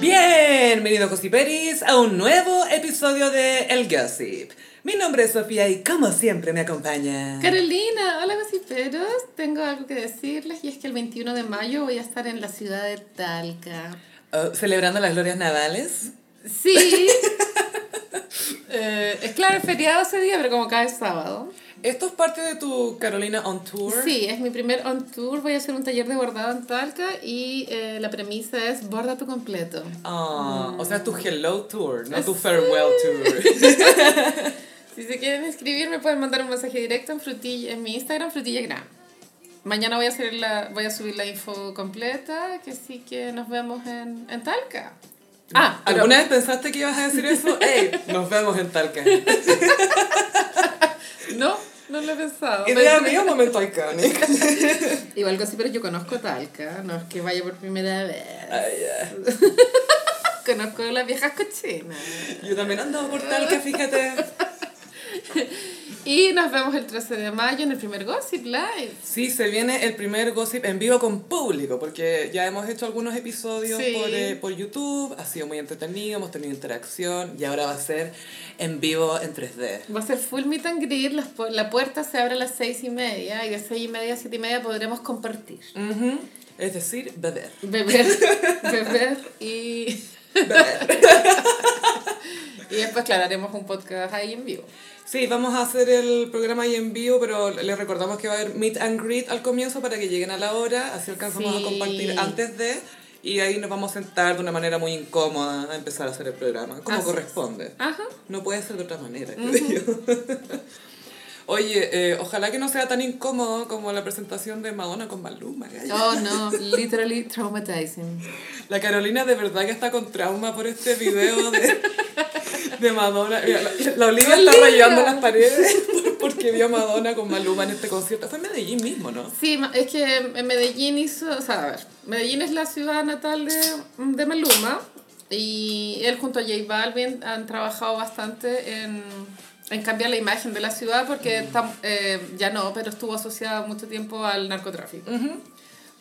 Bienvenidos Gossiperis a un nuevo episodio de El Gossip. Mi nombre es Sofía y como siempre me acompaña... Carolina, hola gossiperos. Tengo algo que decirles y es que el 21 de mayo voy a estar en la ciudad de Talca. Oh, ¿Celebrando las glorias navales? Sí. Eh, es claro, es feriado ese día, pero como cae sábado. ¿Esto es parte de tu Carolina on Tour? Sí, es mi primer on tour. Voy a hacer un taller de bordado en Talca y eh, la premisa es borda tu completo. Ah, O sea, tu Hello Tour, no tu Farewell Tour. Si se quieren inscribir, me pueden mandar un mensaje directo en, frutilla, en mi Instagram, frutillagram. Mañana voy a, hacer la, voy a subir la info completa, que sí que nos vemos en, en Talca. Ah, pero- ¿Alguna vez pensaste que ibas a decir eso? ¡Ey! Nos vemos en Talca. No, no lo he pensado. Idea mía, momento iconic. Igual que sí, pero yo conozco Talca, no es que vaya por primera vez. Ay, ya. Conozco las viejas cochinas. Yo también ando por Talca, fíjate. Y nos vemos el 13 de mayo en el primer Gossip Live. Sí, se viene el primer gossip en vivo con público, porque ya hemos hecho algunos episodios Sí. por, eh, por YouTube, ha sido muy entretenido, hemos tenido interacción y ahora va a ser en vivo en 3D. Va a ser full meet and greet, las pu- la puerta se abre a las seis y media y de seis y media a siete y media podremos compartir. Ujú. Es decir, beber. Beber, beber y... y después, claro, haremos un podcast ahí en vivo. Sí, vamos a hacer el programa ahí en vivo, pero les recordamos que va a haber meet and greet al comienzo para que lleguen a la hora, así alcanzamos Sí. a compartir antes de, y ahí nos vamos a sentar de una manera muy incómoda a empezar a hacer el programa, como Así corresponde. Ajá. No puede ser de otra manera, creo yo. Oye, eh, ojalá que no sea tan incómodo como la presentación de Madonna con Maluma. Oh, no, literally traumatizing. La Carolina de verdad que está con trauma por este video de, de Madonna. Mira, la, la Olivia está rayando las paredes por- porque vio a Madonna con Maluma en este concierto. Fue en Medellín mismo, ¿no? Sí, es que en Medellín hizo, o sea, a ver, Medellín es la ciudad natal de, de Maluma y él junto a J Balvin han trabajado bastante en, en cambiar la imagen de la ciudad porque tam- eh, ya no, pero estuvo asociada mucho tiempo al narcotráfico.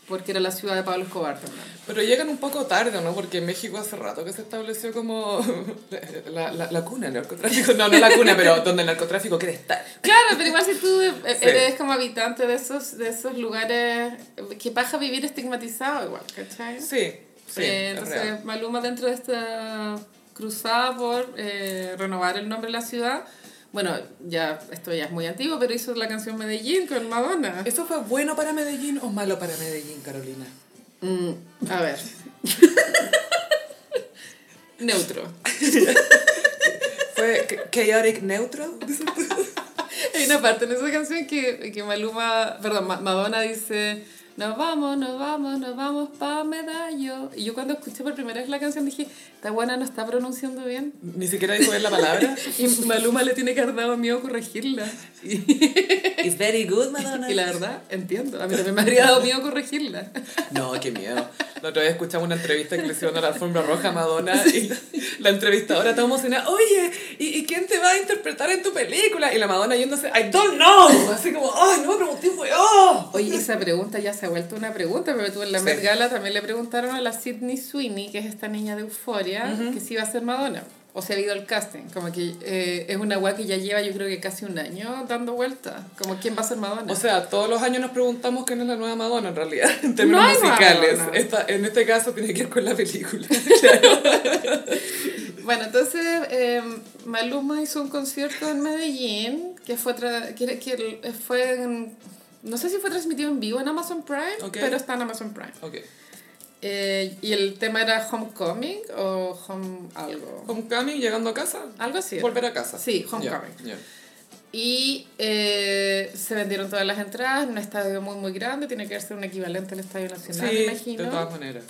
Porque era la ciudad de Pablo Escobar también. Pero llegan un poco tarde, ¿no? Porque en México hace rato que se estableció como la, la, la cuna del narcotráfico. No, no la cuna, pero donde el narcotráfico quiere estar. Claro, pero igual si tú Sí. eres como habitante de esos, de esos lugares, que pasa vivir estigmatizado igual, ¿cachai? Sí, sí, Eh, es entonces. Maluma dentro de esta cruzada por eh, renovar el nombre de la ciudad, bueno, ya esto ya es muy antiguo, pero hizo la canción Medellín con Madonna. ¿Eso fue bueno para Medellín o malo para Medellín, Carolina? Mm, a ver. Neutro. ¿Fue chaotic neutral? Hay una parte en esa canción que, que Maluma, perdón, Ma- Madonna dice, nos vamos, nos vamos, nos vamos pa' Medallo. Y yo cuando escuché por primera vez la canción dije, esta buena no está pronunciando bien. Ni siquiera dijo bien la palabra. Y Maluma le tiene que haber dado miedo corregirla. It's very good, Madonna. Y la verdad, entiendo. A mí también me habría dado miedo corregirla. No, qué miedo. La otra vez escuchamos una entrevista que le hicieron a la alfombra roja a Madonna y la entrevistadora estaba emocionada. Oye, ¿y, ¿y quién te va a interpretar en tu película? Y la Madonna yéndose, I don't know. Así como, ay, no me pregunté, fue, oh. Oye, esa pregunta ya se ha vuelto una pregunta, pero tú en la Sí. Met Gala también le preguntaron a la Sydney Sweeney, que es esta niña de Euforia, que si iba a ser Madonna. O se ha ido al casting. Como que eh, es una weá que ya lleva yo creo que casi un año dando vueltas. Como quién va a ser Madonna. O sea, todos los años nos preguntamos quién es la nueva Madonna en realidad, en términos No musicales. Esta, en este caso tiene que ver con la película. Bueno, entonces eh, Maluma hizo un concierto en Medellín que fue, que, que fue en- no sé si fue transmitido en vivo en Amazon Prime, Ok. pero está en Amazon Prime. ok. Eh, y el tema era Homecoming o Home algo. Homecoming, llegando a casa. Algo así. era. Volver a casa. Sí, Homecoming. ya. Y eh, se vendieron todas las entradas en un estadio muy, muy grande. Tiene que ser un equivalente al Estadio Nacional, me Sí, imagino. de todas maneras.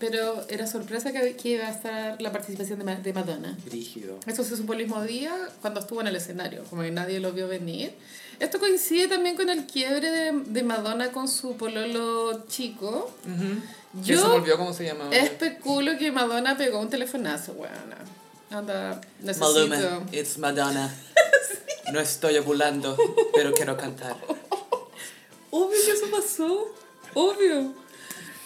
Pero era sorpresa que, que iba a estar la participación de, Ma- de Madonna. Rígido. Eso se supo el mismo día cuando estuvo en el escenario, como que nadie lo vio venir. Esto coincide también con el quiebre de, de Madonna con su pololo chico. Yo se olvidó cómo se llamaba. especulo que Madonna pegó un telefonazo, weona. Anda, necesito... Maluma, it's Madonna. No estoy ovulando, pero quiero cantar. Obvio que eso pasó. Obvio.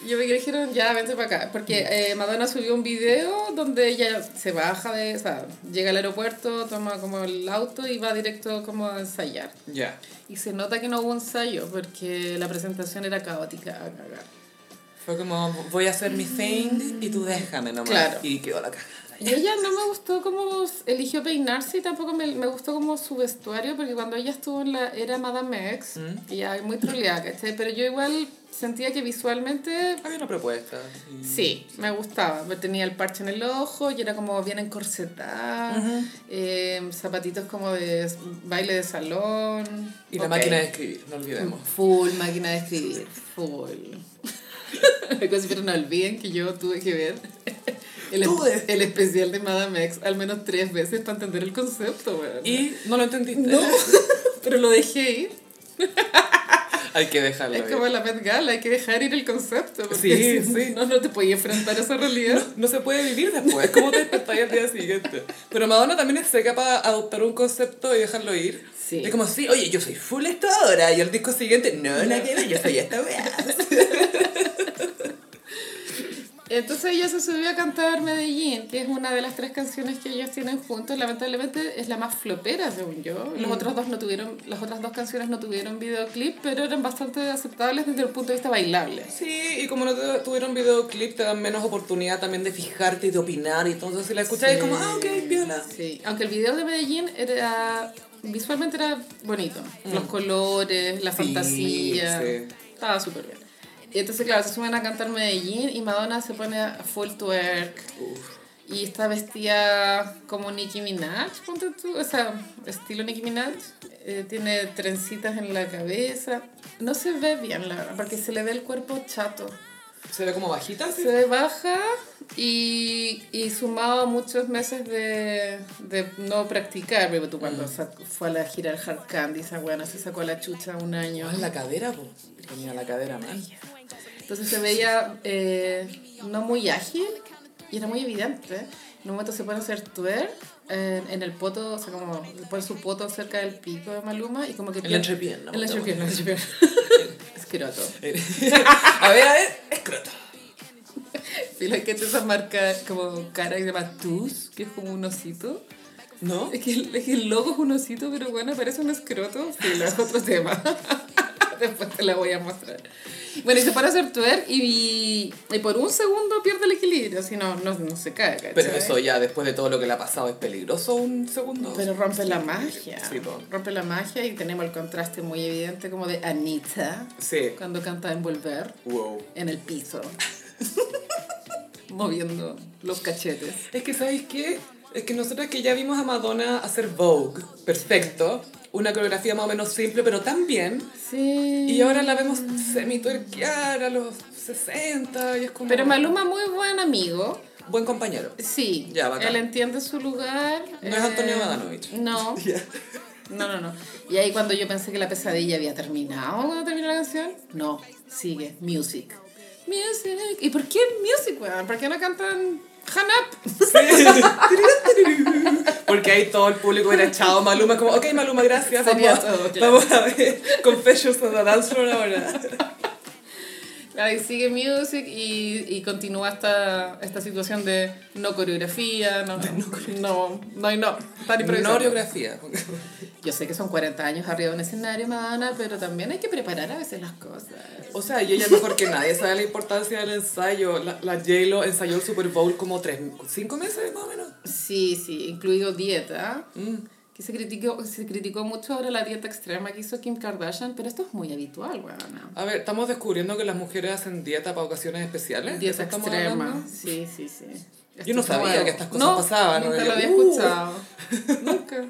Yo me dijeron, ya, vente para acá. Porque eh, Madonna subió un video donde ella se baja de, o sea, llega al aeropuerto, toma como el auto y va directo como a ensayar. Ya. Y se nota que no hubo ensayo porque la presentación era caótica a cagar. Fue como, voy a hacer mi thing y tú déjame nomás. Claro. Y quedó la caja. Y ella no me gustó cómo eligió peinarse y tampoco me, me gustó como su vestuario, porque cuando ella estuvo en la era Madame X, Mm. y ya muy troleada, ¿cachai? Pero yo igual sentía que visualmente Había una propuesta. y- sí, me gustaba. Tenía el parche en el ojo y era como bien encorsetada, eh, zapatitos como de baile de salón. Y la máquina de escribir, no olvidemos. Full máquina de escribir, full. Pero no olviden que yo tuve que ver el, el especial de Madame X al menos tres veces para entender el concepto, weón. Y no lo entendiste. No, pero lo dejé ir. Hay que dejarlo. Es ir. como la Met Gala, hay que dejar ir el concepto. Porque Sí, si sí. No, no te podías enfrentar a esa realidad. No se puede vivir después, ¿cómo te despertáis al día siguiente? Pero Madonna también es seca para adoptar un concepto y dejarlo ir. Sí. Es como, sí, oye, yo soy full esto ahora, y el disco siguiente, no, que ver, yo soy esta weá. Entonces ella se subió a cantar Medellín, que es una de las tres canciones que ellos tienen juntos. Lamentablemente es la más flopera, según yo. Los otros dos no tuvieron, las otras dos canciones no tuvieron videoclip, pero eran bastante aceptables desde el punto de vista bailable. Sí, y como no te- tuvieron videoclip, te dan menos oportunidad también de fijarte y de opinar, y entonces si la escuchas es como, ah, ok, viola. Sí, aunque el video de Medellín era visualmente era bonito. Los colores, la Mm. Sí, fantasía. sí. Estaba súper bien. Y entonces, claro, se suben a cantar Medellín y Madonna se pone a full twerk. Y está vestida como Nicki Minaj, ponte tú, o sea, estilo Nicki Minaj. Eh, tiene trencitas en la cabeza. No se ve bien, la verdad, porque se le ve el cuerpo chato. Se ve como bajita, sí. Se ve baja y, y sumado a muchos meses de, de no practicar, porque tú cuando sac- fue a la gira del Hard Candy, esa buena se sacó la chucha un año. Ah, en la cadera, pues. Tenía la cadera más. Entonces se veía eh, no muy ágil y era muy evidente. En un momento se pone a hacer twerk en, en el poto, o sea, como pone su poto cerca del pico de Maluma y como que... En la entrepierna, En la entrepierna, en la. Escroto. a ver, a ver, escroto. Y la que tiene esa marca como cara que se llama Tus, que es como un osito. ¿No? Es que, el, es que el logo es un osito, pero bueno, parece un escroto. Sí, lo es otro tema. Después te la voy a mostrar. Bueno, y se para a hacer twerk y, y por un segundo pierde el equilibrio, si no, no, no se cae, ¿cachai? Pero eso ya después de todo lo que le ha pasado es peligroso un segundo. Pero rompe la magia. Sí, po. rompe la magia y tenemos el contraste muy evidente como de Anita Sí. cuando canta Envolver Wow. en el piso. moviendo los cachetes. Es que, ¿sabéis qué? Es que nosotros que ya vimos a Madonna hacer Vogue, perfecto, una coreografía más o menos simple, pero tan bien, Sí. y ahora la vemos semi-tuerquear a los 60, y es como... Pero Maluma muy buen amigo. Buen compañero. Sí, Ya, bacán. él entiende su lugar. eh, No es Antonio Badanovich. No, no, no, no. Y ahí cuando yo pensé que la pesadilla había terminado cuando terminó la canción, no, sigue, music. Music. ¿Y por qué music, weón? ¿Por qué no cantan Han Up? Porque ahí todo el público hubiera echado a Maluma, como, ok Maluma, gracias, Sería vamos, todo, claro. vamos a ver Confessions on the Dance Floor ahora. Ahí sigue music y, y continúa esta, esta situación de no coreografía, no, no, no, no, No improvisando. coreografía. Yo sé que son 40 años arriba de un escenario, Madonna, pero también hay que preparar a veces las cosas. O sea, y ella mejor que nadie sabe la importancia del ensayo. La, la J-Lo ensayó el Super Bowl como tres, cinco meses más o menos. Sí, sí, incluido dieta. Mm. Que se criticó, se criticó mucho ahora la dieta extrema que hizo Kim Kardashian, pero esto es muy habitual, weona. A ver, estamos descubriendo que las mujeres hacen dieta para ocasiones especiales. Dieta ¿Eso estamos extrema. hablando? Sí, sí, sí. Yo no sabía nuevo. que estas cosas No, pasaban, ¿no? Nunca lo había Uh. escuchado. nunca.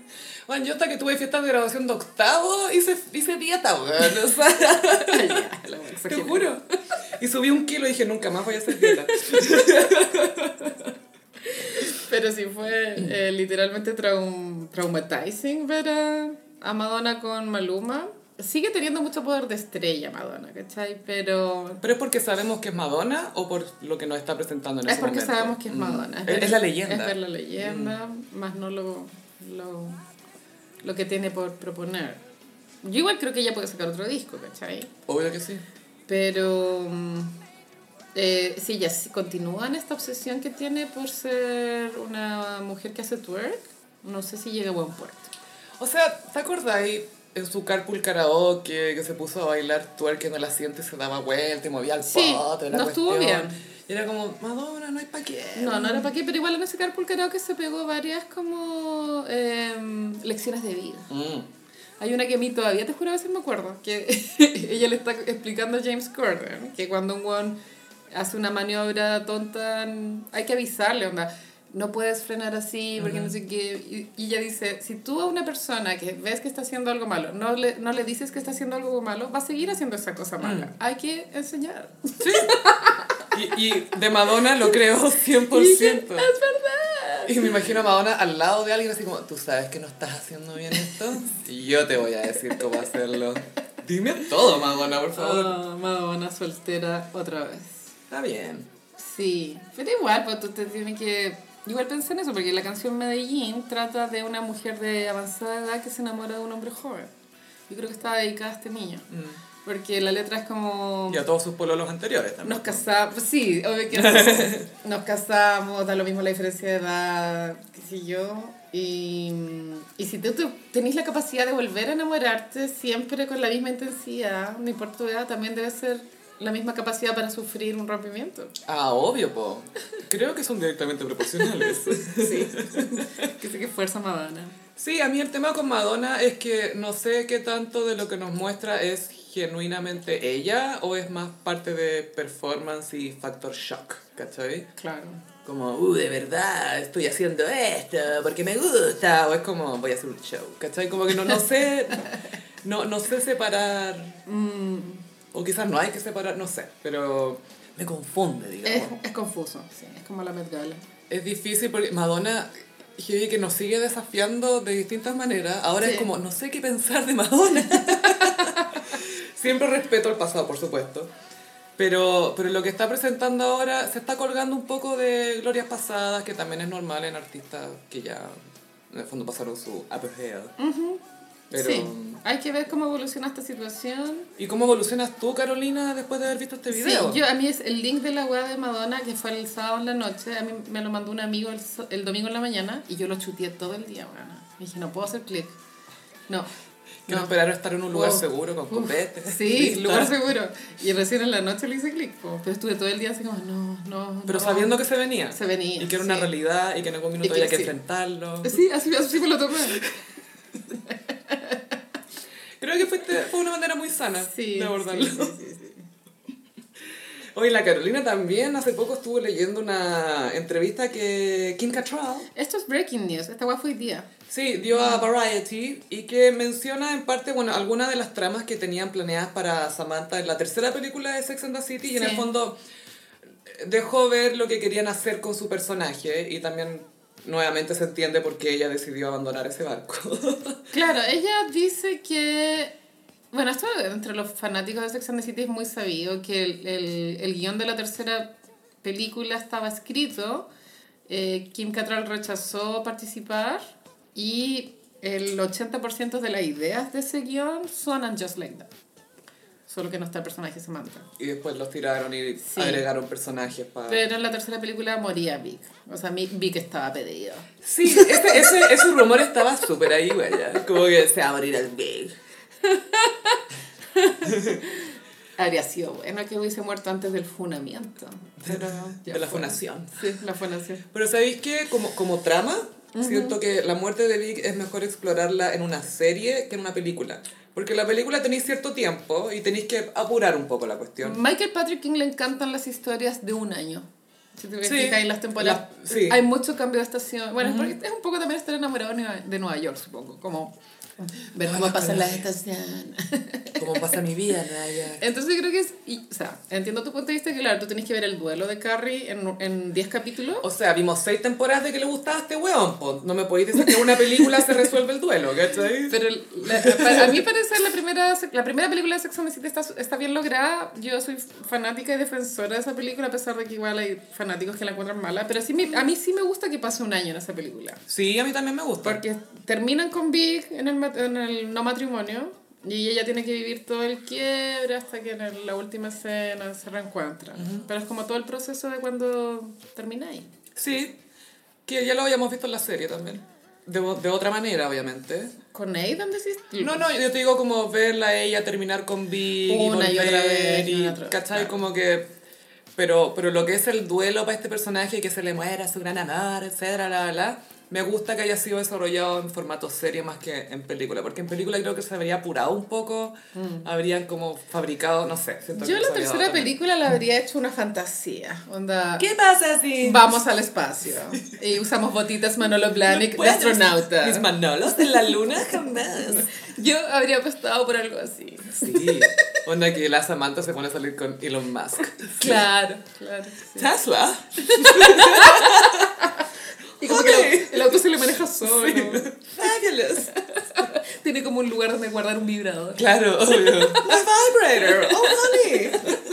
Bueno, yo hasta que tuve fiestas de graduación de octavo hice, hice dieta, weón. O sea, Ya, la wea te juro. Y subí un kilo y dije, nunca más voy a hacer dieta. Pero sí fue eh, literalmente traum traumatizing ver a, a Madonna con Maluma. Sigue teniendo mucho poder de estrella Madonna, ¿cachai? Pero ¿Pero es porque sabemos que es Madonna o por lo que nos está presentando en es ese porque momento? sabemos que es Madonna. Es, ver- es la leyenda. Mm. Es ver la leyenda, más no lo, lo, lo que tiene por proponer. Yo igual creo que ella puede sacar otro disco, ¿cachai? Obvio que sí. Pero... mm, Eh, sí, sí continúa en esta obsesión que tiene por ser una mujer que hace twerk. No sé si llega a buen puerto. O sea, ¿te acordáis en su carpool karaoke que se puso a bailar twerk en el asiento y se daba vuelta y movía el Sí, la no estuvo bien. Y era como, Madonna, no hay pa' qué. No, no era para qué, pero igual en ese carpool karaoke se pegó varias como em, lecciones de vida. Mm. Hay una que a mí todavía, te juro, a veces me acuerdo, que ella le está explicando a James Corden que cuando un one hace una maniobra tonta, hay que avisarle, onda, no puedes frenar así, porque no sé qué. Y, y ella dice, si tú a una persona que ves que está haciendo algo malo, no le, no le dices que está haciendo algo malo, va a seguir haciendo esa cosa mala. Hay que enseñar. Y, y de Madonna lo creo 100%. Y dije, es verdad. Y me imagino a Madonna al lado de alguien así como, ¿tú sabes que no estás haciendo bien esto? Y yo te voy a decir cómo hacerlo. Dime todo, Madonna, por favor. Oh, Madonna soltera otra vez. Está bien. Sí, pero igual, pues tú te tienes que... Igual pensé en eso, porque la canción Medellín trata de una mujer de avanzada edad que se enamora de un hombre joven. Yo creo que está dedicada a este niño. Porque la letra es como... Y a todos sus pololos anteriores también. Nos casamos, pues sí, obvio que nos, casamos, da lo mismo la diferencia de edad, qué sé yo. Y, y si tú, tú tenés la capacidad de volver a enamorarte siempre con la misma intensidad, no importa tu edad, también debe ser la misma capacidad para sufrir un rompimiento. Ah, obvio, po. Creo que son directamente proporcionales. Sí. que sé que fuerza Madonna. Sí, a mí el tema con Madonna es que no sé qué tanto de lo que nos muestra es genuinamente ella o es más parte de performance y factor shock, ¿cachai? Claro. Como, uh, de verdad, estoy haciendo esto porque me gusta, o es como, voy a hacer un show, ¿cachai? Como que no, no sé, no, no sé separar, Mm, o quizás no hay que separar, no sé, pero me confunde, es, digamos. es confuso, sí, es como la Met Gala. Es difícil porque Madonna, que nos sigue desafiando de distintas maneras. Ahora Sí. es como, no sé qué pensar de Madonna. Siempre respeto el pasado, por supuesto. Pero, pero lo que está presentando ahora se está colgando un poco de glorias pasadas, que también es normal en artistas que ya, en el fondo, pasaron su apogeo. Pero, Sí, hay que ver cómo evoluciona esta situación. ¿Y cómo evolucionas tú, Carolina, después de haber visto este video? Sí, yo, a mí es el link de la web de Madonna, que fue el sábado en la noche, a mí me lo mandó un amigo el, el domingo en la mañana y yo lo chuteé todo el día, bueno. dije, no puedo hacer clic. No. Quiero no. esperar a estar en un lugar Wow. seguro, con copete. Sí, lugar seguro. Y recién en la noche le hice clic, pero estuve todo el día así como, no, no. Pero no. sabiendo que se venía. Se venía, Y que era una sí. realidad y que en algún minuto Y que había que sí. enfrentarlo. Sí, así, así me lo tomé. Creo que fue, fue una manera muy sana Sí, de abordarlo. sí. Oye, la Carolina también hace poco estuvo leyendo una entrevista que Kim Cattrall Esto es breaking news, esta fue hoy día. sí, dio a Variety y que menciona en parte, bueno, algunas de las tramas que tenían planeadas para Samantha en la tercera película de Sex and the City y en el fondo eh, dejó ver lo que querían hacer con su personaje y también nuevamente se entiende por qué ella decidió abandonar ese barco. Claro, ella dice que... Bueno, esto entre los fanáticos de Sex and the City es muy sabido, que el, el, el guion de la tercera película estaba escrito, eh, Kim Cattrall rechazó participar y el 80% de las ideas de ese guion suenan just like that. Solo que no está el personaje Samantha. y después los tiraron y Sí. agregaron personajes para... Pero en la tercera película moría Vic. O sea, Vic estaba pedido. Sí, ese, ese, ese rumor estaba súper ahí, güey. Como que se va a morir el Big. Habría sido bueno que hubiese muerto antes del funamiento. Pero ya De la fue. funación. Sí, la funación. Pero ¿sabéis qué? Como, como trama, siento que la muerte de Vic es mejor explorarla en una serie que en una película. Porque la película tenéis cierto tiempo y tenéis que apurar un poco la cuestión. Michael Patrick King le encantan las historias de un año. Si te Sí. fijas en las temporadas, La- sí. hay mucho cambio de estación. Bueno, es porque es un poco también estar enamorado de Nueva, de Nueva York, supongo. Como ver cómo pasan las estaciones. Como pasa mi vida, Naya. Entonces yo creo que es... y, o sea, entiendo tu punto de vista que, claro, tú tenés que ver el duelo de Carrie en en 10 capítulos. O sea, vimos seis temporadas de que le gustaba a este weón. po. No me podéis decir que en una película se resuelve el duelo, ¿cachai? Pero la- para- a mí parecer la primera, la primera película de Sex and the City está, está bien lograda. Yo soy fanática y defensora de esa película, a pesar de que igual hay fanáticos que la encuentran mala. Pero sí me- a mí sí me gusta que pase un año en esa película. Sí, a mí también me gusta. Porque terminan con Big en el, en el no matrimonio. Y ella tiene que vivir todo el quiebre hasta que en la última escena se reencuentran. Pero es como todo el proceso de cuando termináis. Sí, que ya lo habíamos visto en la serie también. De, de otra manera, obviamente. ¿Con Aidan decís? No, no, yo te digo como verla a ella terminar con Big Una y y otra vez, y y, otra- ¿cachai? claro. Como que... Pero, pero lo que es el duelo para este personaje, que se le muera su gran amor, etcétera, bla, bla, me gusta que haya sido desarrollado en formato serie más que en película, porque en película creo que se habría apurado un poco, habrían como fabricado, no sé. Mm. Yo la tercera película la habría hecho una fantasía. Onda, ¿Qué pasa si...? vamos al espacio. Y usamos botitas Manolo Blahnik de puedes- astronauta. Mis manolos en la luna jamás. Yo habría apostado por algo así. Sí. Onda que la Samantha se pone a salir con Elon Musk. Claro, claro. sí. Tesla. Y como que el, auto se le maneja solo. Fabulous. Tiene como un lugar donde guardar un vibrador. Claro, obvio. My vibrator. Oh, honey.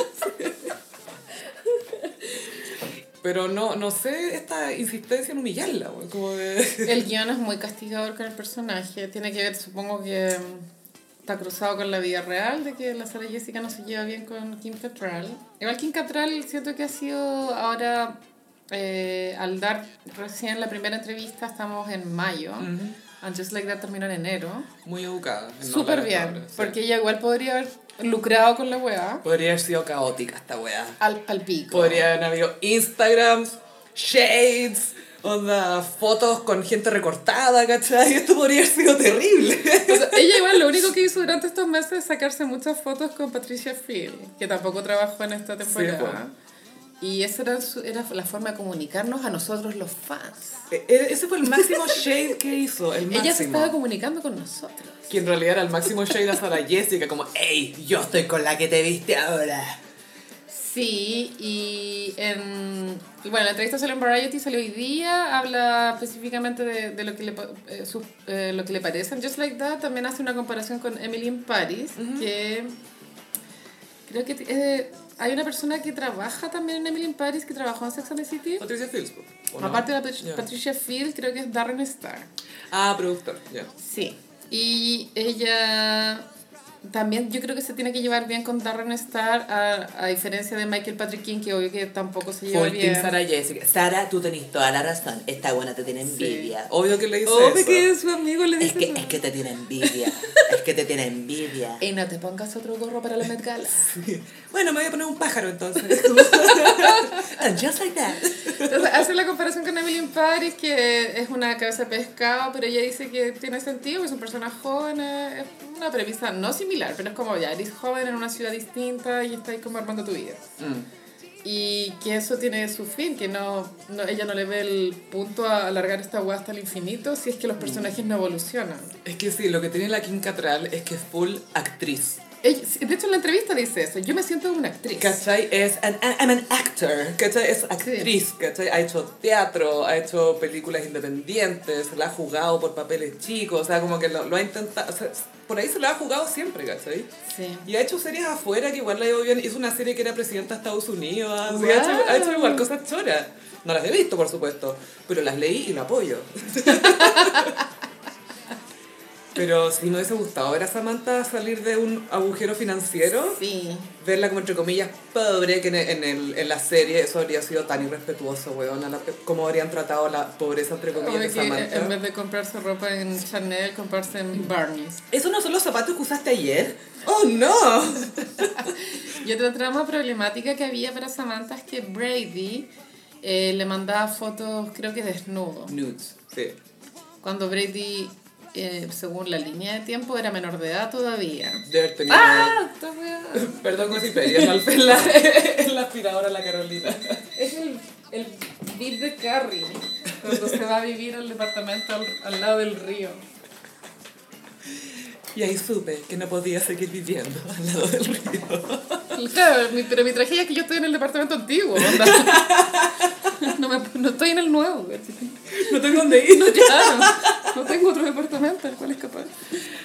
Pero no, no sé esta insistencia en humillarla, güey, como de... El guion es muy castigador con el personaje. Tiene que ver, supongo que mm, está cruzado con la vida real, de que la Sara Jessica no se lleva bien con Kim Cattrall. Igual Kim Cattrall siento que ha sido ahora, eh, al dar recién la primera entrevista, estamos en mayo. And Just Like That terminó en enero. Muy educada. no Súper bien, sí. porque ella igual podría haber lucrado con la weá. Podría haber sido caótica esta weá. Al, al pico. Podría haber habido Instagrams, shades, onda, fotos con gente recortada, ¿cachai? Esto podría haber sido terrible. O sea, ella igual lo único que hizo durante estos meses es sacarse muchas fotos con Patricia Field, que tampoco trabajó en esta temporada. pues. Y esa era, su- era la forma de comunicarnos a nosotros los fans. E- Ese fue el máximo shade que hizo, el máximo. Ella se estaba comunicando con nosotros. Que en realidad era el máximo shade a Sara Jessica, como, hey, yo estoy con la que te viste ahora. Sí, y en... y bueno, la entrevista salió en Variety, salió hoy día, habla específicamente de, de lo, que le, eh, su- eh, lo que le parece. En Just Like That también hace una comparación con Emily in Paris, que creo que eh, hay una persona que trabaja también en Emily in Paris, que trabajó en Sex and the City. Patricia Fields, ¿o no? Aparte de Pat-. Patricia Field, creo que es Darren Star. Ah, productor, ya. Sí. Y ella también yo creo que se tiene que llevar bien con Darren Star, a, a diferencia de Michael Patrick King, que obvio que tampoco se lleva Full bien. Team Sara Jessica. Sara, tú tenés toda la razón. Esta buena te tiene envidia. Obvio que le hice Obvio eso. que su amigo le Es dice que, eso. es que te tiene envidia. es que te tiene envidia. Y no te pongas otro gorro para la Met Gala. Bueno, me voy a poner un pájaro entonces. And just like that. Entonces hace la comparación con Emily in Paris, que es una cabeza de pescado, pero ella dice que tiene sentido, que es un personaje joven, eh, es una premisa no similar, pero es como ya, eres joven en una ciudad distinta y estás como armando tu vida. Y que eso tiene su fin, que no, no- ella no le ve el punto a alargar esta hueá hasta el infinito si es que los personajes no evolucionan. Es que sí, lo que tiene la Kim Cattrall es que es full actriz. De hecho, en la entrevista dice eso, yo me siento una actriz. ¿Cachai? Es an, an- I'm an actor, ¿cachai? Es actriz, ¿cachai? Ha hecho teatro, ha hecho películas independientes, la ha jugado por papeles chicos, o sea, como que lo, lo ha intentado, o sea, por ahí se lo ha jugado siempre, ¿cachai? Sí. Y ha hecho series afuera que igual la ido bien. Hizo una serie que era presidenta de Estados Unidos. Wow. ha, hecho, ha hecho igual cosas choras. No las he visto, por supuesto, pero las leí y la apoyo. pero si me hubiese gustado ver a Samantha salir de un agujero financiero, Sí. verla como entre comillas pobre, que en, en, el, en la serie eso habría sido tan irrespetuoso, weón, como habrían tratado la pobreza entre comillas de que en Samantha. vez de comprarse ropa en Chanel, comprarse en Barney's. ¿Esos no son los zapatos que usaste ayer? ¡Oh, no! Y otra trama problemática que había para Samantha es que Brady eh, le mandaba fotos, creo que desnudo. Nudes, sí. Cuando Brady, eh, según la línea de tiempo, era menor de edad todavía. De haber tenido... ¡Ah! Perdón, Wikipedia, mal en la, en la aspiradora la Carolina. Es el, el beat de Carrie, cuando se va a vivir al departamento al, al lado del río. Y ahí supe que no podía seguir viviendo al lado del río. Claro, mi- pero mi tragedia es que yo estoy en el departamento antiguo. No, me, no estoy en el nuevo. No tengo dónde ir. Claro, no tengo otro departamento al cual escapar.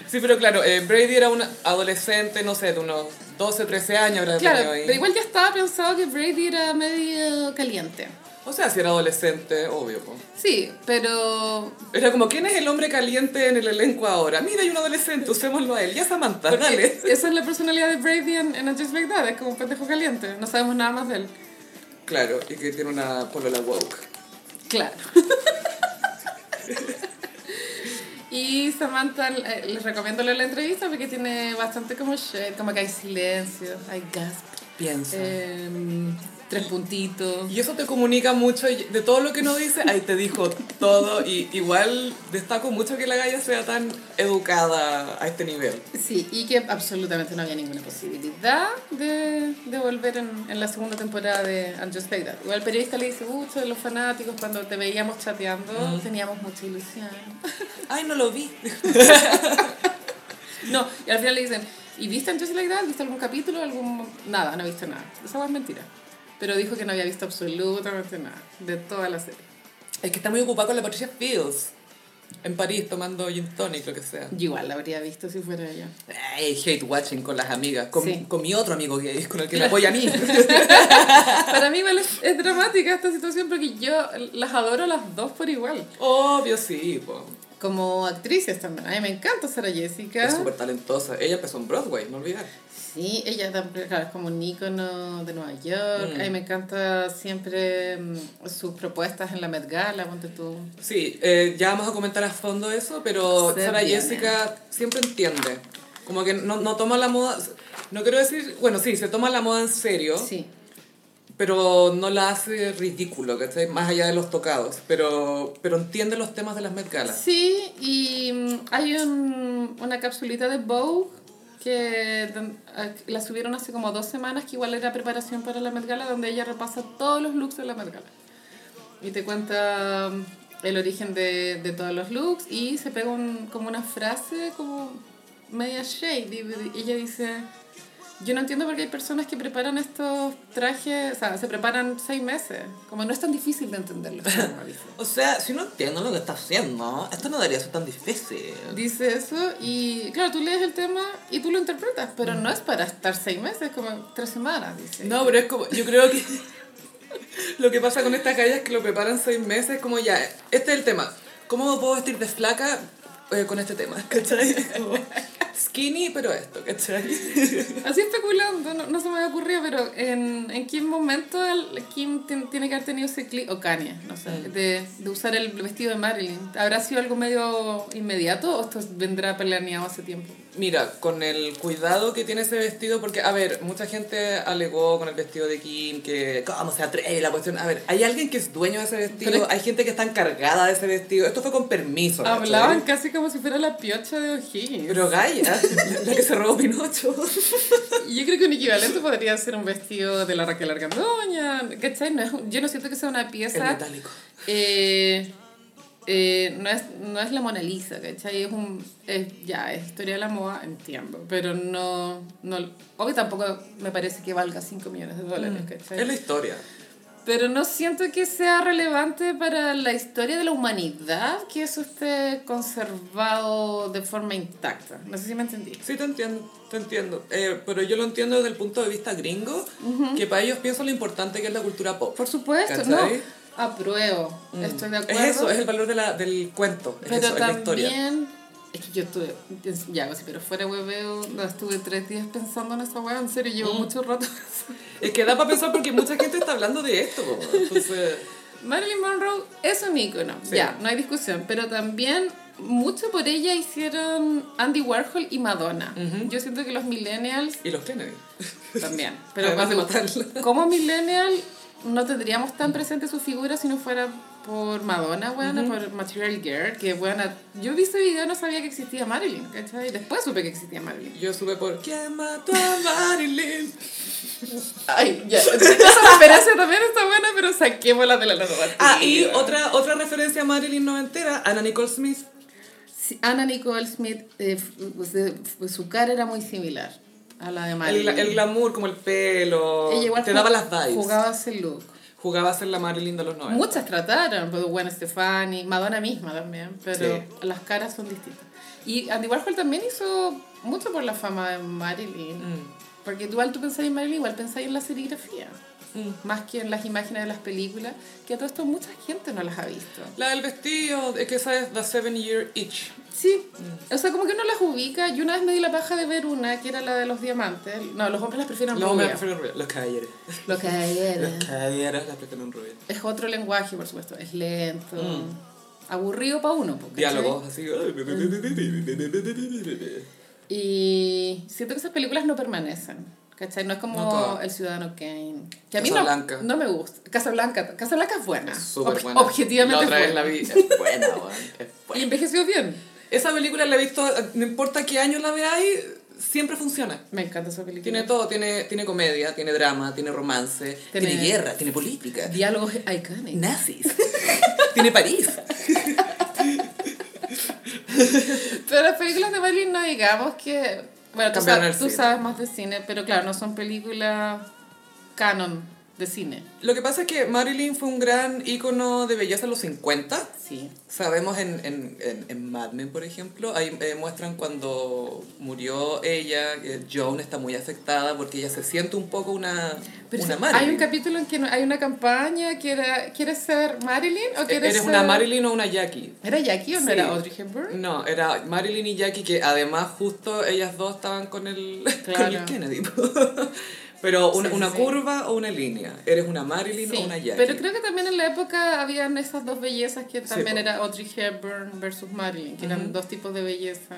Sí, pero claro, eh, Brady era un adolescente, no sé, de unos 12, 13 años habrá Claro, ahí. pero igual ya estaba pensado que Brady era medio caliente. O sea, si era adolescente, obvio. po. Sí, pero Era como, ¿quién es el hombre caliente en el elenco ahora? Mira, hay un adolescente, usémoslo a él. Ya Samantha, porque dale. esa es la personalidad de Brady en, en Just Like That, es como un pendejo caliente, no sabemos nada más de él. Claro, y que tiene una polola woke. Claro. y Samantha, eh, les recomiendo leer la entrevista porque tiene bastante como shade, como que hay silencio, hay gasp, Piensa. em, tres puntitos. Y eso te comunica mucho de todo lo que no dice, ahí te dijo todo. Y igual destaco mucho que la galla sea tan educada a este nivel. Sí, y que absolutamente no había ninguna posibilidad de, de volver en, en la segunda temporada de And Just Like That. Igual el periodista le dice mucho de los fanáticos, cuando te veíamos chateando, teníamos mucha ilusión. Ay, no lo vi. No, y al final le dicen, ¿y viste And Just Like That? ¿Viste algún capítulo? algún Nada, no he visto nada. Esa es mentira. Pero dijo que no había visto absolutamente nada de toda la serie. Es que está muy ocupado con la Patricia Fields. En París, tomando gin tonic, lo que sea. Yo igual la habría visto si fuera ella. Ay, hate watching con las amigas. Con, Sí. con mi otro amigo gay, con el que me apoya a mí. Para mí igual es, es dramática esta situación porque yo las adoro las dos por igual. Obvio, sí, po. Como actrices también. A mí me encanta Sara Jessica. Es súper talentosa. Ella empezó en Broadway, no olvidar. Sí, ella también, claro, es como un ícono de Nueva York. Mm. Me encanta siempre mm, sus propuestas en la Met Gala, ponte tú. Sí, eh, ya vamos a comentar a fondo eso, pero Se Sara viene. Jessica siempre entiende. Como que no, no toma la moda... No quiero decir... Bueno, sí, se toma la moda en serio, Sí. pero no la hace ridículo, ¿cachai? Más allá de los tocados. Pero, pero entiende los temas de las Met Gala. Sí, y mm, hay un, una capsulita de Vogue que la subieron hace como dos semanas, que igual era preparación para la Met Gala, donde ella repasa todos los looks de la Met Gala. Y te cuenta mm, el origen de, de todos los looks y se pega un, como una frase como media shade. Y ella dice, yo no entiendo por qué hay personas que preparan estos trajes, o sea, se preparan seis meses. Como no es tan difícil de entenderlo. O sea, si no entiendo lo que está haciendo, esto no debería ser tan difícil. Dice eso y claro, tú lees el tema y tú lo interpretas, pero no es para estar seis meses, como tres semanas, dice. No, pero es como, yo creo que lo que pasa con estas gallas es que lo preparan seis meses, como ya, este es el tema. ¿Cómo me puedo vestir de flaca eh, con este tema? ¿Cachai? Como skinny, pero esto, ¿cachai? Así especulando, no, no se me había ocurrido, pero ¿en, en qué momento el, Kim tien- tiene que haber tenido ese clip, o Kanye, no sé, de, de usar el vestido de Marilyn? ¿Habrá sido algo medio inmediato o esto vendrá planeado hace tiempo? Mira, con el cuidado que tiene ese vestido, porque, a ver, mucha gente alegó con el vestido de Kim que, ¿cómo se atreve la cuestión? A ver, hay alguien que es dueño de ese vestido, hay gente que está encargada de ese vestido, esto fue con permiso. ¿cachai? Hablaban casi como si fuera la piocha de O'Higgins. Pero Gaia, la que se robó Pinocho. Yo creo que un equivalente podría ser un vestido de la Raquel Argandoña, ¿cachai? No yo no siento que sea una El pieza... metálico. eh, eh, no, es, no es la Mona Lisa, ¿cachai? Es un... Es, ya, es historia de la moda, entiendo, pero no... no obvio tampoco me parece que valga 5 millones de dólares, ¿cachai? Es la historia. Pero no siento que sea relevante para la historia de la humanidad que eso esté conservado de forma intacta. No sé si me entendí. Sí, te entiendo, te entiendo. Eh, pero yo lo entiendo desde el punto de vista gringo, que para ellos piensan lo importante que es la cultura pop. Por supuesto, ¿Cachai? no. Apruebo, estoy de acuerdo. Es eso, es el valor de la, del cuento, es pero eso, es la historia. también, es que yo estuve, ya, pero fuera hueveo, no, estuve tres días pensando en esa hueá, en serio, llevo mucho rato. Es que da para pensar porque mucha gente está hablando de esto. Entonces, Marilyn Monroe es un ícono, Sí. ya, no hay discusión, pero también mucho por ella hicieron Andy Warhol y Madonna. Yo siento que los millennials y los Kennedy. también, pero Además de matarla. como millennial no tendríamos tan presente su figura si no fuera por Madonna, buena, por Material Girl, que buena. Yo vi ese video no sabía que existía Marilyn, ¿cachai? Después supe que existía Marilyn. Yo supe por ¿Quién mató a Marilyn? Ay, ya. Esa referencia también está buena, pero saquémosla de la narrativa. Ah, y otra, otra referencia a Marilyn noventera, Anna Nicole Smith. Sí, Anna Nicole Smith, eh, pues, eh, f- su cara era muy similar a la de El, Marilyn. el glamour, como el pelo, Ella igual te daba las vibes. Jugaba ese look. Jugaba a ser la Marilyn de los 90. Muchas trataron, pues Gwen Stefani, Madonna misma también, pero Sí. las caras son distintas. Y Andy Warhol también hizo mucho por la fama de Marilyn. Mm. Porque igual tú pensás en Marilyn, igual pensás en la serigrafía. Más que en las imágenes de las películas, que a todo esto mucha gente no las ha visto. La del vestido, es que esa es The Seven Year Itch. Sí, o sea, como que uno las ubica. Yo una vez me di la paja de ver una que era la de los diamantes. No, los hombres las prefieren No, me prefiero rubia. Los caballeros. Lo que hay Los caballeros las prefieren rubia. Es otro lenguaje, por supuesto. Es lento. Aburrido para uno. Diálogos así. Y siento que esas películas no permanecen. ¿Cachai? No es como No. El Ciudadano Kane. Que a mí Casablanca. no, no me gusta. Casablanca. Casablanca es buena. Súper Ob- buena. Objetivamente La otra es vez la buena. vi. Es buena. Es Y buena. envejeció bien. Esa película la he visto, no importa qué año la veáis, siempre funciona. Me encanta esa película. Tiene todo, tiene, tiene comedia, tiene drama, tiene romance, Tiene- tiene, guerra, tiene política, Diálogos icónicos. nazis, tiene París. Pero las películas de Marilyn no digamos que... Bueno, tú, sabes, tú sabes más de cine, pero claro, no son películas canon de cine. Lo que pasa es que Marilyn fue un gran ícono de belleza en los 50. Sí. Sabemos en, en, en, en Mad Men, por ejemplo, ahí eh, muestran cuando murió ella, que Joan está muy afectada porque ella se siente un poco una, Pero una sí, Marilyn. hay un capítulo en que no- hay una campaña que era, ¿quieres ser Marilyn o quieres ¿Eres ser... una Marilyn o una Jackie? ¿Era Jackie o no Sí. era Audrey Hepburn? No, era Marilyn y Jackie, que además justo ellas dos estaban con el, con Claro. el Kennedy. Pero una, Sí, una sí. curva o una línea. ¿Eres una Marilyn Sí, o una Jackie? pero creo que también en la época habían esas dos bellezas que también era Audrey Hepburn versus Marilyn, que eran dos tipos de belleza.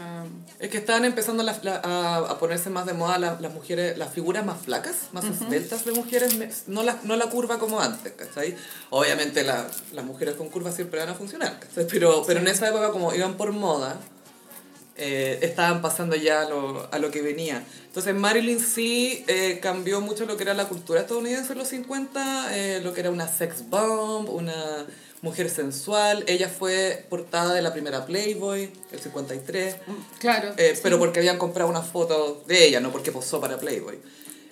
Es que estaban empezando las- la- a, a ponerse más de moda las, las mujeres, las figuras más flacas, más esbeltas de mujeres, no la, no la curva como antes, ¿cachai? Obviamente la- las mujeres con curvas siempre van a funcionar, ¿cachai? Pero, pero en esa época como iban por moda, eh, estaban pasando ya a lo, a lo que venía. Entonces Marilyn sí eh, cambió mucho lo que era la cultura estadounidense en los 50, eh, lo que era una sex bomb, una mujer sensual. Ella fue portada de la primera Playboy, el 53. Claro. Pero porque habían comprado una foto de ella, no porque posó para Playboy.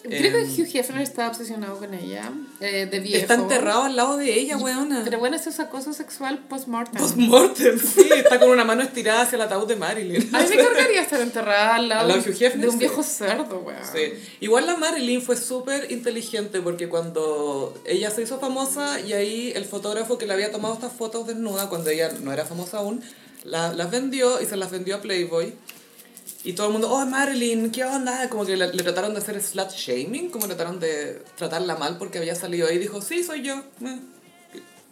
Creo Eh, que Hugh Hefner estaba obsesionado con ella, eh, de viejo. está enterrado al lado de ella, weona. Pero bueno, eso es acoso sexual post-mortem. Post-mortem, sí, está con una mano estirada hacia el ataúd de Marilyn. A mí me cargaría estar enterrada al lado, Al lado de Hugh Hefner, de un sí. viejo cerdo, weón. Sí. Igual la Marilyn fue súper inteligente porque cuando ella se hizo famosa y ahí el fotógrafo que le había tomado estas fotos desnuda cuando ella no era famosa aún, la- las vendió y se las vendió a Playboy. Y todo el mundo, oh Marilyn, ¿qué onda? Como que le, le trataron de hacer slut shaming, como trataron de tratarla mal porque había salido ahí y dijo, sí, soy yo. Eh,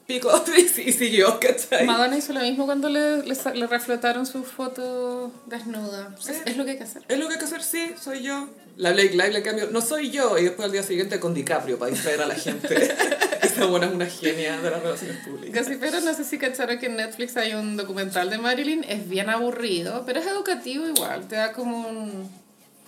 Pico y, si- y siguió, ¿cachai? Madonna hizo lo mismo cuando le, le, le reflotaron su foto desnuda. Es, es lo que hay que hacer. Es lo que hay que hacer, sí, soy yo. La Blake Live le cambió, no soy yo. Y después al día siguiente con DiCaprio para distraer a la gente. Esa buena es una genia de las relaciones públicas. Casi, pero no sé si cacharon que en Netflix hay un documental de Marilyn. Es bien aburrido, pero es educativo igual. Te da como un-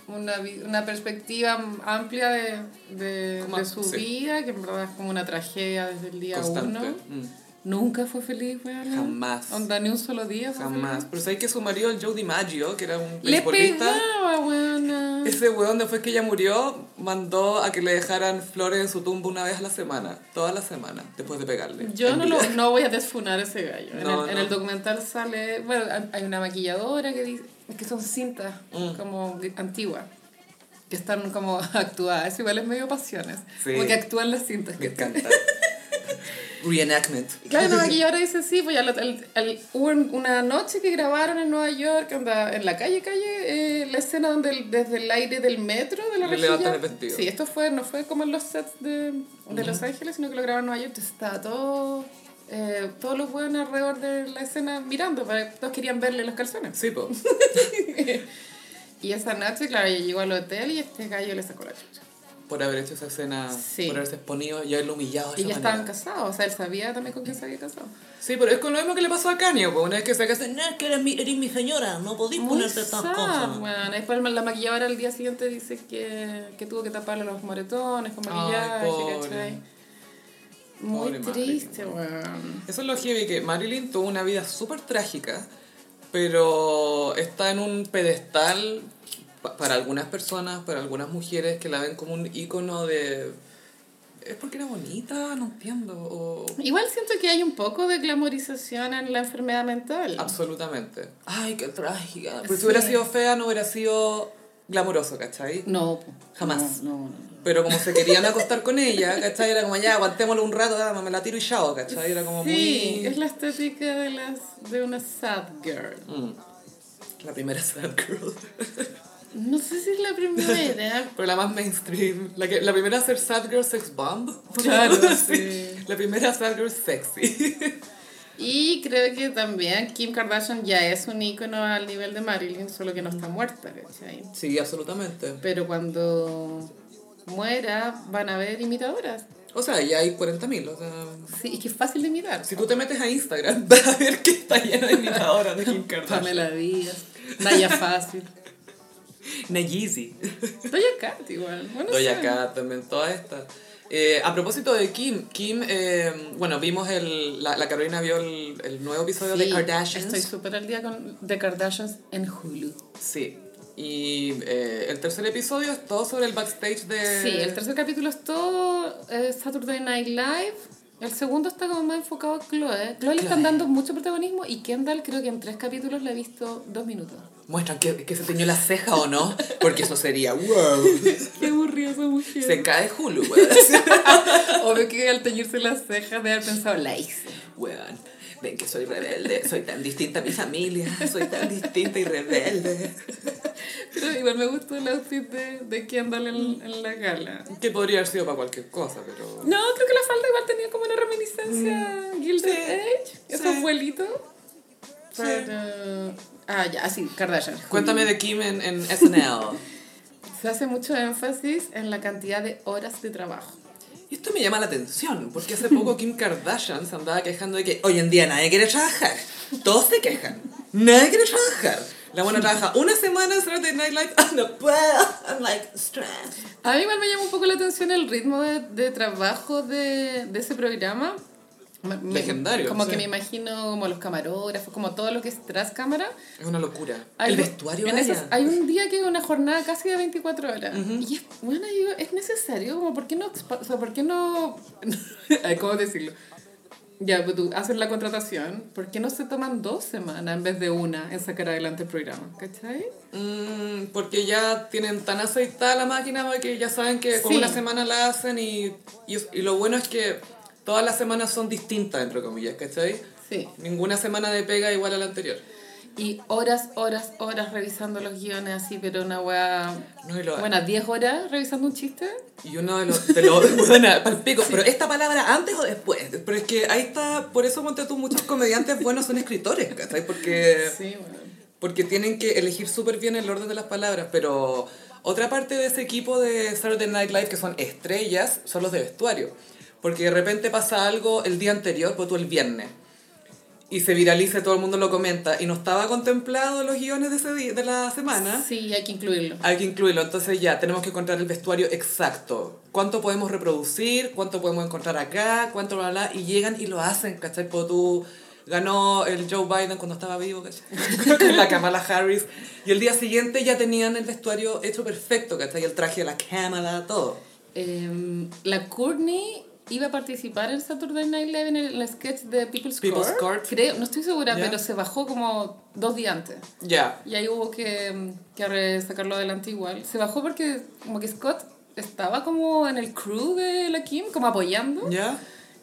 una, una perspectiva amplia de, de, su sí. vida, que en verdad es como una tragedia desde el día Constante. uno. Mm. Nunca fue feliz, weón. Jamás. Onda, ni un solo día fue Jamás. feliz. Pero sabes que su marido, el Joe DiMaggio, que era un Le pegaba, weón. ese weón después que ella murió, mandó a que le dejaran flores en su tumba una vez a la semana. Toda la semana, después de pegarle. Yo no, lo, no voy a desfunar a ese gallo. En, No, el, en el documental sale, bueno, hay una maquilladora que dice que son cintas Mm. como antiguas, que están como actuadas. Igual es medio pasiones. Sí. Como que actúan las cintas. Me que encanta. Reenactment. Claro, la maquilladora dice sí, pues ya lo- el- el- hubo un- una noche que grabaron en Nueva York, onda, en la calle, calle, eh, la escena donde el- desde el aire del metro de la rejilla. levantan el vestido. Sí, esto fue, no fue como en los sets de, de Los Ángeles, sino que lo grabaron en Nueva York, estaba todo, eh, todos los buenos alrededor de la escena mirando, para, todos querían verle los calzones. Sí, po. Y esa noche, claro, llegó al hotel y este gallo le sacó la chucha. Por haber hecho esa escena, Sí. por haberse exponido y haberlo humillado. de Y ya estaban casados, o sea, él sabía también con quién se había casado. Sí, pero es con lo mismo que le pasó a Kanye, pues una vez que se casó, No, es que eres mi, eres mi señora, no podís ponerte estas cosas. bueno. Después la maquilladora al día siguiente dice que, que tuvo que taparle los moretones con maquillaje. Muy Pobre triste, weón. Eso es lo heavy, que Marilyn tuvo una vida súper trágica, pero está en un pedestal pa- para algunas personas, para algunas mujeres que la ven como un ícono de... ¿Es porque era bonita? No entiendo. o- Igual siento que hay un poco de glamorización en la enfermedad mental. Absolutamente. Ay, qué trágica. Pero Sí. si hubiera sido fea, no hubiera sido glamuroso, ¿cachai? No. Jamás. No, no, no. pero como se querían acostar con ella, ¿cachai? Era como, ya, aguantémoslo un rato, ah, me la tiro y chao, ¿cachai? Era como Sí, muy... es la estética de, las, de una sad girl. Mm. La primera sad girl. No sé si es la primera. Pero la más mainstream. La, que, la primera a ser sad girl sex bomb. Claro, Sí. La primera sad girl sexy. Y creo que también Kim Kardashian ya es un ícono al nivel de Marilyn, solo que no está muerta, ¿cachai? Sí, absolutamente. Pero cuando muera van a haber imitadoras. O sea, ya hay 40.000, o sea... Sí, y que es fácil de imitar. Si tú te metes a Instagram, vas a ver que está lleno de imitadoras de Kim Kardashian. Pamela Díaz, Naya Fácil, Nayeezy. Doja Cat igual. Bueno, Doja sí. Cat también, todas estas. Eh, a propósito de Kim, Kim, eh, bueno, vimos el, la, la Carolina vio el, el nuevo episodio de Kardashians. Estoy súper al día con The Kardashians en Hulu. Sí. Y eh, el tercer episodio es todo sobre el backstage de... Sí, el tercer capítulo es todo eh, Saturday Night Live. El segundo está como más enfocado a Chloe. Chloe le están dando mucho protagonismo y Kendall creo que en tres capítulos le he visto dos minutos. Muestran que, que se teñió la ceja o no, porque eso sería wow. Qué aburrida esa mujer. Se cae Hulu, weón. Obvio que al teñirse las cejas de haber pensado, la hice. Weón, ven que soy rebelde, soy tan distinta a mi familia, soy tan distinta y rebelde. Pero igual me gustó el outfit de, de Kendall en, en la gala. Que podría haber sido para cualquier cosa, pero... No, creo que la falda igual tenía como una reminiscencia Gilded Sí, Age, esos sí. vuelitos. Sí. Pero... Ah, ya, sí, Kardashian. Cuéntame de Kim en, en SNL. Se hace mucho énfasis en la cantidad de horas de trabajo. Y esto me llama la atención, porque hace poco Kim Kardashian se andaba quejando de que hoy en día nadie quiere trabajar. Todos se quejan. Nadie quiere trabajar. La buena trabaja una semana en Saturday Night Live. Ah, no puedo. I'm like stressed. A mí igual me llama un poco la atención el ritmo de, de trabajo de, de ese programa. Legendario, Como sí. que me imagino como los camarógrafos, como todo lo que es tras cámara. Es una locura. Hay- el vestuario en esos- hay un día que es una jornada casi de 24 horas. Y es, bueno, digo, es necesario, como, ¿por qué no, o sea, ¿por qué no, ¿cómo decirlo? Ya, pues tú haces la contratación, ¿por qué no se toman dos semanas en vez de una en sacar adelante el programa? ¿Cachai? Mm, porque ya tienen tan aceitada la máquina que ya saben que con Sí. una semana la hacen y, y, y lo bueno es que todas las semanas son distintas, entre comillas, ¿cachai? Sí. Ninguna semana de pega igual a la anterior. Y horas, horas, horas revisando los guiones así, pero una weá... No, Bueno, 10 horas revisando un chiste. Y uno de los, de los bueno, palpico, pero esta palabra antes o después, pero es que ahí está, por eso monté tú, muchos comediantes buenos son escritores, ¿cachai? Porque, Sí, bueno. porque tienen que elegir súper bien el orden de las palabras, pero otra parte de ese equipo de Saturday Night Live que son estrellas son los de vestuario, porque de repente pasa algo el día anterior, pues tú el viernes, y se viraliza, todo el mundo lo comenta, y no estaba contemplado los guiones de, ese día, de la semana. Sí, hay que incluirlo. Hay que incluirlo, entonces ya tenemos que encontrar el vestuario exacto. ¿Cuánto podemos reproducir? ¿Cuánto podemos encontrar acá? ¿Cuánto bla bla? Y llegan y lo hacen, ¿cachai? Pues tú ganó el Joe Biden cuando estaba vivo, ¿cachai? La Kamala Harris. Y el día siguiente ya tenían el vestuario hecho perfecto, ¿cachai? El traje de la Kamala, todo. Em, la Courtney iba a participar en Saturday Night Live en el, sketch de People's, People's Court. Creo, no estoy segura, Ya. pero se bajó como dos días antes. Ya. Y ahí hubo que, que sacarlo adelante igual. Se bajó porque como que Scott estaba como en el crew de la Kim, como apoyando. ¿Ya?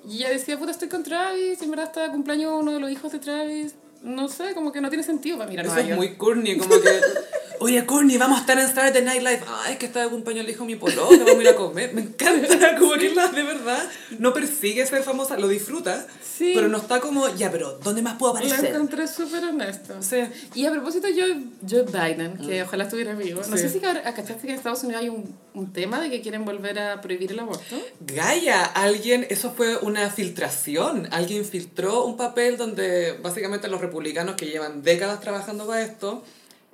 Y ella decía, puta, estoy con Travis, y en verdad está de cumpleaños uno de los hijos de Travis. No sé, como que no tiene sentido para mirar Eso Nueva es muy corny, como que... Oye, Courtney, vamos a estar en Saturday Night Live. Ay, es que está de cumpleaños el hijo mi polo, vamos a ir a comer. Me encanta, como que la de verdad no persigue ser famosa, lo disfruta, Sí. pero no está como, ya, pero ¿dónde más puedo Lo aparecer? encontré súper honesto. Sí. Y a propósito, Joe, Joe Biden, que ojalá estuviera vivo. No Sí. sé si cachaste que en Estados Unidos hay un, un tema de que quieren volver a prohibir el aborto. Gaia, alguien, eso fue una filtración. Alguien filtró un papel donde básicamente los republicanos que llevan décadas trabajando para esto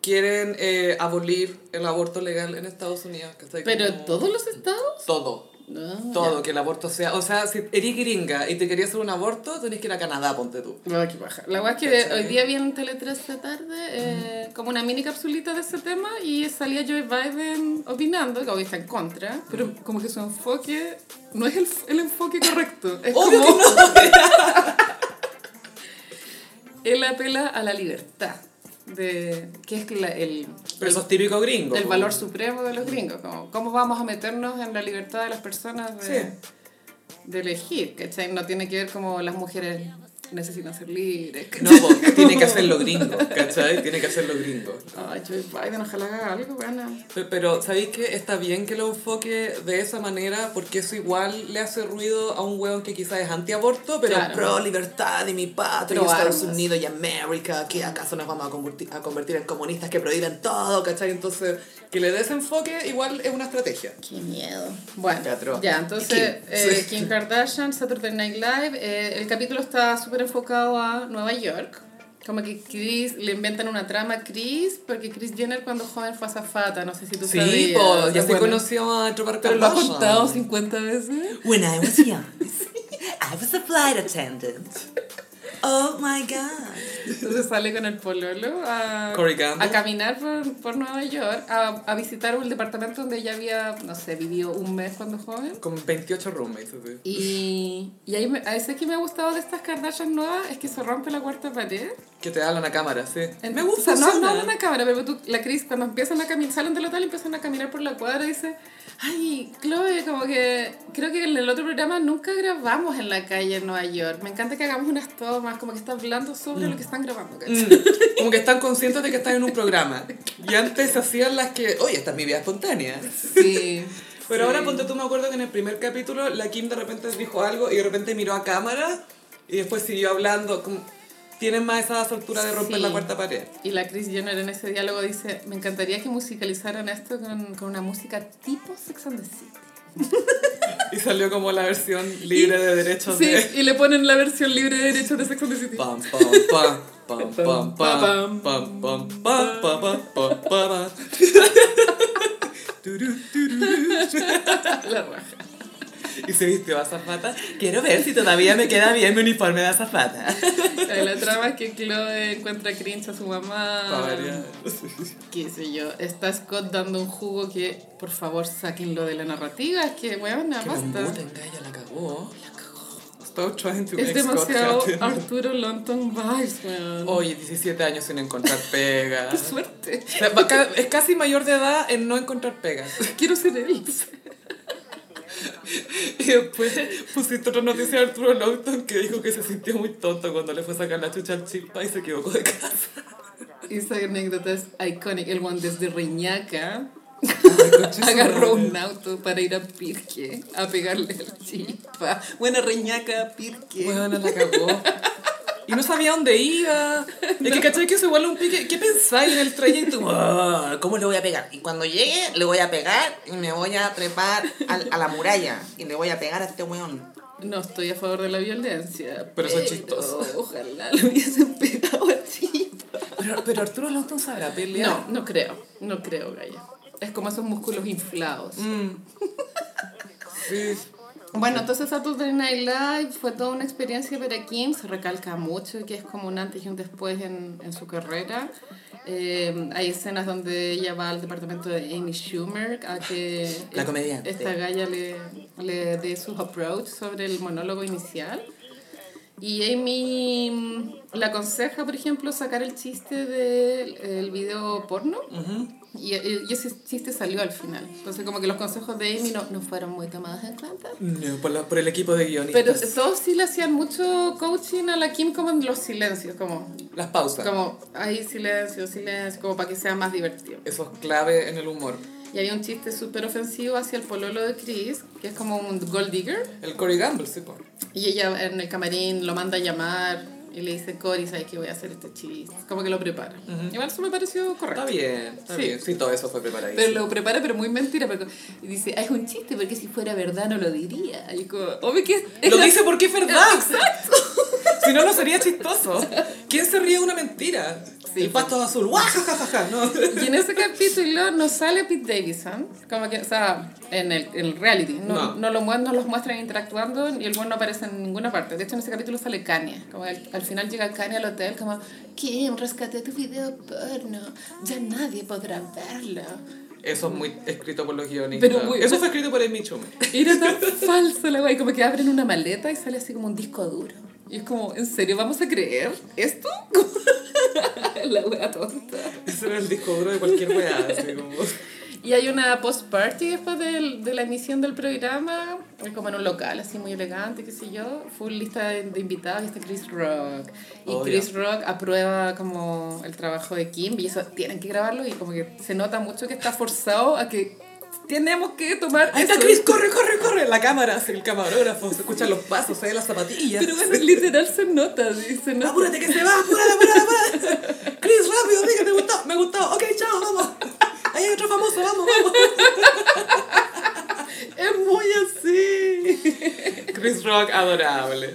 quieren eh, abolir el aborto legal en Estados Unidos. ¿cachai? Pero en todos los estados. Todo. No, Todo, que el aborto sea. O sea, si eres gringa y te querías hacer un aborto, tenés que ir a Canadá, ponte tú. No, qué baja. La verdad es que ¿Cachai? hoy día vi en Tele 3 esta tarde eh, como una mini capsulita de ese tema y salía Joe Biden opinando, que hoy está en contra, pero como que su enfoque no es el, el enfoque correcto. Es Obvio como... que Él apela a la libertad de qué es la- el, Pero eso es típico gringo. el valor supremo de los gringos. Como, ¿Cómo vamos a meternos en la libertad de las personas de, Sí. de elegir? ¿cachai? No tiene que ver como las mujeres necesitan ser libres. No, po, tiene que hacerlo gringo, ¿cachai? Tiene que hacerlo gringo. Ay, Joe Biden, ojalá haga algo, bueno. Pe- Pero, ¿sabéis que está bien que lo enfoque de esa manera? Porque eso igual le hace ruido a un hueón que quizás es antiaborto, pero Claro. pro libertad y mi patria, y Estados. Unidos y América, que acaso nos vamos a convertir, a convertir en comunistas que prohíben todo, ¿cachai? Entonces, que le des enfoque igual es una estrategia. Qué miedo. Bueno, Teatro. ya, entonces Kim. eh, Sí. Kim Kardashian, Saturday Night Live, eh, el capítulo está súper enfocado a Nueva York. Como que Chris, le inventan una trama a Chris, porque Chris Jenner cuando joven fue azafata, no sé si tú Sí, sabías. po, ya Es se bueno. conoció a Trevor Pero lo ha contado 50 veces. When I was young, I was a flight attendant. Oh my god. Entonces sale con el pololo a, a caminar por, por Nueva York, a, a visitar un departamento donde ella había, no sé, vivido un mes cuando joven. Con 28 roommates, así. Y, y ahí me, a veces que me ha gustado de estas Kardashian nuevas es que se rompe la cuarta pared. Que te hablan a cámara, sí. En- Me o gusta, sea, no, no hablan a cámara, pero tú, la Cris, cuando empiezan a caminar, salen del hotel y empiezan a caminar por la cuadra, dice, ay, Chloe, como que creo que en el otro programa nunca grabamos en la calle en Nueva York. Me encanta que hagamos unas tomas, como que está hablando sobre lo que están grabando. ¿cachai? Mm, Como que están conscientes de que están en un programa. Y antes hacían las que, oye, esta es mi vida espontánea. Sí. Pero sí. ahora ponte tú, me acuerdo que en el primer capítulo la Kim de repente dijo algo y de repente miró a cámara y después siguió hablando. Como, tienen más esa altura de romper Sí. la cuarta pared. Y la Chris Jenner en ese diálogo dice, me encantaría que musicalizaran esto con, con una música tipo Sex and the City. Y salió como la versión libre de derechos Sí, de... y le ponen la versión libre de derechos de Sex and the City. Pam, pam, pam, pam, pam, pam, pam, pam, pam, pam, pam, pam. La raja. Y se vistió azafata. Quiero ver si todavía me queda bien mi uniforme de azafata. La trama es que Chloe encuentra cringe a su mamá. Qué sé yo. Está Scott dando un jugo que, por favor, sáquenlo de la narrativa. Es que, weón, nada más. la gaya, la cagó. Stop trying to Es Scott demasiado happy. Arturo Lonton vibes, weón. Oye, 17 años sin encontrar pega. Qué suerte. O sea, Es casi mayor de edad en no encontrar pegas. Quiero ser él. Y después pusiste otra noticia de Arturo Longton que dijo que se sintió muy tonto cuando le fue a sacar la chucha al chilpa y se equivocó de casa. Esa anécdota es icónica. El one desde Reñaca agarró un auto para ir a Pirque a pegarle al chispa. Buena Reñaca, Pirque. Bueno, la cagó. Y no sabía dónde iba. Es que cachai que eso igual un pique. ¿Qué pensáis en el trayecto? Oh, ¿Cómo le voy a pegar? Y cuando llegue, le voy a pegar y me voy a trepar al- a, la muralla. Y le voy a pegar a este weón. No estoy a favor de la violencia. Pero eso es chistoso. Ojalá lo hubiesen pegado a chispa. Pero, pero Arturo Longton sabrá pelear. No, no creo. No creo, Gaya. Es como esos músculos inflados. Mm. Sí. Bueno, entonces Saturday Night Live fue toda una experiencia para Kim, se recalca mucho que es como un antes y un después en, en su carrera. Eh, hay escenas donde ella va al departamento de Amy Schumer a que La esta galla le, le dé sus approach sobre el monólogo inicial. Y Amy le aconseja, por ejemplo, sacar el chiste del el video porno. Y, y- y ese chiste salió al final. Entonces, como que los consejos de Amy no, no fueron muy tomados en cuenta. No, por, la- por el equipo de guionistas. Pero todos sí le hacían mucho coaching a la Kim como en los silencios, como, Las pausas. como ahí silencio, silencio, como para que sea más divertido. Eso es clave en el humor. Y había un chiste súper ofensivo hacia el pololo de Chris, que es como un gold digger, El Corey Gamble, sí, po. y ella en el camarín lo manda a llamar y le dice, Cory, ¿sabes que voy a hacer este chiste? Como que lo prepara. Igual eso me pareció correcto. Está bien, está Sí. bien. Sí, todo eso fue preparadísimo. Pero lo prepara, pero muy mentira. Porque, y dice, ah, es un chiste, porque si fuera verdad no lo diría. Y como, obvio que es, es Lo la- dice porque es verdad. Si no, no sería chistoso. ¿Quién se ríe de una mentira? Sí. el pasto azul. ¡Guajajajaja! No. Y en ese capítulo no sale Pete Davidson, como que, o sea, en el, en el reality. No, No. no. lo, no los muestran interactuando y el buen no aparece en ninguna parte. De hecho, en ese capítulo sale Kanye. Como al, al final llega Kanye al hotel, como, Kim, rescaté tu video porno. Ya nadie podrá verlo. Eso es muy escrito por los guionistas. Pero muy- Eso fue escrito por Amy Schumer. Era tan falso la wey, como que abren una maleta y sale así como un disco duro. Y es como, ¿en serio vamos a creer esto? La wea tonta. Ese era el disco duro de cualquier weá, así como... Y hay una post-party después del- de, la emisión del programa, como en un local así muy elegante, qué sé yo, full lista de, de invitados y está Chris Rock. Y Obvio. Chris Rock aprueba como el trabajo de Kim y eso tienen que grabarlo y como que se nota mucho que está forzado a que tenemos que tomar Ahí está. Chris, corre, corre, corre. La cámara, el camarógrafo, se escuchan los pasos, se ven las zapatillas. Pero bueno, literal se nota, se nota. Apúrate que se va, apúrate, apúrate, apúrate. Chris, rápido, diga, te gustó, me gustó. Ok, chao, vamos. Ahí hay otro famoso, vamos, vamos. Es muy así. Chris Rock, adorable.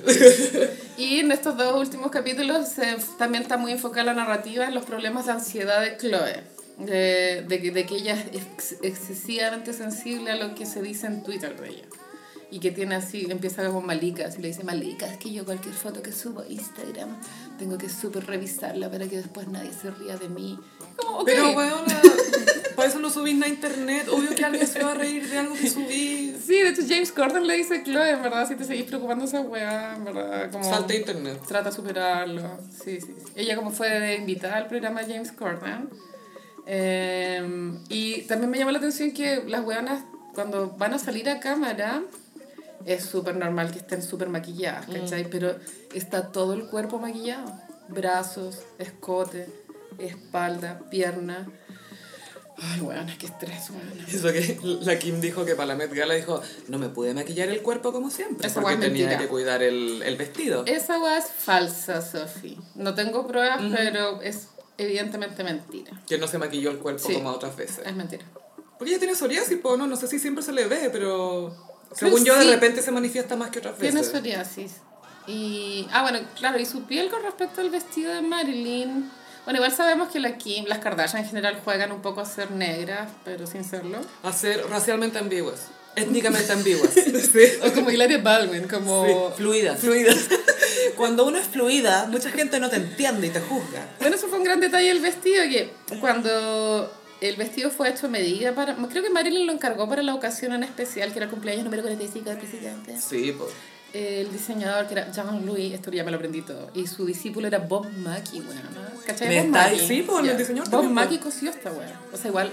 Y en estos dos últimos capítulos se- también está muy enfocada la narrativa en los problemas de ansiedad de Chloe. De, de, que- de que ella es ex- excesivamente sensible a lo que se dice en Twitter de ella. Y que tiene así, empieza como Malika, así le dice Malika, es que yo cualquier foto que subo a Instagram tengo que súper revisarla para que después nadie se ría de mí. Como, ok. Pero, weón, por eso no subís a internet. Obvio que alguien se va a reír de algo que subí. Sí, de hecho James Corden le dice Chloe, en verdad, si te seguís preocupando esa weá, en verdad, como... Salte a internet. Trata de superarlo. Sí, sí, sí. Ella como fue de invitada al programa James Corden. Eh, y también me llamó la atención que las weonas cuando van a salir a cámara es súper normal que estén súper maquilladas, ¿cachai? Pero está todo el cuerpo maquillado. Brazos, escote, espalda, pierna. Ay, weona, qué estrés, weona. Eso que la Kim dijo que para la Met Gala dijo, no me pude maquillar el cuerpo como siempre. Esa porque es tenía mentira. que cuidar el, el vestido. Esa weá es falsa, Sophie. No tengo pruebas, pero es evidentemente mentira. Que no se maquilló el cuerpo Sí. como otras veces. Es mentira. Porque ella tiene psoriasis, no, no sé si siempre se le ve, pero Creo según yo sí. de repente se manifiesta más que otras Tiene veces. psoriasis. Y, ah, bueno, claro, y su piel con respecto al vestido de Marilyn. Bueno, igual sabemos que la Kim, las Kardashian en general juegan un poco a ser negras, pero sin serlo. A ser racialmente ambiguas, étnicamente ambiguas. sí. O como Hilaria Baldwin, como... Fluidas. Fluidas. Cuando uno es fluida, mucha gente no te entiende y te juzga. Bueno, eso fue un gran detalle del vestido, que cuando el vestido fue hecho a medida para... Creo que Marilyn lo encargó para la ocasión en especial, que era el cumpleaños número 45 del presidente. Sí, pues. El diseñador, que era Jean-Louis, esto ya me lo aprendí todo, y su discípulo era Bob Mackie, weón, ¿no? ¿Cachai? Bob Mackie. sí, pues, el Ya. diseñador Bob Mackie pues. cosió esta weón. O sea, igual.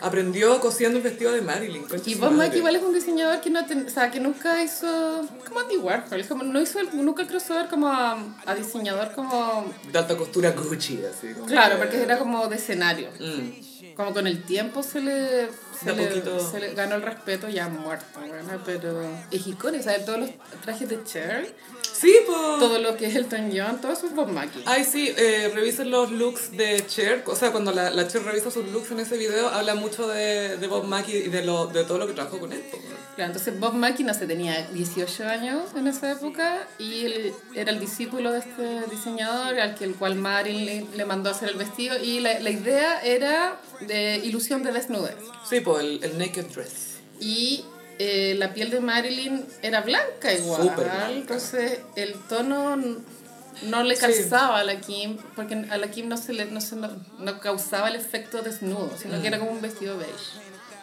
Aprendió cosiendo el vestido de Marilyn. Y Bob. Mackie igual es un diseñador que no ten- o sea, que nunca hizo como Andy Warhol, como no hizo el- nunca el crossover como a, a diseñador como De alta costura Gucci, así. como claro, que- porque era como de escenario. Mm. Como con el tiempo se le, se le, poquito. se le ganó el respeto ya muerto, bueno, pero es icónico, ¿sabes? Todos los trajes de Cher, Sí, pues. todo lo que es Elton John, todo eso es Bob Mackie. Ay, sí, eh, revisen los looks de Cher. O sea, cuando la, la Cher revisa sus looks en ese video, habla mucho de, de Bob Mackie y de, lo, de todo lo que trabajó con él. Claro, entonces Bob Mackie, no sé, tenía 18 años en esa época y él era el discípulo de este diseñador al que el cual Marilyn le, le mandó a hacer el vestido y la, la idea era de ilusión de desnudez. Sí, pues el, el naked dress. Y eh, la piel de Marilyn era blanca igual, blanca. entonces el tono no le Sí. calzaba a la Kim, porque a la Kim no, se le, no, se, no, no causaba el efecto desnudo, sino que era como un vestido beige.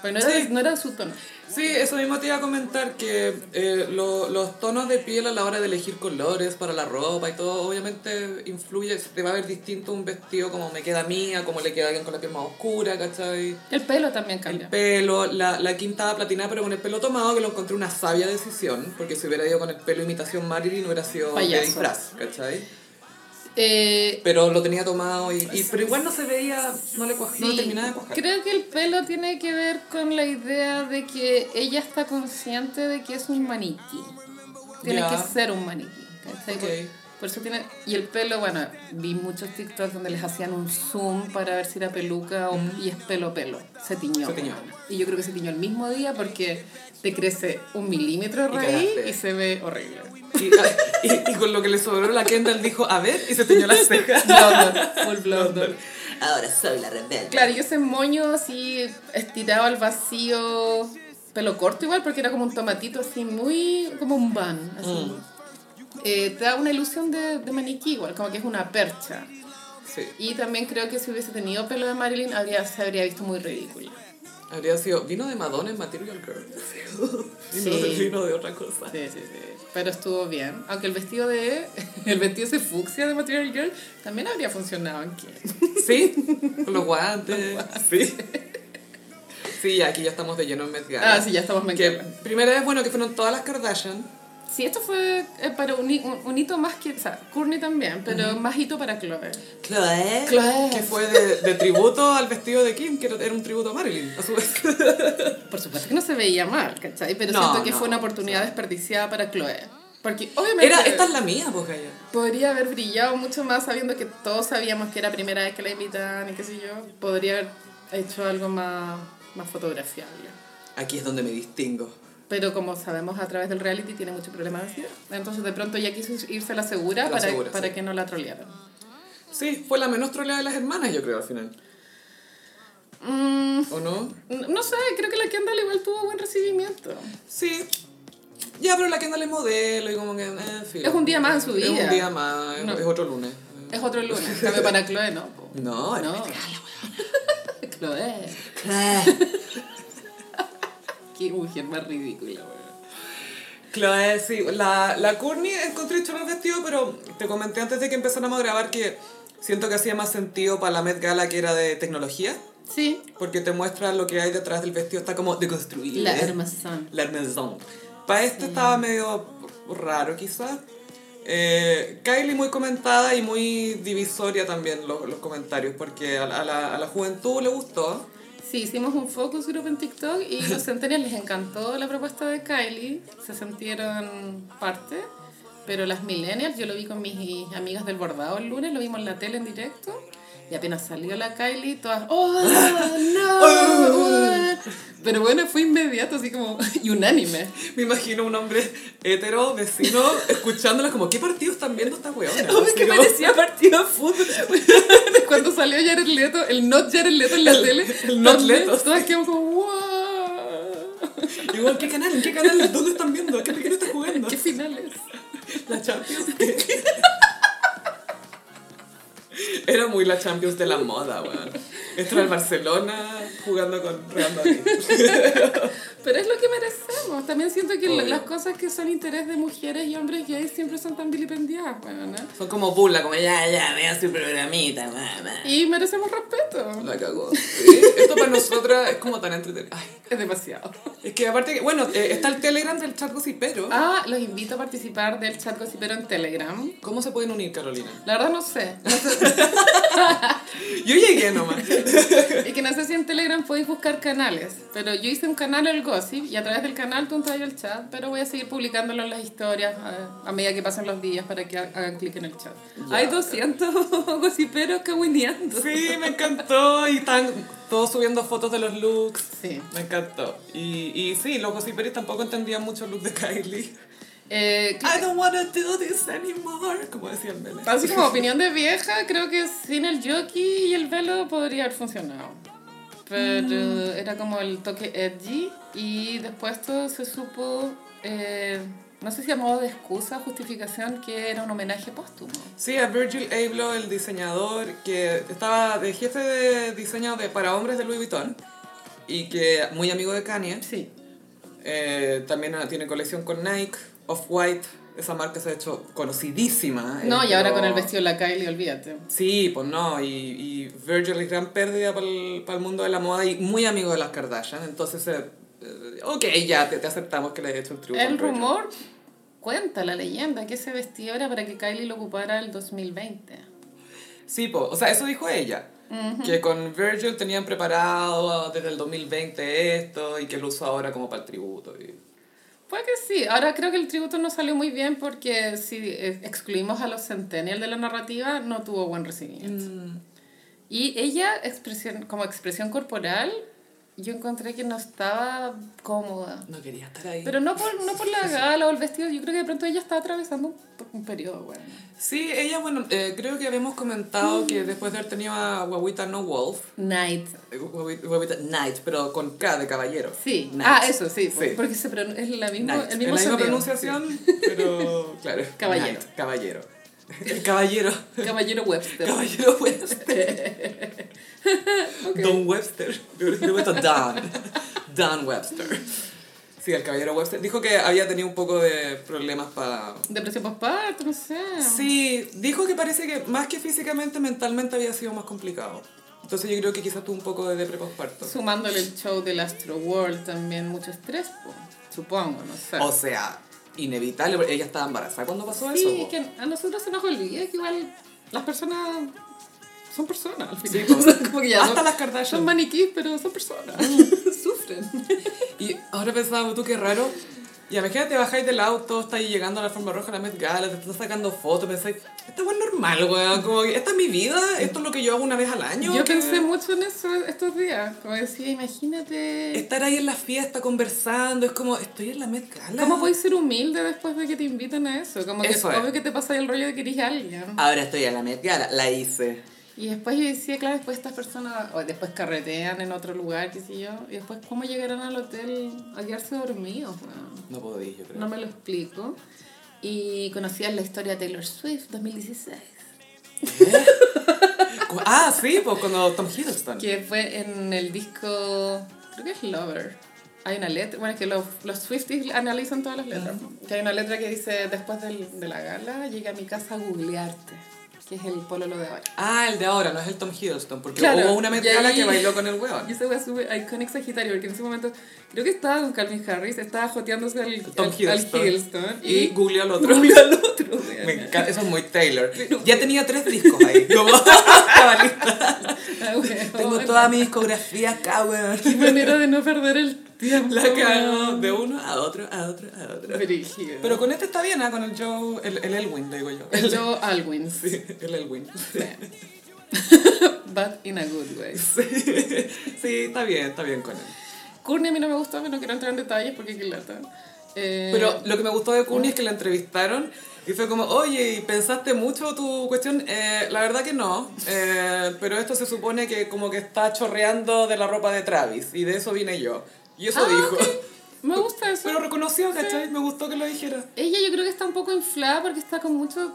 Porque no era. Sí. no era su tono. Sí, eso mismo te iba a comentar, que eh, lo- los tonos de piel a la hora de elegir colores para la ropa y todo, obviamente influye, te va a ver distinto un vestido como me queda a mí, a como le queda a alguien con la piel más oscura, ¿cachai? El pelo también El cambia. pelo, la, la Kim estaba platinada pero con el pelo tomado, que lo encontré una sabia decisión, porque si hubiera ido con el pelo imitación Marilyn hubiera sido de disfraz, ¿cachai? Eh, Pero lo tenía tomado y, y- pero igual no se veía, no le, cuaj- no le sí, terminaba de cuajar. creo que el pelo tiene que ver con la idea de que ella está consciente de que es un maniquí. Tiene Ya. que ser un maniquí. ¿cachai? Por- eso tiene... Y el pelo, bueno, vi muchos TikToks donde les hacían un zoom para ver si era peluca o, y es pelo pelo. Se tiñó. Mm. Se tiñó. Y yo creo que se tiñó el mismo día porque te crece un milímetro de Y raíz cagaste. y se ve horrible. Y, y- y con lo que le sobró la Kendall dijo, a ver, y se teñó las cejas. Blondor, full blondor. Ahora soy la rebelde. Claro, y ese moño así estirado al vacío, pelo corto igual, porque era como un tomatito así, muy como un van, así. Eh, te da una ilusión de, de maniquí igual, como que es una percha. Sí, Y también creo que si hubiese tenido pelo de Marilyn, habría, se habría visto muy ridícula. Habría sido, vino de Madonna en Material Girl. Vino, Sí. vino de otra cosa. Sí, sí, sí. Pero estuvo bien. Aunque el vestido de. El vestido ese fucsia de Material Girl también habría funcionado en Kim. Sí, con los guantes. Sí. Sí, aquí ya estamos de lleno en Met Gala. Ah, sí, ya estamos Que mezclando. primera vez, bueno, que fueron todas las Kardashian. Sí, esto fue eh, para un, un- un hito más que... O sea, Courtney también, pero más hito para Chloe. Chloe. Chloe. Que fue de, de tributo al vestido de Kim, que era era un tributo a Marilyn, a su vez. Por supuesto que no se veía mal, ¿cachai? Pero No, siento que no, fue una oportunidad desperdiciada para Chloe. Porque obviamente Era, esta es la mía, pues, Gaya. podría haber brillado mucho más sabiendo que todos sabíamos que era primera vez que la invitan y qué sé yo. Podría haber hecho algo más, más fotografiable. Aquí es donde me distingo. Pero como sabemos a través del reality tiene mucho problema de ansiedad. Entonces de pronto ya quiso irse a la segura La para, segura, para sí. que no la trolearan. Sí, fue la menos troleada de las hermanas, yo creo, al final. Mm, ¿O no? no sé, creo que la Kendall igual tuvo buen recibimiento. Sí. Ya, pero la Kendall es modelo y como que... eh. Es un día más en su Es vida. un día más, es, No. es otro lunes. Es otro lunes. Cambio para Chloe no. po. No, No. Chloe. Chloe. Qué mujer más ridícula, weón. Chloe, sí. La, la Courtney encontré chulo el vestido, pero te comenté antes de que empezáramos a grabar que siento que hacía más sentido para la Met Gala que era de tecnología. Sí. Porque te muestra lo que hay detrás del vestido, está como deconstruido. La. Hermesón. La Hermesón. Para este estaba medio raro quizás. Eh, Kylie muy comentada y muy divisoria también los, los comentarios, porque a, la- a la, a la juventud le gustó. Sí, hicimos un focus group en TikTok y los centennials les encantó la propuesta de Kylie, se sintieron parte, pero las millennials, yo lo vi con mis amigas del bordado el lunes, lo vimos en la tele en directo, y apenas salió la Kylie, todas, ¡oh, no! Pero bueno, fue inmediato, así como, y unánime. Me imagino un hombre hetero, vecino, escuchándola como, ¿qué partido están viendo estas weonas? Obvio Así que parecía partido de fútbol. Cuando salió Jared Leto, el not Jared Leto en la tele, el not Leto, Todas quedamos como, ¡wow! Igual, ¿qué canal? ¿En qué canal? ¿Dónde están viendo? ¿Qué, ¿Quién está jugando? ¿Qué finales? La Champions. Era muy la Champions de la moda, weón. Esto era el Barcelona jugando con Real Madrid. Pero es lo que merecemos. También siento que Obvio. las cosas que son interés de mujeres y hombres gays siempre son tan vilipendiadas, bueno, ¿no? Son como burla, como ya, ya, vean su programita, mamá. Y merecemos respeto. La cagó. Sí, Esto para nosotras es como tan entretenido. Ay, Es demasiado. es que aparte, que, bueno, eh, está el Telegram del chat gossipero. Ah, los invito a participar del chat gossipero en Telegram. ¿Cómo se pueden unir, Carolina? La verdad no sé. No sé. Yo llegué nomás. Es que no sé si en Telegram podéis buscar canales. Pero yo hice un canal el gossip y a través del canal tú entras al chat. Pero voy a seguir publicándolo en las historias a, a medida que pasen los días para que ha- hagan clic en el chat. Ya. Hay 200 gossiperos cahuineando. Sí, me encantó. Y están todos subiendo fotos de los looks. Sí. Me encantó. Y, y sí, los gossiperos tampoco entendían mucho el look de Kylie. Eh, I don't wanna do this anymore, como decía el meme. Así como opinión de vieja, creo que sin el jockey y el velo podría haber funcionado. Pero era como el toque edgy y después todo se supo, eh, no sé si a modo de excusa, justificación, que era un homenaje póstumo. Sí, a Virgil Abloh, el diseñador, que estaba de jefe de diseño de, para hombres de Louis Vuitton y que muy amigo de Kanye. Sí. Eh, también tiene colección con Nike, Off-White. Esa marca se ha hecho conocidísima. No, y ahora con el vestido de la Kylie, olvídate. Sí, pues no, y, y Virgil es gran pérdida para el, para el mundo de la moda y muy amigo de las Kardashian, entonces, eh, eh, ok, ya te, te aceptamos que le he hecho un tributo. El rumor cuenta, la leyenda, que ese vestido era para que Kylie lo ocupara el 2020. Sí, po, o sea, eso dijo ella. Que con Virgil tenían preparado desde el 2020 esto y que lo usó ahora como para el tributo. y- Puede que sí. Ahora creo que el tributo no salió muy bien porque si eh, excluimos a los centennials de la narrativa, no tuvo buen recibimiento. Mm. Y ella, expresión, como expresión corporal, yo encontré que no estaba cómoda. No quería estar ahí. Pero no por, no por la gala o el vestido, yo creo que de pronto ella estaba atravesando un, un periodo, bueno. Sí, ella, bueno, eh, creo que habíamos comentado que después de haber tenido a Guaguita No Wolf, Night. eh, Guaguita, Knight, pero con K de caballero. Sí. Knight. Ah, eso, sí. Sí. Porque se es la misma, Knight. el mismo Es la misma pronunciación, pero claro. Caballero. Knight, caballero. El caballero. Caballero Webster. Caballero Webster. Don Webster. Le le he puesto Don. Don Webster. Sí, el caballero Webster. Dijo que había tenido un poco de problemas para... Depresión postparto, no sé. Sí, dijo que parece que más que físicamente, mentalmente había sido más complicado. Entonces yo creo que quizás tuvo un poco de depre postparto. Sumándole el show del Astro World también, mucho estrés, po. supongo, no sé. O sea, inevitable, porque ella estaba embarazada cuando pasó eso. sí, que a nosotros se nos olvida que igual las personas son personas al final. Sí, po. O sea, como que ya Hasta son- las Kardashian. Son maniquís, pero son personas. Sufren. Y ahora pensaba, tú qué raro. Y imagínate, bajáis del auto, estáis llegando a la forma roja, a la Met Gala, te estás sacando fotos, pensáis, esta es normal, weón, como que esta es mi vida, esto es lo que yo hago una vez al año. Yo que- pensé mucho en eso estos días. Como decía, imagínate. Estar ahí en la fiesta conversando, es como, estoy en la Met Gala. ¿Cómo puedes ser humilde después de que te invitan a eso? Como que Eso es es. obvio que te pasa el rollo de que eres alguien. Ahora estoy en la Met Gala, la hice. Y después yo decía, claro, después estas personas, o después carretean en otro lugar, qué sé yo, y después cómo llegarán al hotel a quedarse dormidos, weón? No podéis, yo creo. No me lo explico. Y conocías la historia de Taylor Swift 2016, Cu- Ah, sí, pues cuando Tom Hiddleston. que fue en el disco, creo que es Lover. Hay una letra, bueno, es que los, los Swifties analizan todas las letras. Que hay una letra que dice, después del, de la gala, llegué a mi casa a googlearte, que es el pololo de hoy. Ah, el de ahora, no es el Tom Hiddleston, porque Claro, hubo una y ahí- que bailó con el weón. Y ese fue súper iconic Sagitario, porque en ese momento creo que estaba con Calvin Harris, estaba joteándose al, Tom al- al Hiddleston. Hiddleston, Y googleó al otro. googleó al otro. weón. Me encanta, eso es muy Taylor. Ya tenía tres discos ahí. Como. Ah, weón. Tengo toda mi discografía acá, weón. Qué manera de no perder el. La cagó de uno a otro, a otro, a otro. Brígido. Pero con este está bien, ¿ah? Con el Joe, el, el Elwin, le digo yo. El Joe Alwyn. Sí, el Elwin. But in a good way. Sí, sí, está bien, está bien con él. Courtney a mí no me gustó, pero no quiero entrar en detalles porque qué lata. Eh, Pero lo que me gustó de Courtney es que la entrevistaron y fue como, oye, ¿y pensaste mucho tu cuestión? Eh, la verdad que no, eh, pero esto se supone que como que está chorreando de la ropa de Travis y de eso vine yo. Y eso Ah, dijo. ok. Me gusta eso. Pero reconoció, ¿cachai? Me gustó que lo dijera. Ella yo creo que está un poco inflada porque está con mucho,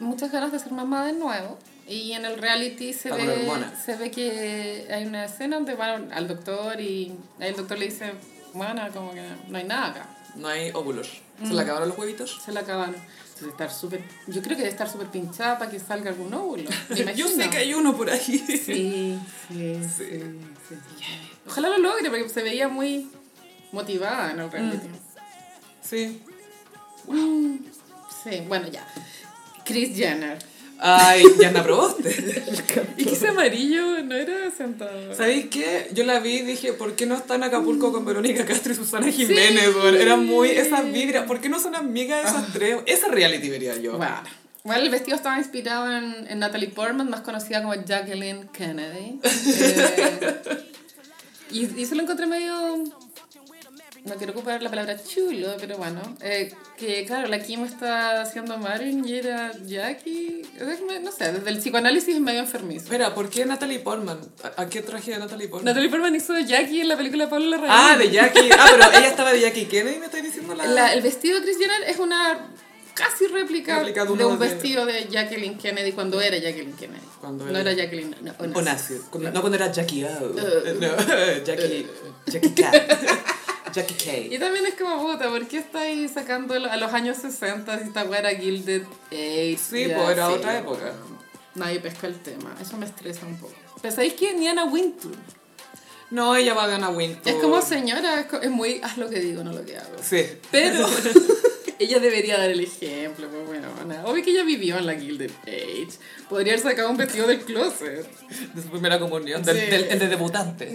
muchas ganas de ser mamá de nuevo. Y en el reality se Está ve, se ve que hay una escena donde van al doctor y el doctor le dice, bueno, como que no hay nada acá. No hay óvulos. ¿Se Mm. le acabaron los huevitos? Se la acaban. Entonces, estar súper, yo creo que debe estar súper pinchada para que salga algún óvulo. Yo sé que hay uno por ahí. Sí, sí, sí, sí, Ojalá lo logre porque se veía muy motivada en el reality. Sí. Sí, bueno, ya. Chris Jenner. Ay, ya me aprobaste. ¿Y que ese amarillo no era sentado? ¿Sabéis qué? Yo la vi y dije, ¿por qué no está en Acapulco con Verónica Castro y Susana Jiménez? weón? Era muy esa vibra. ¿Por qué no son amigas de esas tres? Esa reality vería yo. Bueno. Bueno, el vestido estaba inspirado en, en Natalie Portman, más conocida como Jacqueline Kennedy. Eh, y, y se lo encontré medio... No quiero ocupar la palabra chulo, pero bueno. eh, que claro, la Kim está haciendo Marin y era Jackie. No sé, desde el psicoanálisis es medio enfermizo. Espera, ¿por qué Natalie Portman? ¿A, a qué traje de Natalie Portman? Natalie Portman hizo de Jackie en la película Pablo Larraín. Ah, de Jackie. Ah, pero ella estaba de Jackie Kennedy, me estáis diciendo la... La- el vestido de Jenner es una casi réplica, de un de- vestido de Jacqueline Kennedy cuando era Jacqueline Kennedy. Cuando no era- Jacqueline no, Onassis. No cuando era Jackie O. Uh. no, Jackie... Jackie Cat. Jackie K. Y también es como, puta, ¿por qué estáis sacando a los años 60 si esta weá era Gilded Age? Sí, pues era otra época. Nadie pesca el tema. Eso me estresa un poco. Pero ¿sabéis que ni Anna Wintour? No, ella va a ganar Wintour. Es como señora, es, es muy, haz lo que digo, no lo que hago. Sí. Pero ella debería dar el ejemplo, pues bueno, obvio que ella vivió en la Gilded Age. Podría haber sacado un vestido del closet. De su primera comunión. Del, Sí. del, el de debutante.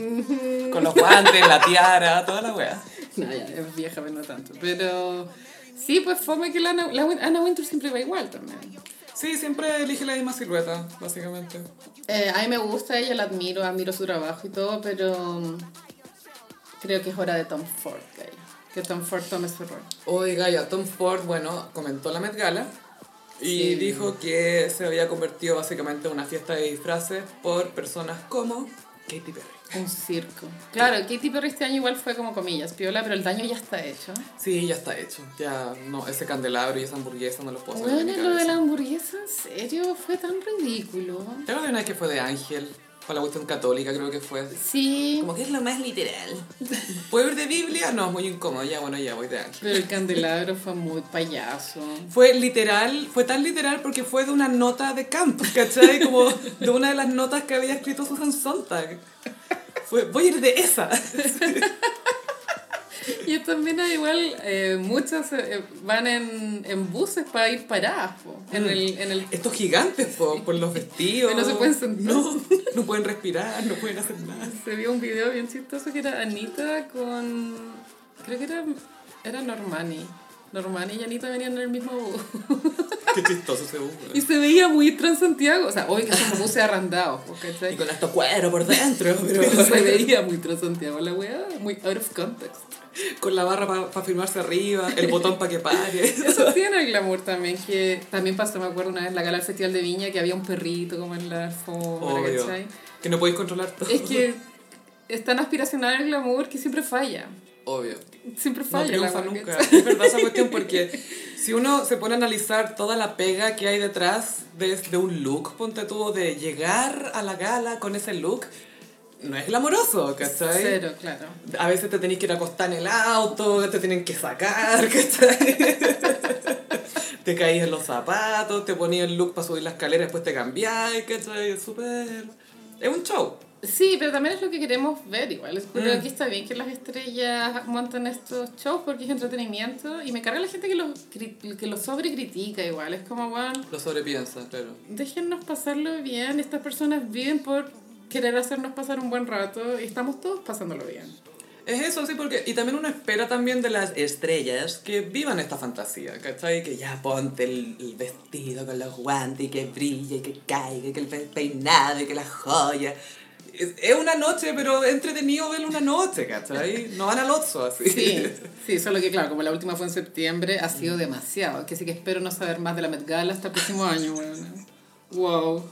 Con los guantes, la tiara, toda la wea. No, ya, es vieja, pero no tanto. Pero sí, pues fome que la, Anna- la Win- Anna Wintour siempre va igual también. Sí, siempre elige la misma silueta, básicamente. Eh, a mí me gusta ella, la admiro, admiro su trabajo y todo, pero mm, creo que es hora de Tom Ford, Gaia. Que Tom Ford tome su rol. Oiga, ya Tom Ford, bueno, comentó la Met Gala y Sí. dijo que se había convertido básicamente en una fiesta de disfraces por personas como Katy Perry. Un circo. Claro, Katy Perry este año igual fue como comillas, piola, pero el daño ya está hecho. Sí, ya está hecho. Ya, no, ese candelabro y esa hamburguesa no los puedo de Bueno, lo de la hamburguesa, en serio, fue tan ridículo. Tengo una que fue de Ángel Para la cuestión católica creo que fue. Sí, Como que es lo más literal. ¿Puedo ir de Biblia? No, es muy incómodo. Ya, bueno, ya voy de ángel. pero el candelabro fue muy payaso. Fue literal, fue tan literal porque fue de una nota de campo, ¿cachai? Como de una de las notas que había escrito Susan Sontag. Fue, voy a ir de esa. Y también hay igual, eh, muchas eh, van en, en buses para ir paradas, en, el, en el Estos gigantes, po, por los vestidos. Que no se pueden sentar. No, no pueden respirar, no pueden hacer nada. Se vio un video bien chistoso que era Anita con. Creo que era, era Normani. Normani y Anita venían en el mismo bus. Qué chistoso ese bus. Y se veía muy Transantiago. O sea, obvio que son buses arrendados, po, ¿cachai? Y con esto cuero por dentro, Pero se veía muy Transantiago la weá, muy out of context. Con la barra para firmarse arriba, el botón para que pare. Eso tiene el glamour también, que también pasó, me acuerdo una vez la gala del Festival de Viña, que había un perrito como en la alfombra. Que no podéis controlar todo. Es que es tan aspiracional el glamour que siempre falla. Obvio. Siempre No falla. triunfa weá, nunca. Es verdad esa cuestión porque si uno se pone a analizar toda la pega que hay detrás de, de un look, ponte tú, de llegar a la gala con ese look, no es glamoroso, ¿cachai? Cero, claro. A veces te tenéis que ir a acostar en el auto, te tienen que sacar, ¿cachai? te caís en los zapatos, te ponías el look para subir la escalera, después te cambiáis, ¿cachai? Es súper... Es un show. Sí, pero también es lo que queremos ver igual. Pero Mm. aquí está bien que las estrellas montan estos shows porque es entretenimiento y me carga la gente que los, que los sobrecritica igual. Es como, bueno, Lo sobrepiensa, claro. déjennos pasarlo bien. Estas personas viven por querer hacernos pasar un buen rato y estamos todos pasándolo bien. Es eso, sí, porque... Y también uno espera también de las estrellas que vivan esta fantasía, ¿cachai? Que ya ponte el, el vestido con los guantes y que brille y que caiga y que el pe- peinado y que la joya. Es, es una noche, pero entretenido verlo una noche, ¿cachai? No van al Otso, así. Sí, sí, solo que claro, como la última fue en septiembre, ha sido demasiado. Que sí que espero no saber más de la Met Gala hasta el próximo año, weón. Wow.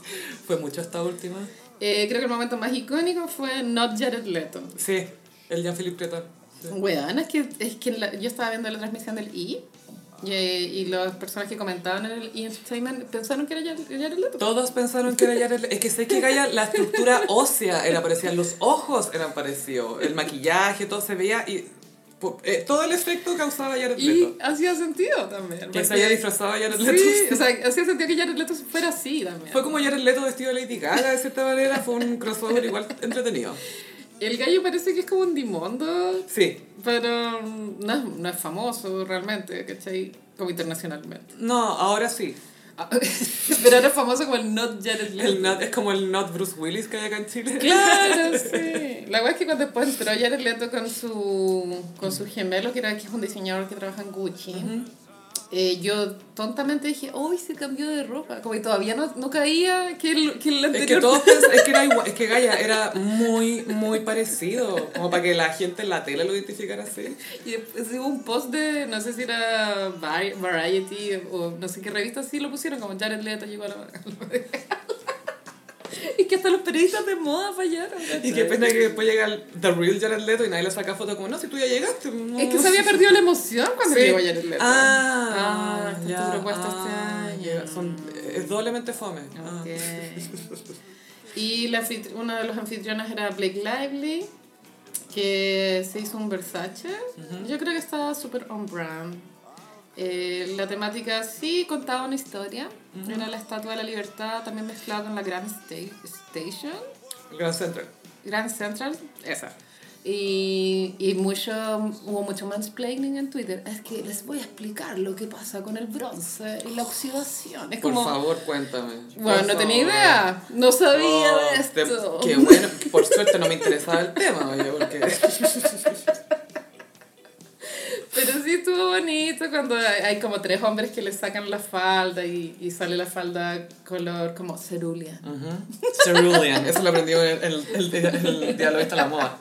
Fue mucho esta última. Eh, creo que el momento más icónico fue Not Jared Leto. Sí, el Jean-Philippe Creton. Sí. Weón, es que, es que la- yo estaba viendo la transmisión del E! y, y las personas que comentaban en el! Entertainment pensaron que era Jared Leto. Todos pensaron que era Jared Leto. Es que sé que Gaia, la estructura ósea era parecida, los ojos eran parecidos, el maquillaje, todo se veía y eh, todo el efecto causaba Jared Y Leto. hacía sentido también. Que se haya disfrazado a Jared Leto. Sí, o sea, hacía sentido que Jared Leto fuera así también. Fue como Jared Leto vestido de Lady Gaga, de cierta manera, fue un crossover igual entretenido. El gallo parece que es como un dimondo, Sí, pero no no es famoso realmente, ¿cachai? Como internacionalmente. no, ahora sí. Pero era famoso como el Not Jared Leto. El not, es como el not Bruce Willis que hay acá en Chile. Claro, sí. La verdad es que cuando después entró Jared Leto con su, con su gemelo, que, era, que es un diseñador que trabaja en Gucci, eh, yo tontamente dije, uy, se cambió de ropa. Como que todavía no, no caía que el, que el Es anterior... que todos es que era igual, es que Gaia era muy, muy parecido, como para que la gente en la tele lo identificara así. Y después hubo un post de, no sé si era Vari- Variety o no sé qué revista así lo pusieron, como Jared Leto llegó a la... y que hasta los periodistas de moda fallaron. Y qué pena que después llega el The Real Jared Leto y nadie le saca foto como, no, si tú ya llegaste. no". Es que se había perdido la emoción cuando Sí. llegó Jared Leto. Ah, Ah, ya, tu propuesta ah, este año. son- es doblemente fome. Ah. Y la uno de los anfitriones era Blake Lively, que se hizo un Versace. Yo creo que estaba súper on brand. Eh, la temática sí contaba una historia. Era la Estatua de la Libertad, también mezclada con la Grand Sta- Station. Grand Central. Grand Central, esa. Y, y mucho, hubo mucho mansplaining en Twitter. Es que les voy a explicar lo que pasa con el bronce y la oxidación. Es Por como, favor, cuéntame. bueno, no tenía idea. No sabía Oh, de te- esto. Qué bueno, por suerte no me interesaba el tema, oye, porque... Pero sí estuvo bonito cuando hay, como tres hombres que le sacan la falda y, y sale la falda color como cerulia. Cerulean, eso lo aprendió el, el, el, el de la moda.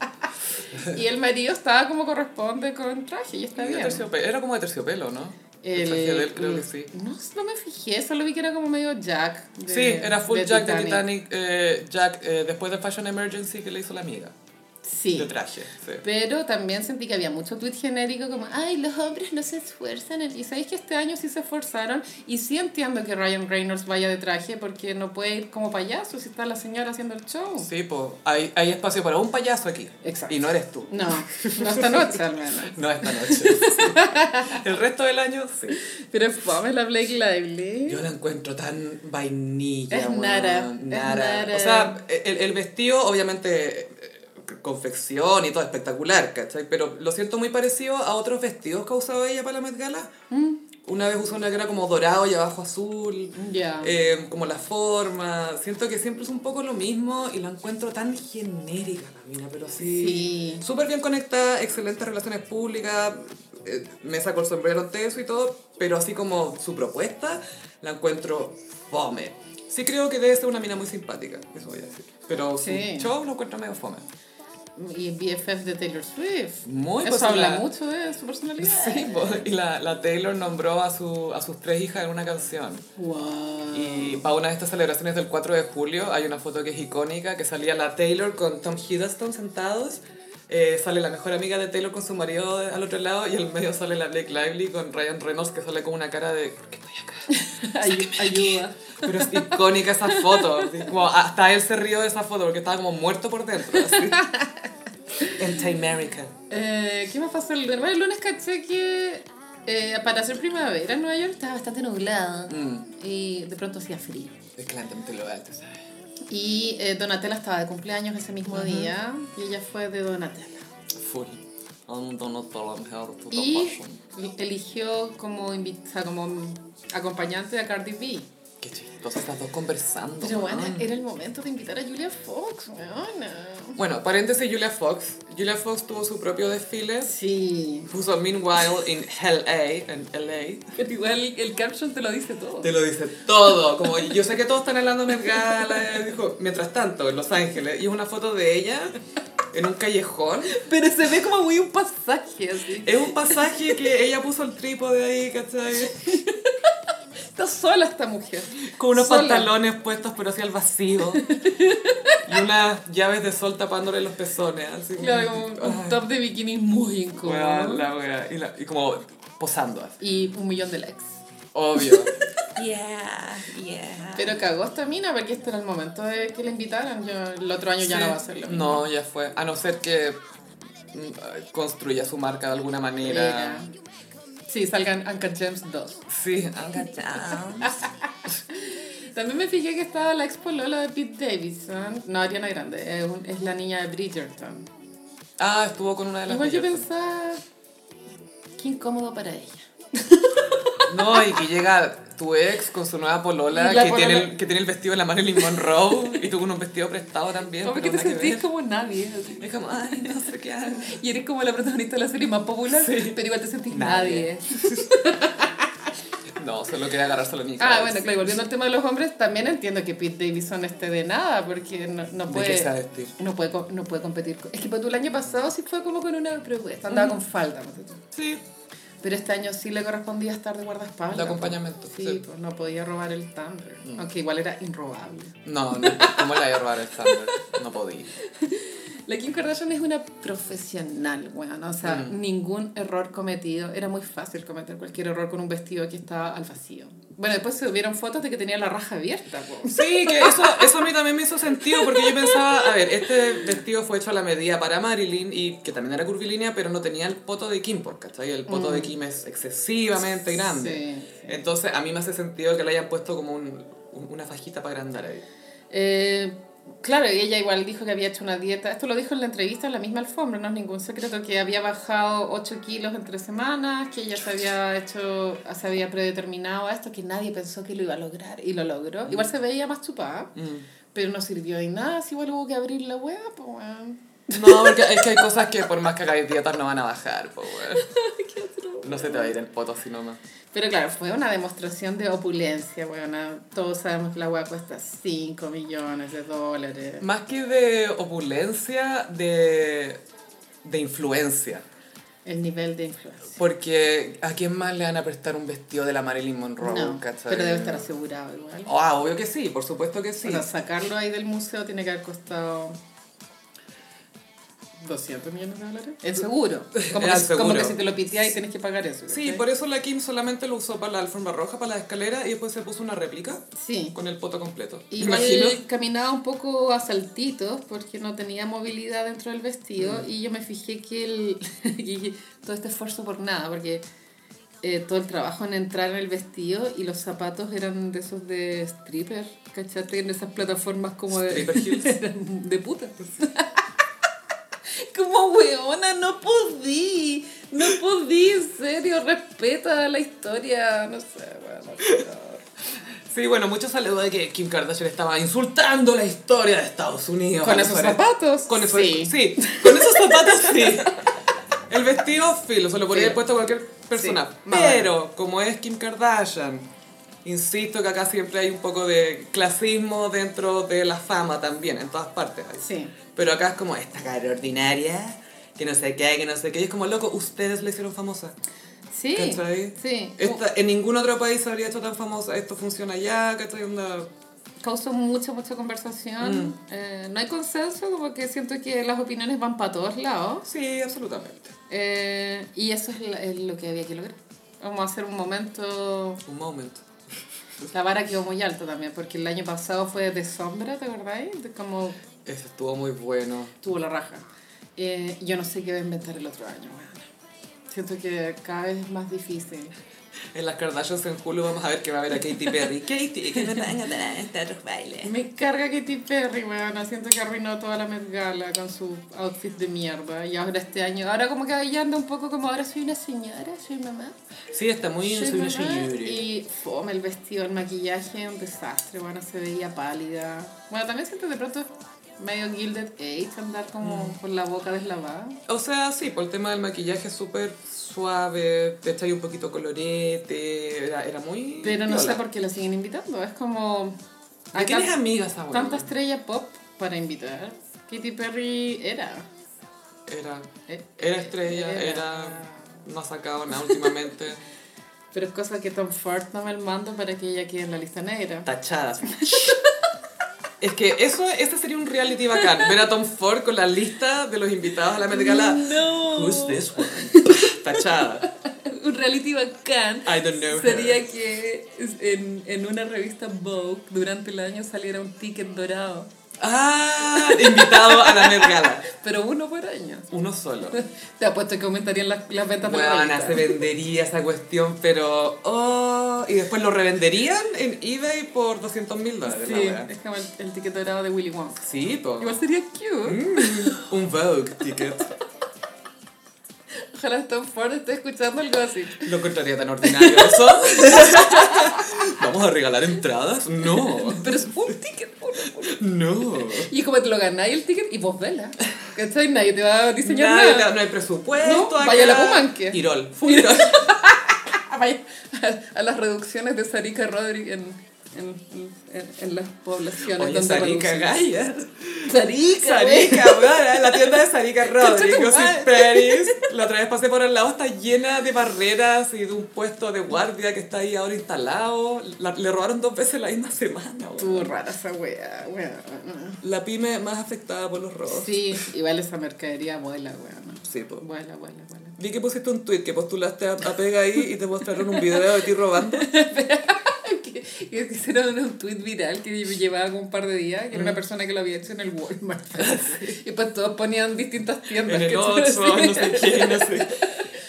Y el marido estaba como corresponde con traje y está bien. Era como de terciopelo, ¿no? El El- traje de él creo que sí. No, no me fijé, solo vi que era como medio Jack. de- Sí, era full de Jack de Titanic. eh, Jack, eh, después de Fashion Emergency que le hizo la amiga. Sí. de traje. sí. Pero también sentí que había mucho tweet genérico como, ay, los hombres no se esfuerzan. en-". Y sabéis que este año sí se esforzaron. Y sí entiendo que Ryan Reynolds vaya de traje porque no puede ir como payaso si está la señora haciendo el show. Sí, pues hay, hay espacio para un payaso aquí. Exacto. Y no eres tú. No, no esta noche al menos. No esta noche. sí. El resto del año, sí. Pero fome la Blake Lively. Yo la encuentro tan vainilla. Es weón. nara, es Nara. nara. O sea, el, el vestido, obviamente, confección y todo espectacular, ¿cachai? Pero lo siento muy parecido a otros vestidos que ha usado ella para la Met Gala. Mm. Una vez usó una que era como dorado y abajo azul. Ya. eh, como la forma. Siento que siempre es un poco lo mismo y la encuentro tan genérica la mina, pero sí. Sí. Súper bien conectada, excelentes relaciones públicas. eh, me saco el sombrero ante eso y todo, pero así como su propuesta, la encuentro fome. Sí creo que debe ser una mina muy simpática, eso voy a decir. Pero Sí. su show lo encuentro medio fome. Y BFF de Taylor Swift. Muy Eso pues, habla la- mucho de su personalidad. Sí, po, y la, la Taylor nombró a, su, a sus tres hijas en una canción. Wow. Y para una de estas celebraciones del 4 de julio hay una foto que es icónica, que salía la Taylor con Tom Hiddleston sentados. Eh, sale la mejor amiga de Taylor con su marido al otro lado y en medio sale la Blake Lively con Ryan Reynolds que sale con una cara de ¿por qué estoy acá? Ay- ayuda. Pero es icónica esa foto. como hasta él se rió de esa foto porque estaba como muerto por dentro. Anti-American. Eh, ¿Qué más pasó el lunes? Bueno, el lunes caché que eh, para hacer primavera en Nueva York estaba bastante nublado Mm. y de pronto hacía frío. Es claramente lo alto, ¿sabes? Y eh, Donatella estaba de cumpleaños ese mismo día y ella fue de Donatella. Full. Y eligió como, o sea, como acompañante a Cardi B. Qué chistoso estas dos conversando. Pero bueno, era el momento de invitar a Julia Fox, weona. Bueno, paréntesis, Julia Fox. Julia Fox tuvo su propio desfile. Sí. Puso Meanwhile in LA, en LA. Pero igual el caption te lo dice todo. Te lo dice todo. Como yo sé que todos están hablando de Gala. Dijo, mientras tanto, en Los Ángeles. Y es una foto de ella en un callejón. Pero se ve como muy un pasaje así. Es un pasaje que ella puso el trípode ahí, ¿cachai? Está sola esta mujer. Con unos Sola. pantalones puestos, pero así al vacío. Y unas llaves de sol tapándole los pezones. Así Claro, como un, un top de bikini muy incómodo. weón, la wea. Y, la- y como posando así. Y un millón de likes. Obvio. Yeah, yeah. Pero cagó esta mina porque este era el momento de que la invitaran. Yo, el otro año ya Sí. no va a ser lo mismo. No, ya fue. A no ser que mm, construya su marca de alguna manera. Era- Sí, salgan Uncut Gems 2. Sí. También me fijé que estaba la expo Lola de Pete Davidson. No, Ariana Grande. Es, un- es la niña de Bridgerton. Ah, estuvo con una de las Igual yo pensaba... Qué incómodo para ella. No, y que llega tu ex con su nueva polola, que, Tiene polola- el, que tiene el vestido de la Marilyn Monroe y tú con un vestido prestado también. Como pero que te sentís como nadie. Es como, ay, no sé qué hago. Y eres como la protagonista de la serie más popular, Sí. pero igual te sentís nadie. Nadie. No, solo quería agarrárselo a Ah, bueno, claro, y volviendo al tema de los hombres, también entiendo que Pete Davidson esté de nada, porque no, no ¿De puede... vestir? No puede, no puede competir. con- Es que pues, tú el año pasado sí fue como con una propuesta, andaba con falda. no sé. Sí. Pero este año sí le correspondía estar de guardaespaldas. De acompañamiento, Sí, sí. pues no podía robar el Tumblr. Aunque igual era inrobable. No, no, ¿cómo le voy a robar el Thunder? No podía. La Kim Kardashian es una profesional, weón. O sea, Mm. ningún error cometido. Era muy fácil cometer cualquier error con un vestido que estaba al vacío. Bueno, después se vieron fotos de que tenía la raja abierta, po. Sí, que eso, eso a mí también me hizo sentido porque yo pensaba, a ver, este vestido fue hecho a la medida para Marilyn y que también era curvilínea, pero no tenía el poto de Kim, porque ¿cachai? el poto de Kim es excesivamente grande. Sí, sí. Entonces a mí me hace sentido que le hayan puesto como un, un- una fajita para agrandar ahí. Eh, claro, y ella igual dijo que había hecho una dieta. Esto lo dijo en la entrevista en la misma alfombra, no es ningún secreto, que había bajado 8 kilos en tres semanas, que ella se había hecho, se había predeterminado a esto, que nadie pensó que lo iba a lograr y lo logró. Igual se veía más chupada, pero no sirvió de nada, si igual hubo que abrir la web, pues weón. No, porque es que hay cosas que por más que hagáis dietas no van a bajar, pues. No se te va a ir el poto así nomás. Pero claro, fue una demostración de opulencia, weón. Todos sabemos que la web cuesta 5 millones de dólares. Más que de opulencia, de, de influencia. El nivel de influencia. Porque ¿a quién más le van a prestar un vestido de la Marilyn Monroe? No, ¿cachai? pero debe estar asegurado igual. Ah, obvio que sí, por supuesto que sí. O sea, sacarlo ahí del museo tiene que haber costado... 200 millones de dólares. El seguro. Como, que, el seguro. como que si te lo piteas y tienes que pagar eso. Sí, por eso la Kim solamente lo usó para la alfombra roja, para la escalera, y después se puso una réplica Sí. con el poto completo. Imagino. caminaba un poco a saltitos porque no tenía movilidad dentro del vestido Mm. y yo me fijé que el, y todo este esfuerzo por nada, porque eh, todo el trabajo en entrar en el vestido y los zapatos eran de esos de stripper, ¿cachaste? En esas plataformas como de, Stripper heels. eran de puta. como weona, no podí, no podí, en serio, respeta la historia, no sé, bueno, pero- Sí, bueno, mucho salió de que Kim Kardashian estaba insultando la historia de Estados Unidos. Con esos zapatos, Con esos, sí. sí. con esos zapatos sí. El vestido filo, se lo podría haber puesto a cualquier persona. Sí, Pero, como es Kim Kardashian, insisto que acá siempre hay un poco de clasismo dentro de la fama también, en todas partes. hay. Sí. Pero acá es como esta cara ordinaria, que no sé qué, que no sé qué. Y es como, loco, ustedes le hicieron famosa. Sí, ¿Cachai? sí. Esta- en ningún otro país se habría hecho tan famosa. Esto funciona allá, ¿cachai? Onda... Causó mucha, mucha conversación. Mm. Eh, no hay consenso, como que siento que las opiniones van para todos lados. Sí, absolutamente. Eh, y eso es, la- es lo que había que lograr. Vamos a hacer un momento... Un momento. La vara quedó muy alta también, porque el año pasado fue de sombra, ¿te acordáis? De como Ese estuvo muy bueno. tuvo la raja. Eh, yo no sé qué va a inventar el otro año, weón. Siento que cada vez es más difícil. En las Kardashians en Hulu vamos a ver que va a haber a Katy Perry. Katy, que me van a dar estos bailes. Me carga Katy Perry, weón. Siento que arruinó toda la Met Gala con su outfit de mierda. Y ahora este año, ahora como que ya anda un poco como ahora soy una señora, soy mamá. Sí, está muy Soy soy una señora. Y fome el vestido, el maquillaje, un desastre. Bueno, se veía pálida. Bueno, también siento de pronto medio Gilded Age andar como Mm. con la boca deslavada. O sea, sí, por el tema del maquillaje súper suave, te echáis un poquito colorete, era, era muy... Pero no sé piola. por qué la siguen invitando. Es como... ¿De hay quién es tan- amiga esa buena? tanta estrella pop para invitar. Katy Perry era. Era, Eh, era estrella, era. era... No ha sacado nada últimamente. Pero es cosa que Tom Ford toma el mando para que ella quede en la lista negra. Tachadas. Es que eso, este sería un reality bacán. Ver a Tom Ford con la lista de los invitados a la Met Gala. No. Who's this one? Tachada. Un reality bacán. I don't know her. Sería que en, en una revista Vogue durante el año saliera un ticket dorado. Ah, invitado a la Met Gala. Pero uno por año. Uno solo. Te apuesto que aumentarían las, las ventas de la Bueno, revista. se vendería esa cuestión, pero... Oh, y después lo revenderían en eBay por 200 mil dólares. la Sí, es como el, el ticket dorado de Willy Wonka. Sí, po. Igual sería cute. Mm, un Vogue ticket. Ojalá Tom Ford esté escuchando algo así. Lo encontraría tan ordinario eso. ¿Vamos a regalar entradas? No. Pero es un ticket, uno, uno. No. Y es como te lo ganáis el ticket y vos vela. ¿Cachai? Nadie te va a diseñar Nadie nada. no hay presupuesto. No, acá. vaya a la Pumanque. Ah, vaya, a, a las reducciones de Sarika Rodríguez en, en, en, en las poblaciones Oye, donde reducen. Gaya. Sarika, güey. Sarika, weón, la tienda de tu y madre. Peris. La otra vez pasé por al lado, está llena de barreras y de un puesto de guardia que está ahí ahora instalado. La- le robaron dos veces la misma semana. Estuvo rara esa wea, wea. La pyme más afectada por los robos. Sí, igual esa mercadería vuela, wea. ¿no? Sí, po. Vuela, vuela, vuela. Vi que pusiste un tweet que postulaste a, a Pega ahí y te mostraron un video de ti robando. que, que hicieron un tweet viral que llevaba como un par de días, que era una persona que lo había hecho en el Walmart. Y pues todos ponían distintas tiendas. En el que 8, no sé qué, no sé.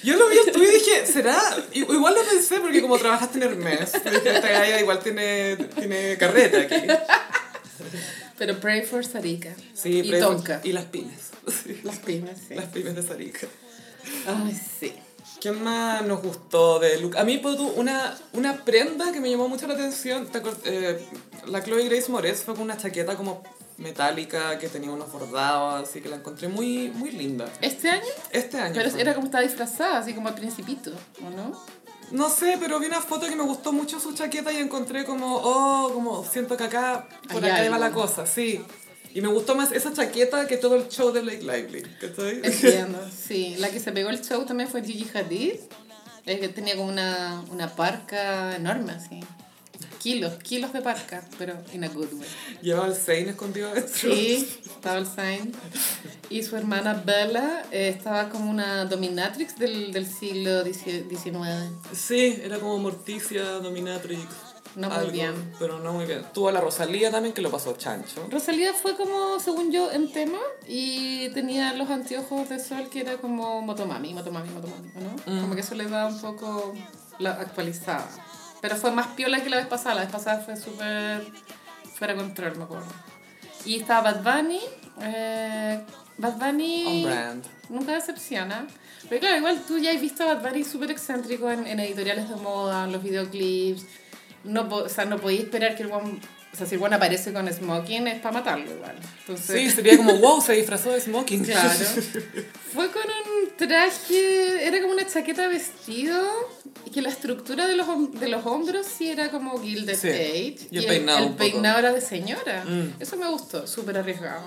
Yo lo vi en tweet y dije, ¿será? Igual lo pensé porque como trabajaste en Hermes, dije, esta galla igual tiene, tiene carreta aquí. Pero pray for Sarika. Sí, y Tonka. Y las pymes. Las pymes, sí. Las pymes de Sarika. Ay, sí. ¿Quién más nos gustó de look? A mí, una, una prenda que me llamó mucho la atención, ¿te acuer- eh, la Chloe Grace Moretz fue con una chaqueta como metálica que tenía unos bordados, así que la encontré muy, muy linda. ¿Este año? Este año. Pero era como estaba disfrazada, así como al principito, ¿o no? No sé, pero vi una foto que me gustó mucho su chaqueta y encontré como, oh, como siento que acá, por acá va la cosa, sí. Y me gustó más esa chaqueta que todo el show de Blake Lively, ¿cachai? Entiendo, sí. La que se pegó el show también fue Gigi Hadid. Es que tenía como una, una parca enorme, así. Kilos, kilos de parca, pero in a good way. Llevaba el Sein escondido adentro. Sí, estaba el Saint. Y su hermana Bella eh, estaba como una dominatrix del, del siglo XIX. Sí, era como Morticia, Dominatrix. No muy bien. Pero no muy bien. Tuvo a la Rosalía también que lo pasó chancho. Rosalía fue como, según yo, en tema y tenía los anteojos de sol que era como Motomami, Motomami, Motomami, ¿no? Mm. Como que eso le da un poco la actualizada. Pero fue más piola que la vez pasada. La vez pasada fue súper fuera de control, me acuerdo. Y estaba Bad Bunny. Eh, Bad Bunny On brand. nunca decepciona. Pero claro, igual tú ya has visto a Bad Bunny súper excéntrico en, en editoriales de moda, en los videoclips. No, o sea, no podéis esperar que el one... O sea, si el one aparece con smoking es para matarlo igual. Entonces, Sí, sería como, wow, se disfrazó de smoking. Claro. Fue con traje, era como una chaqueta vestido, y que la estructura de los, de los hombros sí era como Gilded Sí. Age. Y el peinado el poco. peinado era de señora. Mm. Eso me gustó, súper arriesgado.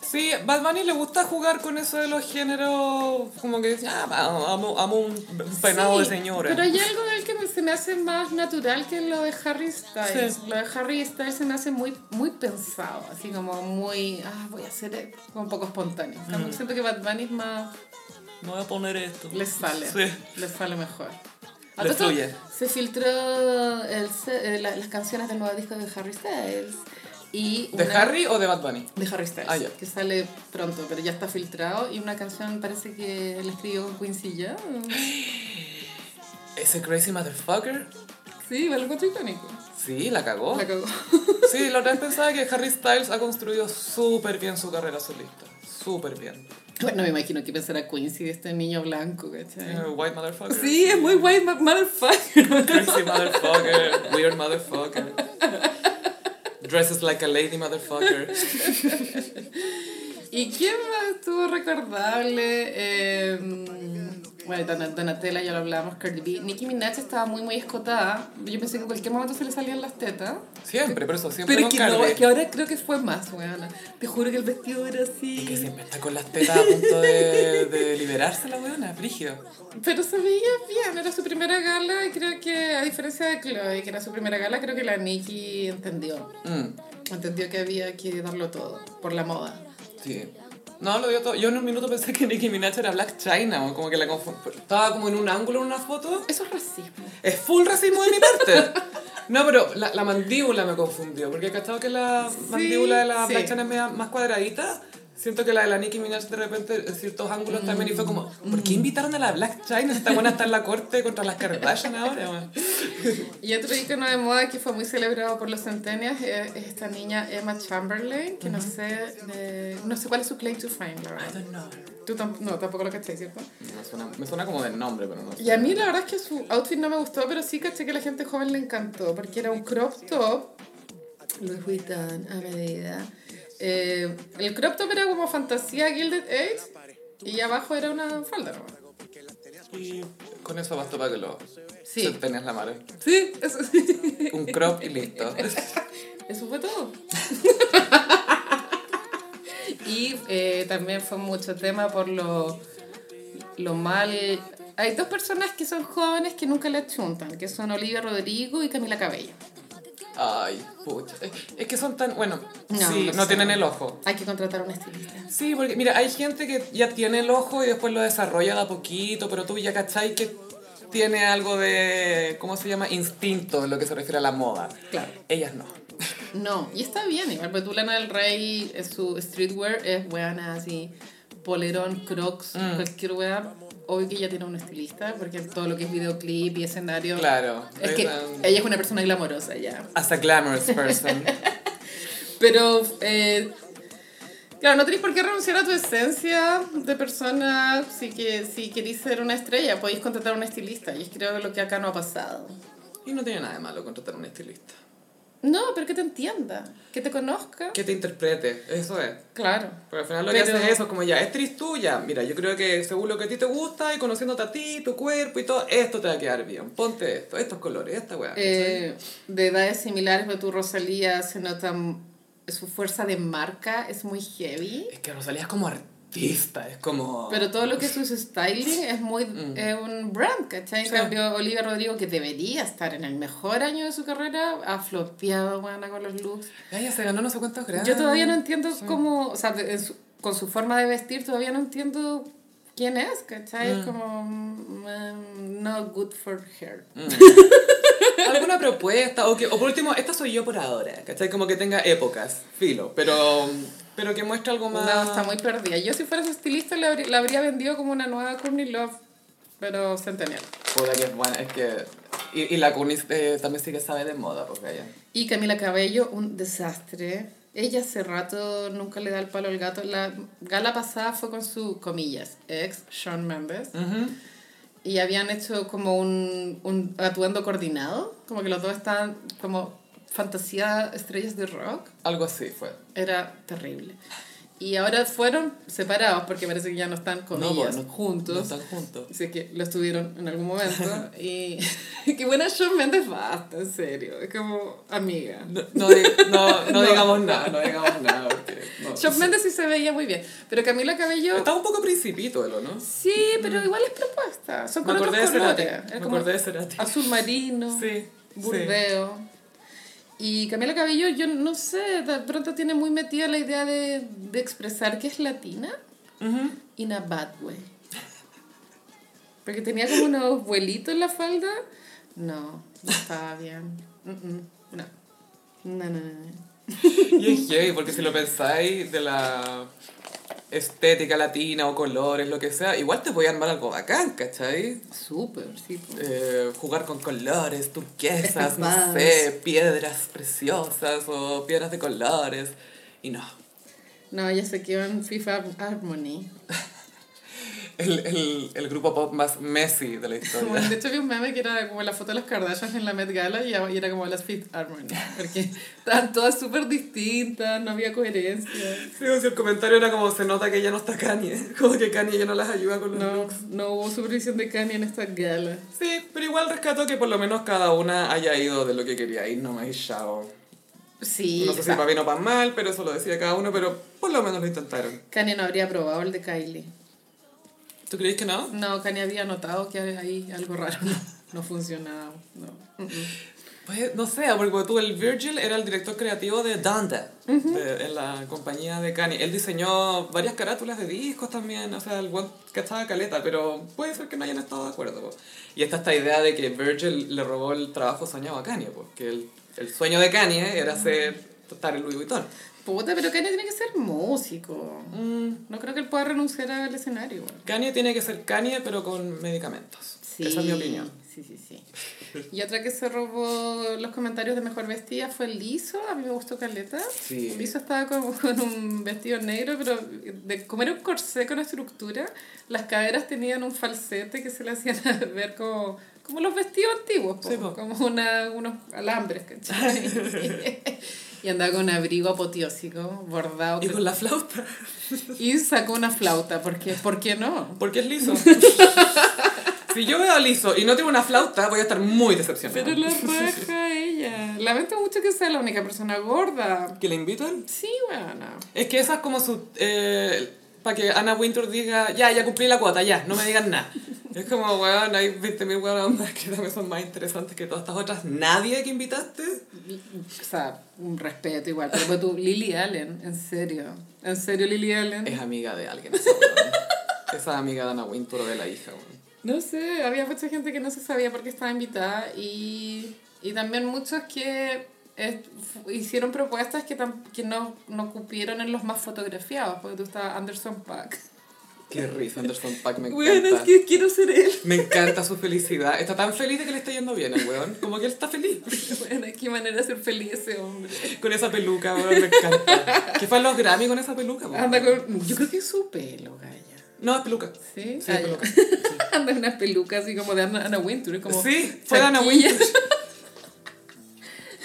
Sí, Bad Bunny le gusta jugar con eso de los géneros, como que ah, amo, amo un peinado de Sí, señora. Pero hay algo del que se me hace más natural que lo de Harry Styles. Sí. Lo de Harry Styles se me hace muy, muy pensado, así como muy, ah, voy a hacer esto", como un poco espontáneo. Mm. Siento que Bad Bunny es más, Me voy a poner esto. les sale, Sí. les sale mejor. A Le todo esto, fluye. Se filtró el eh, la- las canciones del nuevo disco de Harry Styles. Y ¿De una- Harry o de Bad Bunny? De Harry Styles, Ah, ya. que sale pronto, pero ya está filtrado. Y una canción parece que la escribió Quincy Jones. Ese crazy motherfucker. Sí, me lo encuentro icónico. Sí, la cagó. La cagó. Sí, la otra vez pensaba que Harry Styles ha construido súper bien su carrera solista. Súper bien. Bueno, me imagino que pensará Quincy de este niño blanco, ¿cachai? White motherfucker. Sí, es muy white motherfucker. Crazy motherfucker. Weird motherfucker. Dresses like a lady motherfucker. ¿Y quién más estuvo recordable? Eh, bueno, Don- Donatella ya lo hablábamos, Cardi B. Nicki Minaj estaba muy, muy escotada. Yo pensé que en cualquier momento se le salían las tetas. Siempre, pero eso siempre Pero es que no, es que ahora creo que fue más, weona. Te juro que el vestido era así. Y que siempre está con las tetas a punto de, de liberarse la weona, frígido. Pero se veía bien, era su primera gala y creo que, a diferencia de Chloe, que era su primera gala, creo que la Nicki entendió. Mm, Entendió que había que darlo todo, por la moda. sí. No, lo dio todo. Yo en un minuto pensé que Nicki Minaj era Black China, o como que la Estaba como en un ángulo en una foto. Eso es racismo. Es full racismo de mi parte. No, pero la, la mandíbula me confundió, porque he cachado que la mandíbula de la sí. Black China es más cuadradita. Siento que la de la Nicki Minaj de repente en ciertos ángulos también y fue como, ¿por qué invitaron a la Black China? Esta buena está en la corte contra las Kardashian ahora, man. Y otro icono de moda que fue muy celebrado por los centenias es es esta niña Emma Chamberlain, que no sé de- no sé cuál es su claim to fame, la I verdad. don't know. Tú tam- no, tampoco lo caché, ¿cierto? Me suena, me suena como de nombre, pero no sé. Y a mí la verdad es que su outfit no me gustó, pero sí caché que a la gente joven le encantó, porque era un crop top, Louis Vuitton a medida. Eh, el crop top era como fantasía Gilded Age, y abajo era una falda nomás. Y con eso bastó para que lo Sí. la madre. Sí, eso sí. Un crop y listo. Eso fue todo. y eh, también fue mucho tema por lo, lo mal... Hay dos personas que son jóvenes que nunca le achuntan, que son Olivia Rodrigo y Camila Cabello. Ay, pucha. Es- que son tan, bueno, No, sí, no no sé. tienen el ojo. Hay que contratar a un estilista. Sí, porque mira, hay gente que ya tiene el ojo y después lo desarrolla de a poquito, pero tú ya cachai que tiene algo de, ¿cómo se llama? Instinto en lo que se refiere a la moda. Claro. Ellas no. No, y está bien, igual, porque tú Lana del Rey, eh, su streetwear es weana así, polerón, crocs, Mm. cualquier wea. Obvio que ella tiene un estilista, porque todo lo que es videoclip y escenario... Claro. Es que ella es una persona glamorosa ya. As a glamorous person. Pero, eh, claro, no tenéis por qué renunciar a tu esencia de persona si, que, si queréis ser una estrella. Podéis contratar a un estilista. Y es creo que lo que acá no ha pasado. y no tiene nada de malo contratar a un estilista. No, pero que te entienda, que te conozca. Que te interprete, eso es. Claro. Porque al final lo Pero- que hace es eso, como ya, es triste tuya. Mira, yo creo que según lo que a ti te gusta y conociéndote a ti, tu cuerpo y todo, esto te va a quedar bien. Ponte esto, estos colores, esta weá. Eh, de edades similares, pero tu Rosalía se nota su fuerza de marca es muy heavy. Es que Rosalía es como ar- artista, es como... Pero todo lo que es su styling es muy es un brand, ¿cachai? En Mm. Sí. cambio, Olivia Rodrigo, que debería estar en el mejor año de su carrera, ha flopeado, buena con los looks. Ella se ganó no sé cuántos grados. Yo todavía no entiendo cómo, o sea, de- con su forma de vestir, todavía no entiendo quién es, ¿cachai? Mm. Como, mm, not good for her. alguna propuesta o que o por último esta soy yo por ahora ¿cachai? como que tenga épocas filo pero pero que muestre algo más No, está muy perdida. Yo si fuera su estilista la habría, la habría vendido como una nueva Courtney Love, pero centennial. Puta que es buena es que y, y la Kunis eh, también sí que sabe de moda porque ella Y Camila Cabello, un desastre. Ella hace rato nunca le da el palo al gato. La gala pasada fue con su, comillas, ex, Shawn Mendes. Y habían hecho como un, un atuendo coordinado. Como que los dos estaban como fantasía estrellas de rock. algo así fue Era terrible. Y ahora fueron separados porque parece que ya no están comillas pues, no, juntos. no están juntos Así que lo estuvieron en algún momento. y qué buena Shawn Mendes basta, en serio. Es como amiga. no, no, no, no digamos nada no digamos nada porque no. Shawn Mendes sí se veía muy bien. Pero Camila Cabello. estaba un poco principito él, ¿o ¿no? Sí, pero igual es propuesta. Son Me con acordé de Cerati, me acordé de Cerati. Azul marino, Sí, burdeo. Y Camila Cabello, yo no sé, de pronto tiene muy metida la idea de, de expresar que es latina in a bad way. Porque tenía como unos vuelitos en la falda. No, no estaba bien. No. No, no, no. no. Y es heavy, porque si lo pensáis de la estética latina o colores, lo que sea, igual te voy a armar algo bacán, ¿cachai? Súper, sí. po. Eh, jugar con colores, turquesas, no sé, piedras preciosas o piedras de colores. Y no. No, ella se quedó en FIFA Harmony. El, el, el grupo pop más messy de la historia. de hecho, vi un meme que era como la foto de las Kardashians en la Met Gala y era como las Fifth Harmony. Porque estaban todas súper distintas, no había coherencia. Sí, o sea, el comentario era como se nota que ya no está Kanye. Como que Kanye ya no las ayuda con los No, looks. no hubo supervisión de Kanye en esta gala. Sí, pero igual rescato que por lo menos cada una haya ido de lo que quería ir nomás y chao. Sí, No sé si para bien o para mal, pero eso lo decía cada uno, pero por lo menos lo intentaron. Kanye no habría probado el de Kylie. ¿Tú crees que no? No, Kanye había notado que ahí algo raro no, no funcionaba. No. Pues no sé, porque tú, el Virgil era el director creativo de Donda, de- en la compañía de Kanye. Él diseñó varias carátulas de discos también, o sea, el buen que estaba caleta, pero puede ser que no hayan estado de acuerdo. Y está esta idea de que Virgil le robó el trabajo soñado a Kanye, porque el, el sueño de Kanye era ser estar en Louis Vuitton. Puta, pero Kanye tiene que ser músico. No creo que él pueda renunciar al escenario. Kanye tiene que ser Kanye, pero con medicamentos. Esa es mi opinión. Sí, sí, sí. Y otra que se robó los comentarios de mejor vestida fue Lizo. A mí me gustó Caleta. Sí. Lizo estaba como con un vestido negro, pero de como era un corsé con estructura, las caderas tenían un falsete que se le hacían ver como, como los vestidos antiguos, po, Sí, po. como una, unos alambres, ¿cachai? y andaba con un abrigo apoteósico, bordado. Y con la flauta, Y sacó una flauta, porque ¿por qué no? porque es liso. si yo veo a liso y no tengo una flauta, voy a estar muy decepcionada. Pero la raja ella. Lamento mucho que sea la única persona gorda. ¿Que le invitan? Sí, bueno. Es que esa es como su... para que Anna Wintour diga, ya, ya cumplí la cuota, ya, no me digan nada. Es como, weón, hay 20.000 weón más que también son más interesantes que todas estas otras. Nadie que invitaste. O sea, un respeto igual. Pero tú, Lily Allen, en serio. En serio, Lily Allen. Es amiga de alguien esa. Esa es amiga de Anna Wintour de la hija, weón. No sé, había mucha gente que no se sabía por qué estaba invitada y, y también muchos que fu- hicieron propuestas que, tam- que no, no cupieron en los más fotografiados, porque tú estabas Anderson Paak. Qué risa, Anderson Paak, me Bueno, encanta. es que quiero ser él. Me encanta su felicidad. Está tan feliz de que le está yendo bien weón. Como que él está feliz. Bueno, qué manera de ser feliz ese hombre. Con esa peluca, weón, me encanta. ¿Qué fue los Grammy con esa peluca, weón? Anda con... Yo creo que es su pelo, Gaya. No, es peluca. ¿Sí? Sí, ya. peluca. Anda en unas pelucas así como de Anna, Wintour. Como Sí, fue de Anna. Wintour.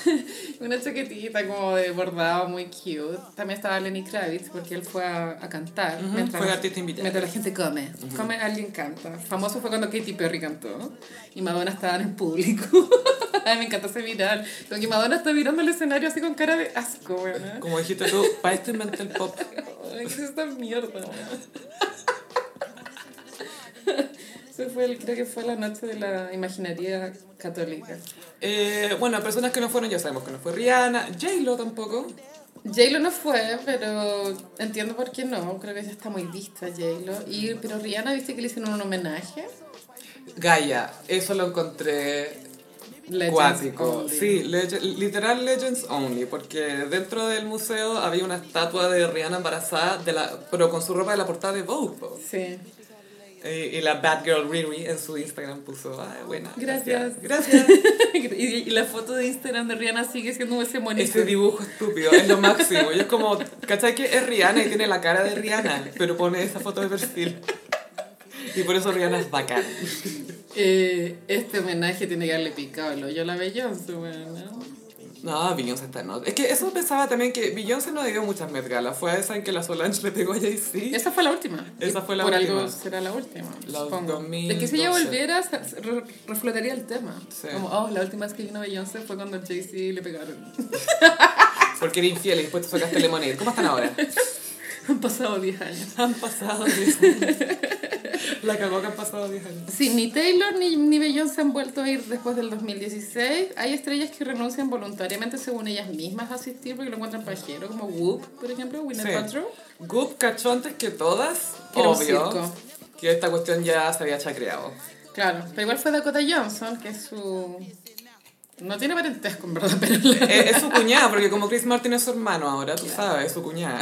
Una chaquetita como de bordado muy cute. También estaba Lenny Kravitz porque él fue a, a cantar. fue artista invitado. Mientras la gente come. Come, alguien canta. Famoso fue cuando Katy Perry cantó. Y Madonna estaba en el público. Ay, me encanta ese viral. Lo que Madonna está mirando el escenario así con cara de asco, weón. Como dijiste tú, para esto inventé el pop. Ay, ¿Qué es esta mierda? Ese fue el, creo que fue la noche de la imaginería católica. Eh, bueno, personas que no fueron, ya sabemos que no fue Rihanna, J-Lo tampoco. J-Lo no fue, pero entiendo por qué no. Creo que ya está muy vista J-Lo. Y, pero Rihanna, ¿viste que le hicieron un homenaje? Gaia, eso lo encontré Legends cuático. only. Sí, leg- literal Legends Only, porque dentro del museo había una estatua de Rihanna embarazada, de la, pero con su ropa de la portada de Vogue. Sí. Y, y la Bad Girl Riri en su Instagram puso, ay, buena. Gracias. Gracias. y, y la foto de Instagram de Rihanna sigue siendo ese monito. Ese dibujo estúpido es lo máximo. Y es como, ¿cachai que es Rihanna y tiene la cara de Rihanna? Pero pone esa foto de perfil. Y por eso Rihanna es bacán. Eh, este homenaje tiene que haberle picado el hoyo a la Beyoncé, bueno. No, Beyoncé está no. Es que eso pensaba también que Beyoncé no dio muchas Met Gala. Fue a esa en que la Solange le pegó a Jay-Z. Esa fue la última. Esa fue la Por última. algo será la última, La supongo. 2012. Es que si ella volviera, re- reflotaría el tema. Sí. Como, oh, la última vez que vino Beyoncé fue cuando Jay-Z le pegaron. Porque era infiel y después te sacaste Lemonade. ¿Cómo están ahora? Han pasado 10 años. Han pasado 10 años. La cagó que han pasado 10 años. Sí, ni Taylor ni, ni Beyoncé han vuelto a ir después del 2016. Hay estrellas que renuncian voluntariamente según ellas mismas a asistir porque lo encuentran pajero, como Whoop, por ejemplo, Winnet Sí. Paltrow. Goop cachó antes que todas, era obvio, que esta cuestión ya se había chacreado. Claro, pero igual fue Dakota Johnson, que es su... No tiene parentesco, en verdad, pero... Eh, es su cuñada, porque como Chris Martin es su hermano ahora, tú sabes, es su cuñada.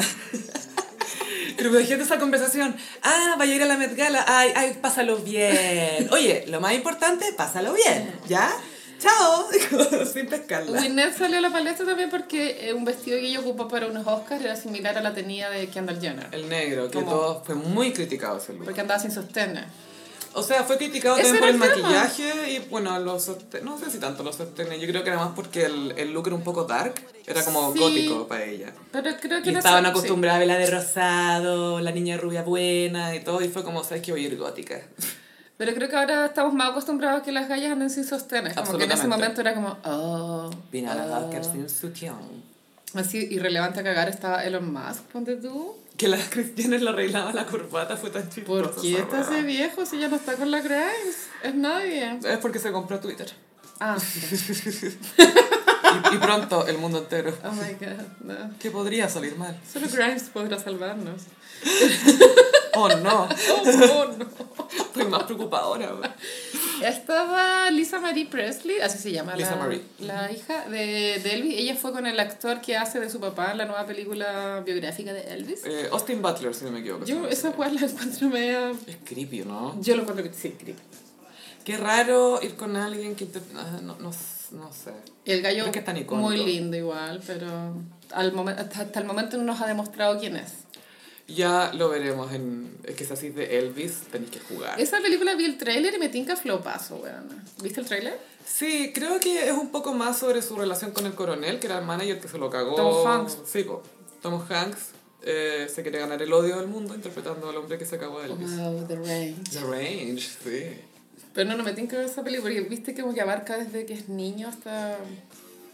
Pero imagínate esa conversación. Ah, vaya a ir a la Met Gala. Ay, ay, pásalo bien. Oye, lo más importante, pásalo bien. ¿Ya? Chao. Sin pescarla. Winnet salió a la palestra también porque eh, un vestido que ella ocupó para unos Oscars era similar a la tenía de Kendall Jenner. El negro, que ¿Cómo? todo fue muy criticado ese look. Porque andaba sin sostener. O sea, fue criticado también por el tema. maquillaje y bueno, los no sé si tanto los sostenes, yo creo que era más porque el, el look era un poco dark, era como Sí. gótico para ella. Pero creo que Y estaban sí. acostumbradas a verla de rosado, la niña rubia buena y todo, y fue como, ¿sabes que Voy a ir gótica. Pero creo que ahora estamos más acostumbrados a que las gallas anden sin sostener. Como que en ese momento era como, oh. Vino a la oh. Sin sutión. Así irrelevante a cagar estaba Elon Musk, ponte tú. Que la Kris Jenner le arreglaba la corbata fue tan chistoso. ¿Por qué está ese viejo si ya no está con la Grimes? Es nadie. Es porque se compró Twitter. Ah, Y, y pronto el mundo entero. oh my god, no. ¿Qué podría salir mal? Solo Grimes podrá salvarnos. Oh no, Oh, no, no. estoy más preocupadora. Estaba Lisa Marie Presley, así se llama Lisa la, Marie. la hija de, de Elvis. Ella fue con el actor que hace de su papá en la nueva película biográfica de Elvis. Eh, Austin Butler, si no me equivoco. Yo esa cual la encuentro media... Es creepy, ¿no? Yo lo encuentro que sí, creepy. Qué raro ir con alguien que te... ah, No, no, no sé. El gallo que es tan muy lindo igual, pero al hasta el momento no nos ha demostrado quién es. Ya lo veremos en... Es que es así de Elvis, tenéis que jugar. Esa película vi el tráiler y me tinca flopazo, weón. ¿Viste el tráiler? Sí, creo que es un poco más sobre su relación con el coronel, que era el manager que se lo cagó. Tom Hanks. Sí, po. Tom Hanks eh, se quiere ganar el odio del mundo interpretando al hombre que se cagó a Elvis. Wow, The Range. The Range, sí. Pero no, no me tinca ver esa película porque viste como que abarca desde que es niño hasta,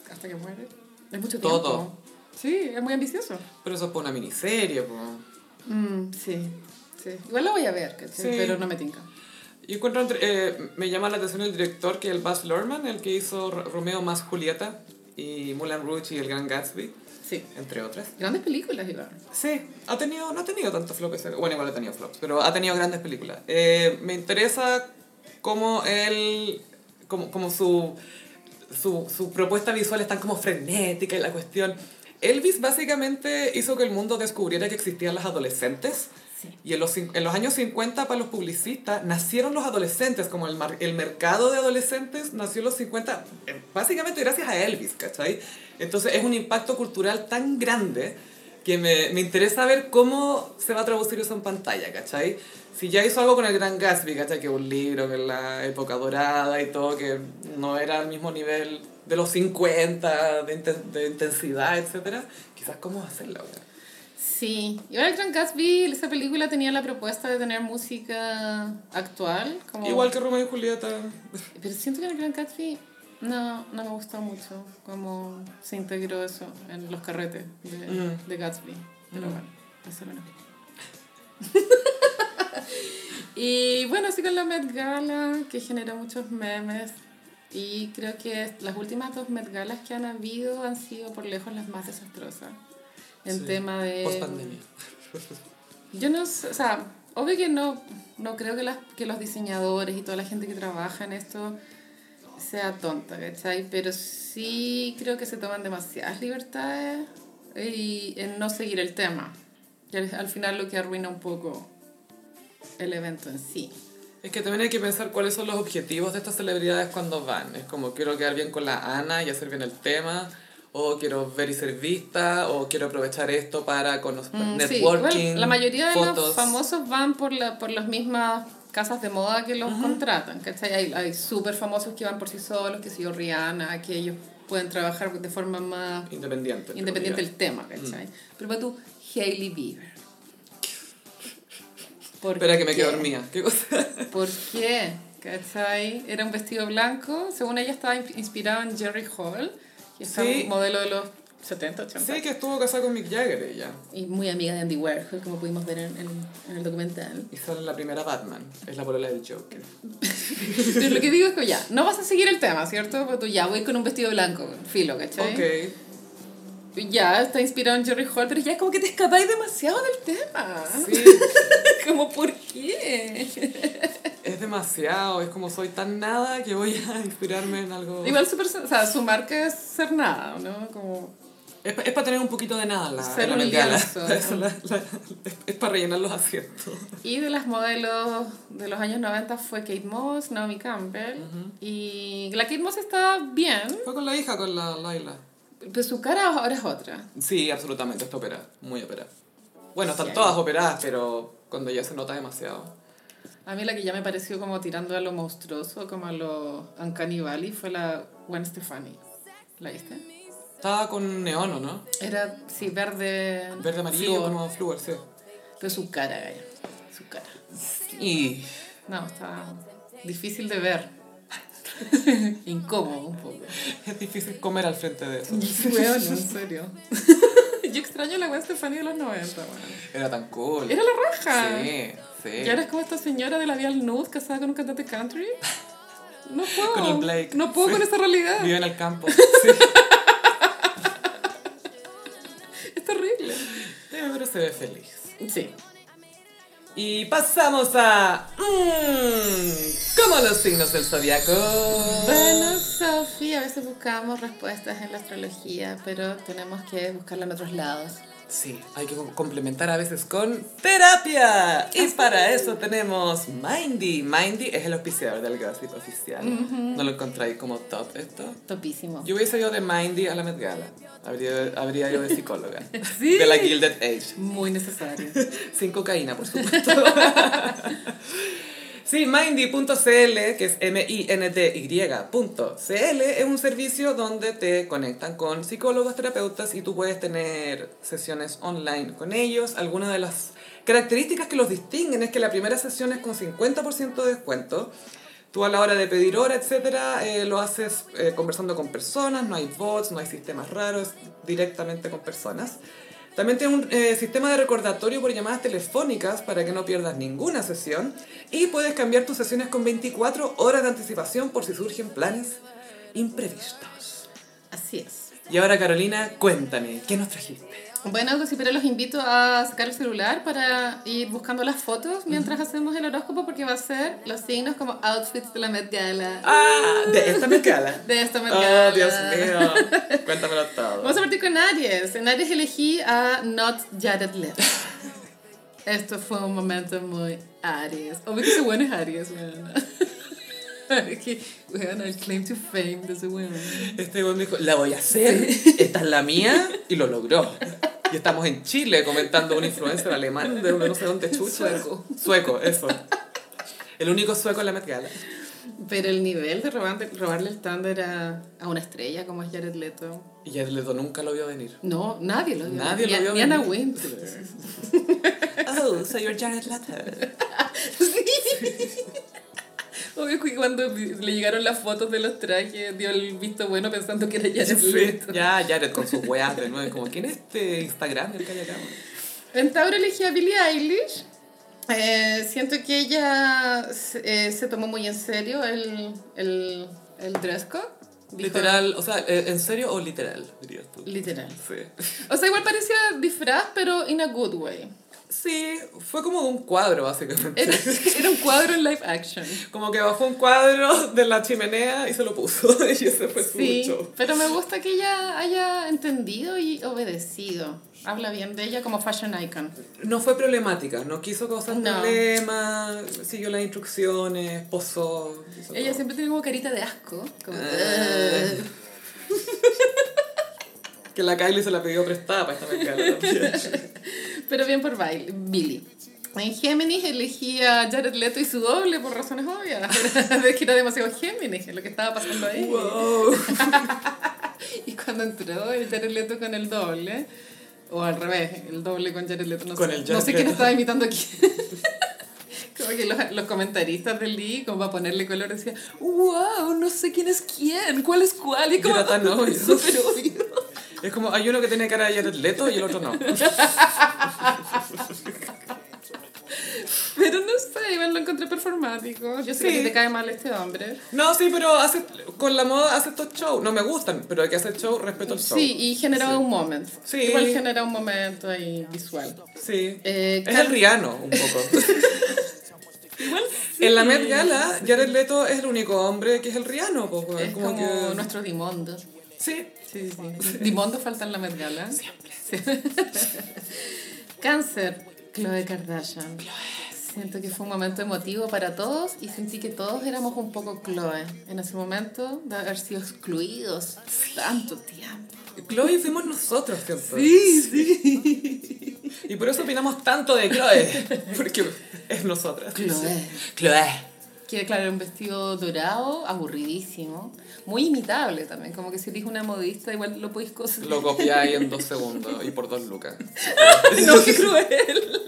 hasta que muere. Es mucho tiempo. Todo. Sí, es muy ambicioso. Pero eso es por una miniserie, po. Mm, sí, sí. Igual la voy a ver. Sí. pero no me tinca. Y encuentro, entre- eh, me llama la atención el director que es el Baz Luhrmann, el que hizo Romeo más Julieta y Moulin Rouge y El Gran Gatsby, Sí. entre otras. Grandes películas, igual. Sí, ha tenido, no ha tenido tantos flops, bueno, igual ha tenido flops, pero ha tenido grandes películas. Eh, me interesa cómo él, como, como su, su, su propuesta visual es tan como frenética y la cuestión... Elvis básicamente hizo que el mundo descubriera que existían las adolescentes. Y en los, en los años 50 para los publicistas nacieron los adolescentes, como el, mar- el mercado de adolescentes nació en los 50, eh, básicamente gracias a Elvis, ¿cachai? Entonces es un impacto cultural tan grande que me, me interesa ver cómo se va a traducir eso en pantalla, ¿cachai? Si ya hizo algo con el Gran Gatsby, ¿cachai? Que un libro que la época dorada y todo, que no era al mismo nivel de los 50, de, inten- de intensidad, etc. Quizás cómo hacerla. Sí. Igual el Gran Gatsby, esa película tenía la propuesta de tener música actual. Como... Igual que Romeo y Julieta. Pero siento que en el Gran Gatsby no, no me gustó mucho cómo se integró eso en los carretes de, Mm. de Gatsby. Pero Mm. bueno. Eso era una opinión. y bueno, así con la Met Gala, que generó muchos memes. Y creo que las últimas dos Met Galas que han habido han sido por lejos las más desastrosas. En Sí. tema de... Post pandemia. Yo no sé, o sea, obvio que no, no creo que, las, que los diseñadores y toda la gente que trabaja en esto sea tonta, ¿cachai? Pero sí creo que se toman demasiadas libertades y en no seguir el tema. Y al, al final lo que arruina un poco el evento en sí. Es que también hay que pensar cuáles son los objetivos de estas celebridades cuando van. Es como quiero quedar bien con la Ana y hacer bien el tema, o quiero ver y ser vista, o quiero aprovechar esto para conocer Mm, sí, networking, igual, la mayoría de fotos. los famosos van por, la, por las mismas casas de moda que los contratan, ¿cachai? Hay, hay súper famosos que van por sí solos, que si yo Rihanna, que ellos pueden trabajar de forma más Independiente. independiente en del tema, ¿cachai? Pero para tú, Hailey Bieber. ¿Por Espera que me quedo dormida. ¿Qué cosa? ¿Por qué? ¿Cachai? Era un vestido blanco, según ella estaba in- inspirado en Jerry Hall, que es Sí. un modelo de los 70, 80. Sí, que estuvo casada con Mick Jagger ella. Y muy amiga de Andy Warhol, como pudimos ver en, en- en el documental. Y sale la primera Batman. Es la polola del Joker. Pero lo que digo es que ya, no vas a seguir el tema, ¿cierto? Porque tú ya voy con un vestido blanco, filo, ¿cachai? Ok. Ya está inspirado en Jerry Hall, pero ya como que te escapáis demasiado del tema. Sí, como, ¿por qué? es demasiado. Es como soy tan nada que voy a inspirarme en algo... Igual su, o sea, su marca es ser nada, ¿no? Como... Es, para tener un poquito de nada la, Ser la un lienzo. La- es para rellenar los asientos. Y de las modelos de los años 90 fue Kate Moss, Naomi Campbell. Y la Kate Moss está bien, Fue con la hija, con la Laila. Pero su cara ahora es otra. Sí, absolutamente, está operada. Muy operada. Bueno, están Sí. todas operadas, pero cuando ya se nota demasiado. A mí la que ya me pareció como tirando a lo monstruoso, como a lo Uncanny Valley, fue la Gwen Stefani. ¿La viste? Estaba con neón, ¿o ¿no? Era, sí, verde... Verde amarillo, flúor. como fluor, sí. Pero su cara, Gaya. Su cara. Y No, está difícil de ver. Incómodo un poco. es difícil comer al frente de eso. Weón, en serio. Yo extraño la Gwen Stefani de los 90, weón. Era tan cool. Era la raja. Sí, sí. Y ahora es como esta señora de labial nude casada con un cantante country. No puedo. Con el Blake. No puedo Sí. con esa realidad. Vive en el campo. Sí. Es terrible. Pero se ve feliz. Sí. Y pasamos a... Mmm, como los signos del zodiaco. Bueno, Sofi, a veces buscamos respuestas en la astrología, pero tenemos que buscarla en otros lados. Sí, hay que complementar a veces con terapia. Y para eso tenemos Mindy. Mindy es el auspiciador del Gossip oficial. ¿No lo encontráis como top esto? Topísimo. Yo hubiese ido de Mindy a la Met Gala. Habría, habría ido de psicóloga. Sí. De la Gilded Age. Muy necesario. Sin cocaína, por supuesto. Sí, Mindy.cl, que es M-I-N-D-Y.cl, es un servicio donde te conectan con psicólogos, terapeutas y tú puedes tener sesiones online con ellos. Algunas de las características que los distinguen es que la primera sesión es con 50% de descuento. Tú a la hora de pedir hora, etcétera, eh, lo haces eh, conversando con personas, no hay bots, no hay sistemas raros, directamente con personas. También tiene un eh, sistema de recordatorio por llamadas telefónicas para que no pierdas ninguna sesión. Y puedes cambiar tus sesiones con 24 horas de anticipación por si surgen planes imprevistos. Así es. Y ahora Carolina, cuéntame, ¿qué nos trajiste? Bueno, pero los invito a sacar el celular para ir buscando las fotos mientras hacemos el horóscopo porque va a ser los signos como outfits de la Met Gala. ¡Ah! De esta me cala. De esta Met Gala. ¡Oh, Dios mío! Cuéntamelo todo. Vamos a partir con Aries. En Aries elegí a Not Jared Leto. Esto fue un momento muy Aries. Obvio que ese bueno es Aries, weón. Que, weón, el claim to fame de ese weón. Este weón dijo, la voy a hacer, esta es la mía, y lo logró. Y estamos en Chile comentando un influencer alemán de no sé dónde chucha. Sueco. Sueco, eso. El único sueco en la Met Gala. Pero el nivel de robarle, robarle el tándar a, a una estrella como es Jared Leto. Y Jared Leto nunca lo vio venir. No, nadie lo vio. Nadie ni, lo vio Ni Anna venir. Wintour. Oh, so you're Jared Leto. Obvio que cuando le llegaron las fotos de los trajes, dio el visto bueno pensando que era Jared Sí, Leto. ya Jared con sus weas de nuevo. Como, ¿quién es este Instagram el que hay acá? En Tauro elegí a Billie Eilish. Eh, siento que ella se, eh, se tomó muy en serio el, el, el dress code. Dijo- Literal, o sea, eh, ¿en serio o literal, dirías tú? Literal. Sí. O sea, igual parecía disfraz, pero in a good way. Sí, fue como un cuadro, básicamente. Era, era un cuadro en live action. Como que bajó un cuadro de la chimenea y se lo puso. Y ese fue su Sí, show. pero me gusta que ella haya entendido y obedecido. Habla bien de ella como fashion icon. No fue problemática, no quiso causar No. problemas, siguió las instrucciones, posó. Ella todo. siempre tiene como carita de asco. Como, Ah. Que la Kylie se la pidió prestada para esta también. Pero bien por Bail- Billy. En Géminis elegí a Jared Leto y su doble por razones obvias. Es que era demasiado Géminis lo que estaba pasando ahí. wow. Y cuando entró el Jared Leto con el doble, o al revés, el doble con Jared Leto, no Con sé, el no sé quién estaba imitando aquí. Como que los, los comentaristas del Lee, como para ponerle color, decían, wow, no sé quién es quién, cuál es cuál. Y Y como, era tan obvio. súper obvio. Es como, hay uno que tiene cara de Jared Leto y el otro no. Pero no sé, igual lo encontré performático. Yo sé Sí. que te cae mal este hombre. No, sí, pero hace, con la moda hace estos shows. No me gustan, pero el que hace el show, respeto el show. Sí, y generaba un moment. Sí. Igual genera un momento ahí visual. Sí. Eh, es Car- el Riano, un poco. Igual En la Met Gala, Jared Leto es el único hombre que es el Riano. Pues, weón, Es como, que- nuestro Dimondo. Sí. Sí, sí, sí. Dimondo falta en la Met Gala. Siempre. Cáncer, Chloe Kardashian. Siento que fue un momento emotivo para todos y sentí que todos éramos un poco Chloe en ese momento de haber sido excluidos tanto tiempo. Chloe fuimos nosotros, ¿cierto? sí. Y por eso opinamos tanto de Chloe. Porque es nosotras. Chloe. Chloe. Que claro, era un vestido dorado, aburridísimo, muy imitable también, como que si eres una modista igual lo podéis coser. Lo copiáis en dos segundos y por dos lucas. no, qué cruel.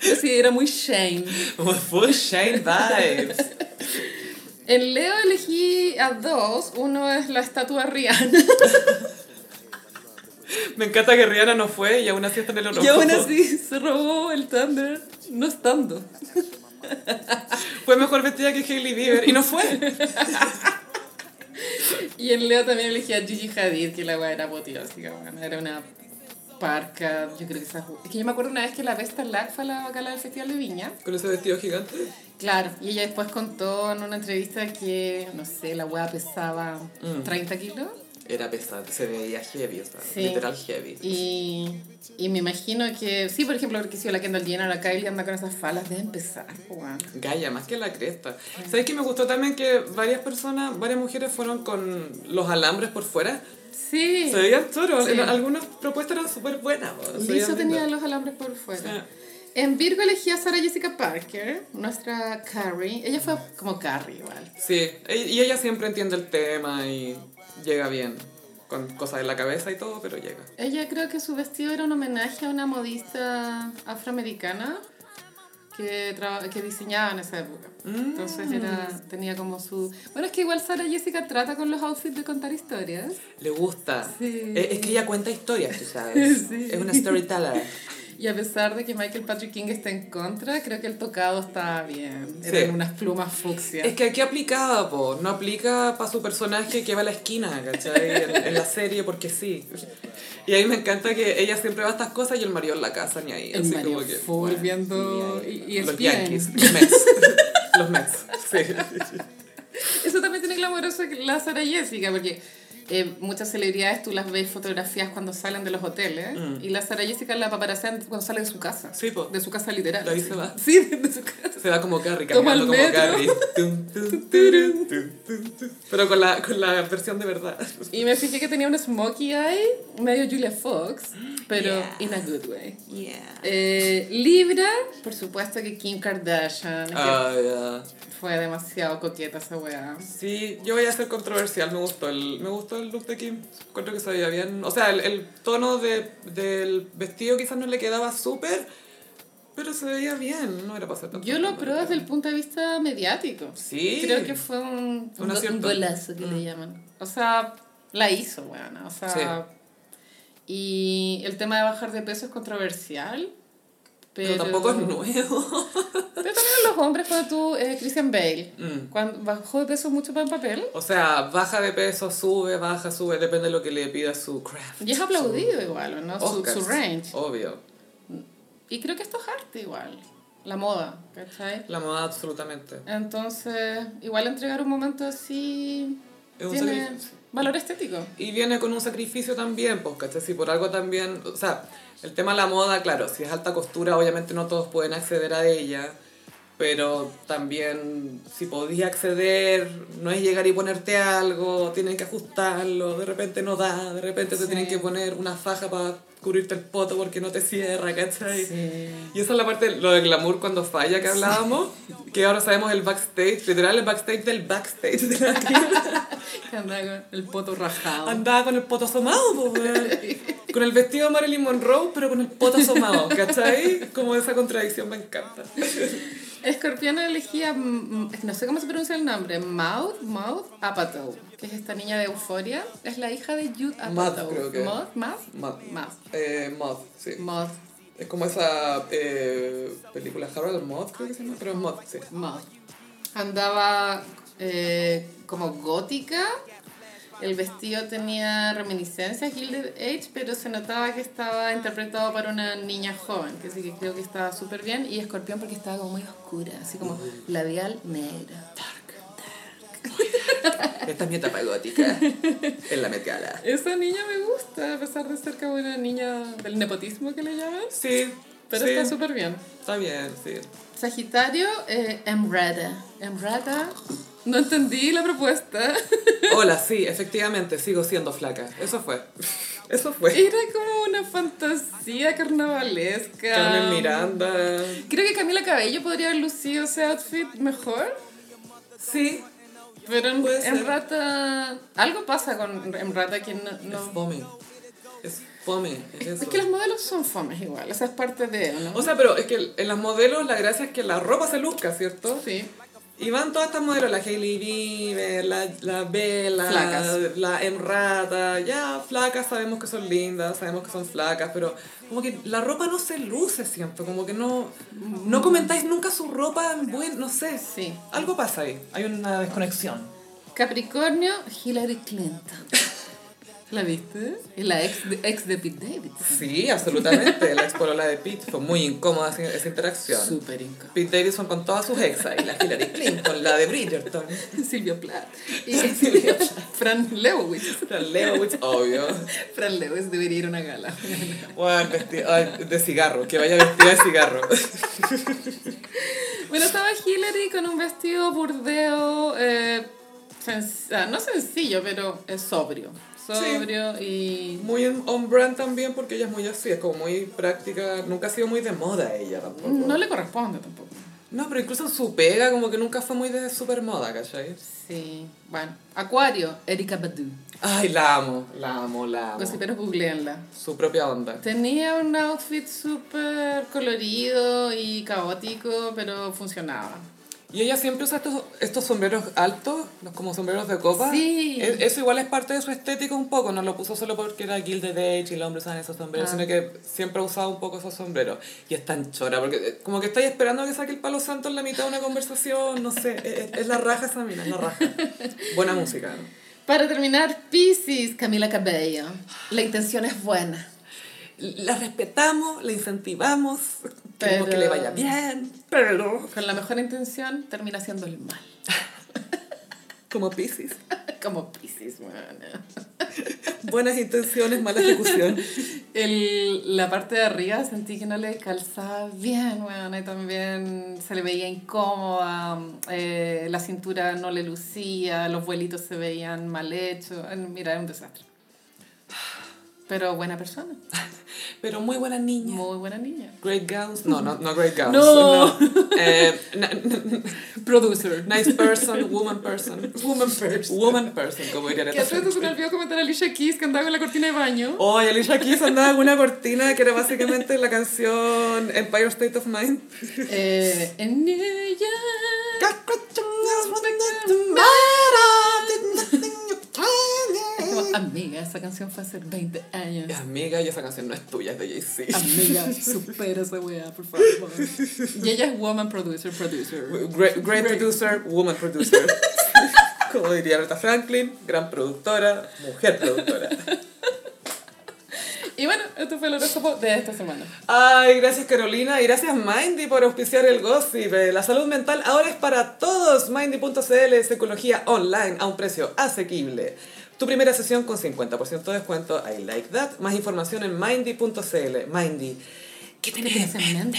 Pero sí, era muy shame. Como full Shane vibes. En Leo elegí a dos. Uno es la estatua Rihanna. Me encanta que Rihanna no fue y aún así está en el horóscopo. Y aún así se robó el Thunder no estando. Fue mejor vestida que Hailey Bieber y no fue. Y en Leo también elegí a Gigi Hadid, que la weá era apoteósica, bueno, era una parca, yo creo que esa... Es que yo me acuerdo una vez que la Vesta Lack fue a la gala del Festival de Viña. Con ese vestido gigante. Claro, y ella después contó en una entrevista que, no sé, la weá pesaba Mm. 30 kilos. Era pesada, se veía heavy, o sea, Sí. literal heavy. Y, y me imagino que, sí, por ejemplo, porque si la Kendall Jenner, la Kylie anda con esas falas, debe empezar, weón. Gaya, más que la cresta. ¿Sabes que me gustó también que varias personas, varias mujeres fueron con los alambres por fuera? Sí. Se veían choros. Sí. Algunas propuestas eran súper buenas. Lizzo tenía los alambres por fuera. Sí. En Virgo elegí a Sarah Jessica Parker, nuestra Carrie. Ella fue como Carrie igual. Sí, e- y ella siempre entiende el tema y llega bien. Con cosas en la cabeza y todo, pero llega. Ella creo que su vestido era un homenaje a una modista afroamericana que, que diseñaba en esa época. Entonces era, tenía como su... Bueno, es que igual Sarah Jessica trata con los outfits de contar historias. Le gusta. Sí. Es, es que ella cuenta historias, tú sabes. Sí. Es una storyteller. Y a pesar de que Michael Patrick King está en contra, creo que el tocado está bien. Eran Sí. unas plumas fucsia. Es que aquí aplicaba, po. No aplica para su personaje que va a la esquina, ¿cachai? En, en la serie porque sí. Y a mí me encanta que ella siempre va a estas cosas y el marido en la casa ni ahí. El así Mario como que, full bueno, viendo ni ahí. y, y Los. Yankees, los Mets. los Mets, sí. Eso también tiene glamoroso que la Sarah Jessica, porque eh, muchas celebridades tú las ves fotografías cuando salen de los hoteles y la Sarah Jessica la paparacean cuando sale de su casa. Mm. Sí, po. De su casa literal. De ahí se va. Sí, de su casa. Se va como Carrie, caminando el como metro. Carrie. Pero con la, con la versión de verdad. Y me fijé que tenía un smokey eye, medio Julia Fox, pero Yeah. in a good way. Yeah. Eh, Libra, por supuesto que Kim Kardashian, que Ah, ya. Fue demasiado coqueta esa weá. Sí, yo voy a ser controversial, me gustó el, me gustó el look de Kim, encuentro que se veía bien, o sea, el, el tono de, del vestido quizás no le quedaba súper, pero se veía bien, no era para ser tanto. Yo lo apruebo desde el punto de vista mediático. Sí. Creo que fue un, Un un, golazo que le llaman. O sea, la hizo, bueno. O sea, Y el tema de bajar de peso es controversial. Pero, Pero tampoco es nuevo. Pero también los hombres, cuando tú, eh, Christian Bale, Mm. cuando bajó de peso mucho para el papel, O sea, baja de peso, sube, baja, sube, depende de lo que le pida su craft. y es aplaudido igual, ¿o ¿no? Su, Oscars, su range. Obvio. Y creo que esto es arte igual, la moda, ¿cachai? La moda absolutamente. Entonces, igual entregar un momento así Es un tiene sacrificio. Valor estético. Y viene con un sacrificio también, pues, ¿cachai? Si por algo también, o sea, el tema de la moda, claro, si es alta costura, obviamente no todos pueden acceder a ella, pero también si podías acceder, no es llegar y ponerte algo, tienen que ajustarlo, de repente no da, de repente te Sí. tienen que poner una faja para cubrirte el poto porque no te cierra, ¿cachai? Sí. Y esa es la parte, lo del glamour cuando falla que hablábamos, que ahora sabemos el backstage, literal el backstage del backstage de la tienda. Que anda con el poto rajado. Andaba con el poto asomado, weón. Con el vestido de Marilyn Monroe, pero con el poto asomado, ¿cachai? Como esa contradicción me encanta. Escorpión elegía, mm, no sé cómo se pronuncia el nombre, Maud, Maud Apatow, que es esta niña de Euforia. Es la hija de Jude Maud, Apatow. creo que. Maud, Maud, Maud. Maud, Eh, Mod, sí. Maud, Es como esa eh, película Harold Mod, creo que se llama, pero es Mod, sí. Maud. Andaba eh, como gótica. El vestido tenía reminiscencias Gilded Age, pero se notaba que estaba interpretado para una niña joven, que sí que creo que estaba súper bien. Y Escorpión porque estaba como muy oscura, así como labial negra. Esta es mi etapa gótica en la Met Gala. Esa niña me gusta, a pesar de ser como una niña del nepotismo que le llaman. Sí, Pero sí, está súper bien. Está bien, sí. Sagitario, eh, Emrata. Emrata, no entendí la propuesta. Hola, sí, efectivamente, sigo siendo flaca. Eso fue. Eso fue. Era como una fantasía carnavalesca. Carmen Miranda. Creo que Camila Cabello podría haber lucido ese outfit mejor. Sí, Pero en. Algo pasa con Emrata que no... no-. Es fome. Es, eso. Es que los modelos son fomes igual, esa es parte de... ¿no? O sea, pero es que en las modelos la gracia es que la ropa se luzca, ¿cierto? sí. Y van todas estas modelos, la Hailey Bieber, la, la Bella, Flacas. la Emrata, ya flacas sabemos que son lindas, sabemos que son flacas, pero como que la ropa no se luce siempre, como que no, no comentáis nunca su ropa en buen, no sé, Sí. algo pasa ahí, hay una desconexión. Capricornio, Hillary Clinton. ¿La viste? Es la ex de, ex de Pete Davidson. Sí, absolutamente, la expolola de Pete, fue muy incómoda esa, esa interacción. Súper incómodo. Pete Davidson con todas sus exas, y la Hillary Clinton, la de Bridgerton, Silvia Plath. Y Silvia Plath. Fran Lewis. la Leowitz, obvio. Fran Lewis debería ir a una gala. Bueno, vestida ay, de cigarro, que vaya vestida de cigarro. Bueno, estaba Hillary con un vestido burdeo, eh, sen- ah, no sencillo, pero es sobrio. Sobrio y... Muy on brand también porque ella es muy así, es como muy práctica, nunca ha sido muy de moda ella tampoco. No le corresponde tampoco. No, pero incluso en su pega como que nunca fue muy de super moda, ¿cachai? Sí. Bueno, Acuario, Erika Badu. Ay, la amo, la amo, la amo. Gossiperos, googleenla. Su propia onda. Tenía un outfit súper colorido y caótico, pero funcionaba. Y ella siempre usa estos, estos sombreros altos, los como sombreros de copa. Sí. E- Eso igual es parte de su estética un poco, no lo puso solo porque era Gilded Age y el hombre usaban esos sombreros, Ah. sino que siempre ha usado un poco esos sombreros. Y es tan chora, porque eh, como que estáis esperando a que saque el palo santo en la mitad de una conversación, no sé, es, es la raja esa mina, es la raja. Buena música. ¿no? Para terminar, Pisces, Camila Cabello. La intención es buena. La respetamos, la incentivamos, queremos que le vaya bien, pero Con la mejor intención termina siendo el mal. como Pisces. Como Pisces, bueno. Buenas intenciones, mala ejecución. El, la parte de arriba sentí que no le calzaba bien, bueno, y también se le veía incómoda, eh, la cintura no le lucía, los vuelitos se veían mal hechos. Eh, Mira, es un desastre. Pero buena persona, Pero muy buena niña. muy buena niña. Great gowns. No, no, no great gowns. No. Eh, na- Producer. nice person, woman person. Woman person. Woman person, como diría Que hace se me olvidó comentar a Alicia Keys que andaba con la cortina de baño. Oh, y Alicia Keys andaba con una cortina que era básicamente la canción Empire State of Mind. Eh, en New York. Es Amiga, esa canción fue hace 20 años. Amiga, y esa canción no es tuya, es de Jay-Z. Amiga, supera esa weá, por favor. Y ella es woman producer, producer. Great, great producer, woman producer. Como diría Aretha Franklin, gran productora, mujer productora. Y bueno, esto fue el horóscopo de esta semana. Ay, gracias Carolina y gracias Mindy por auspiciar el gossip. Eh, La salud mental ahora es para todos. Mindy.cl, psicología online a un precio asequible. Tu primera sesión con 50% de descuento, I like that. Más información en mindy.cl. Mindy, ¿qué ¿Qué tienes tienes en mente?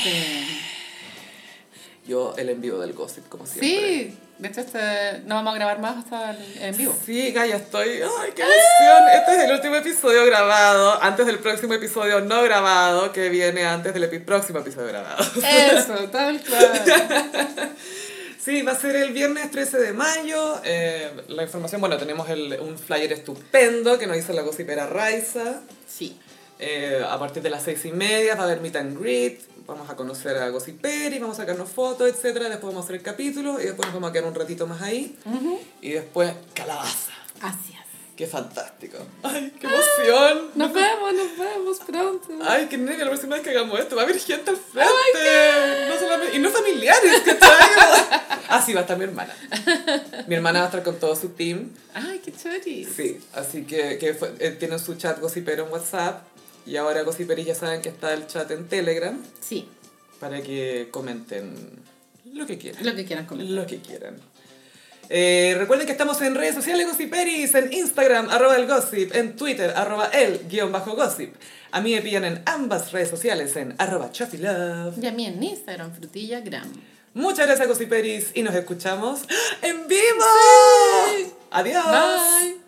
Yo, el envío del gossip, como siempre. Sí, de hecho este, no vamos a grabar más hasta el, en vivo. Sí, Gaya, estoy. ¡Ay, qué emoción! Este es el último episodio grabado, antes del próximo episodio no grabado, que viene antes del epi- próximo episodio grabado. Eso, tal cual. Sí, va a ser el viernes 13 de mayo. eh, la información, bueno, tenemos el- un flyer estupendo que nos hizo la gossipera Raiza. Sí. Eh, a partir de las seis y media va a haber meet and greet. Vamos a conocer a Gossiperi, vamos a sacarnos fotos, etc. Después vamos a hacer el capítulo y después nos vamos a quedar un ratito más ahí. Y después, calabaza. Gracias. ¡Qué fantástico! ¡Ay, qué emoción! Nos vemos, nos vemos pronto. ¡Ay, qué nervio! La próxima vez que hagamos esto va a haber gente al frente. no solamente, y no familiares, ¿cachai? Así va a estar mi hermana. Mi hermana va a estar con todo su team. Ay, qué choris. Sí, así que, que fue- eh, tienen su chat Gossipero en WhatsApp. Y ahora Gossiperis ya saben que está el chat en Telegram Sí, para que comenten lo que quieran. lo que quieran comentar. Lo que quieran. Eh, recuerden que estamos en redes sociales Gossiperis, en Instagram, arroba el gossip, en Twitter, arroba el guion bajo gossip. A mí me pillan en ambas redes sociales en arroba chafilove. Y a mí en Instagram, frutillagram. Muchas gracias Gossiperis y nos escuchamos en vivo. Adiós. Bye.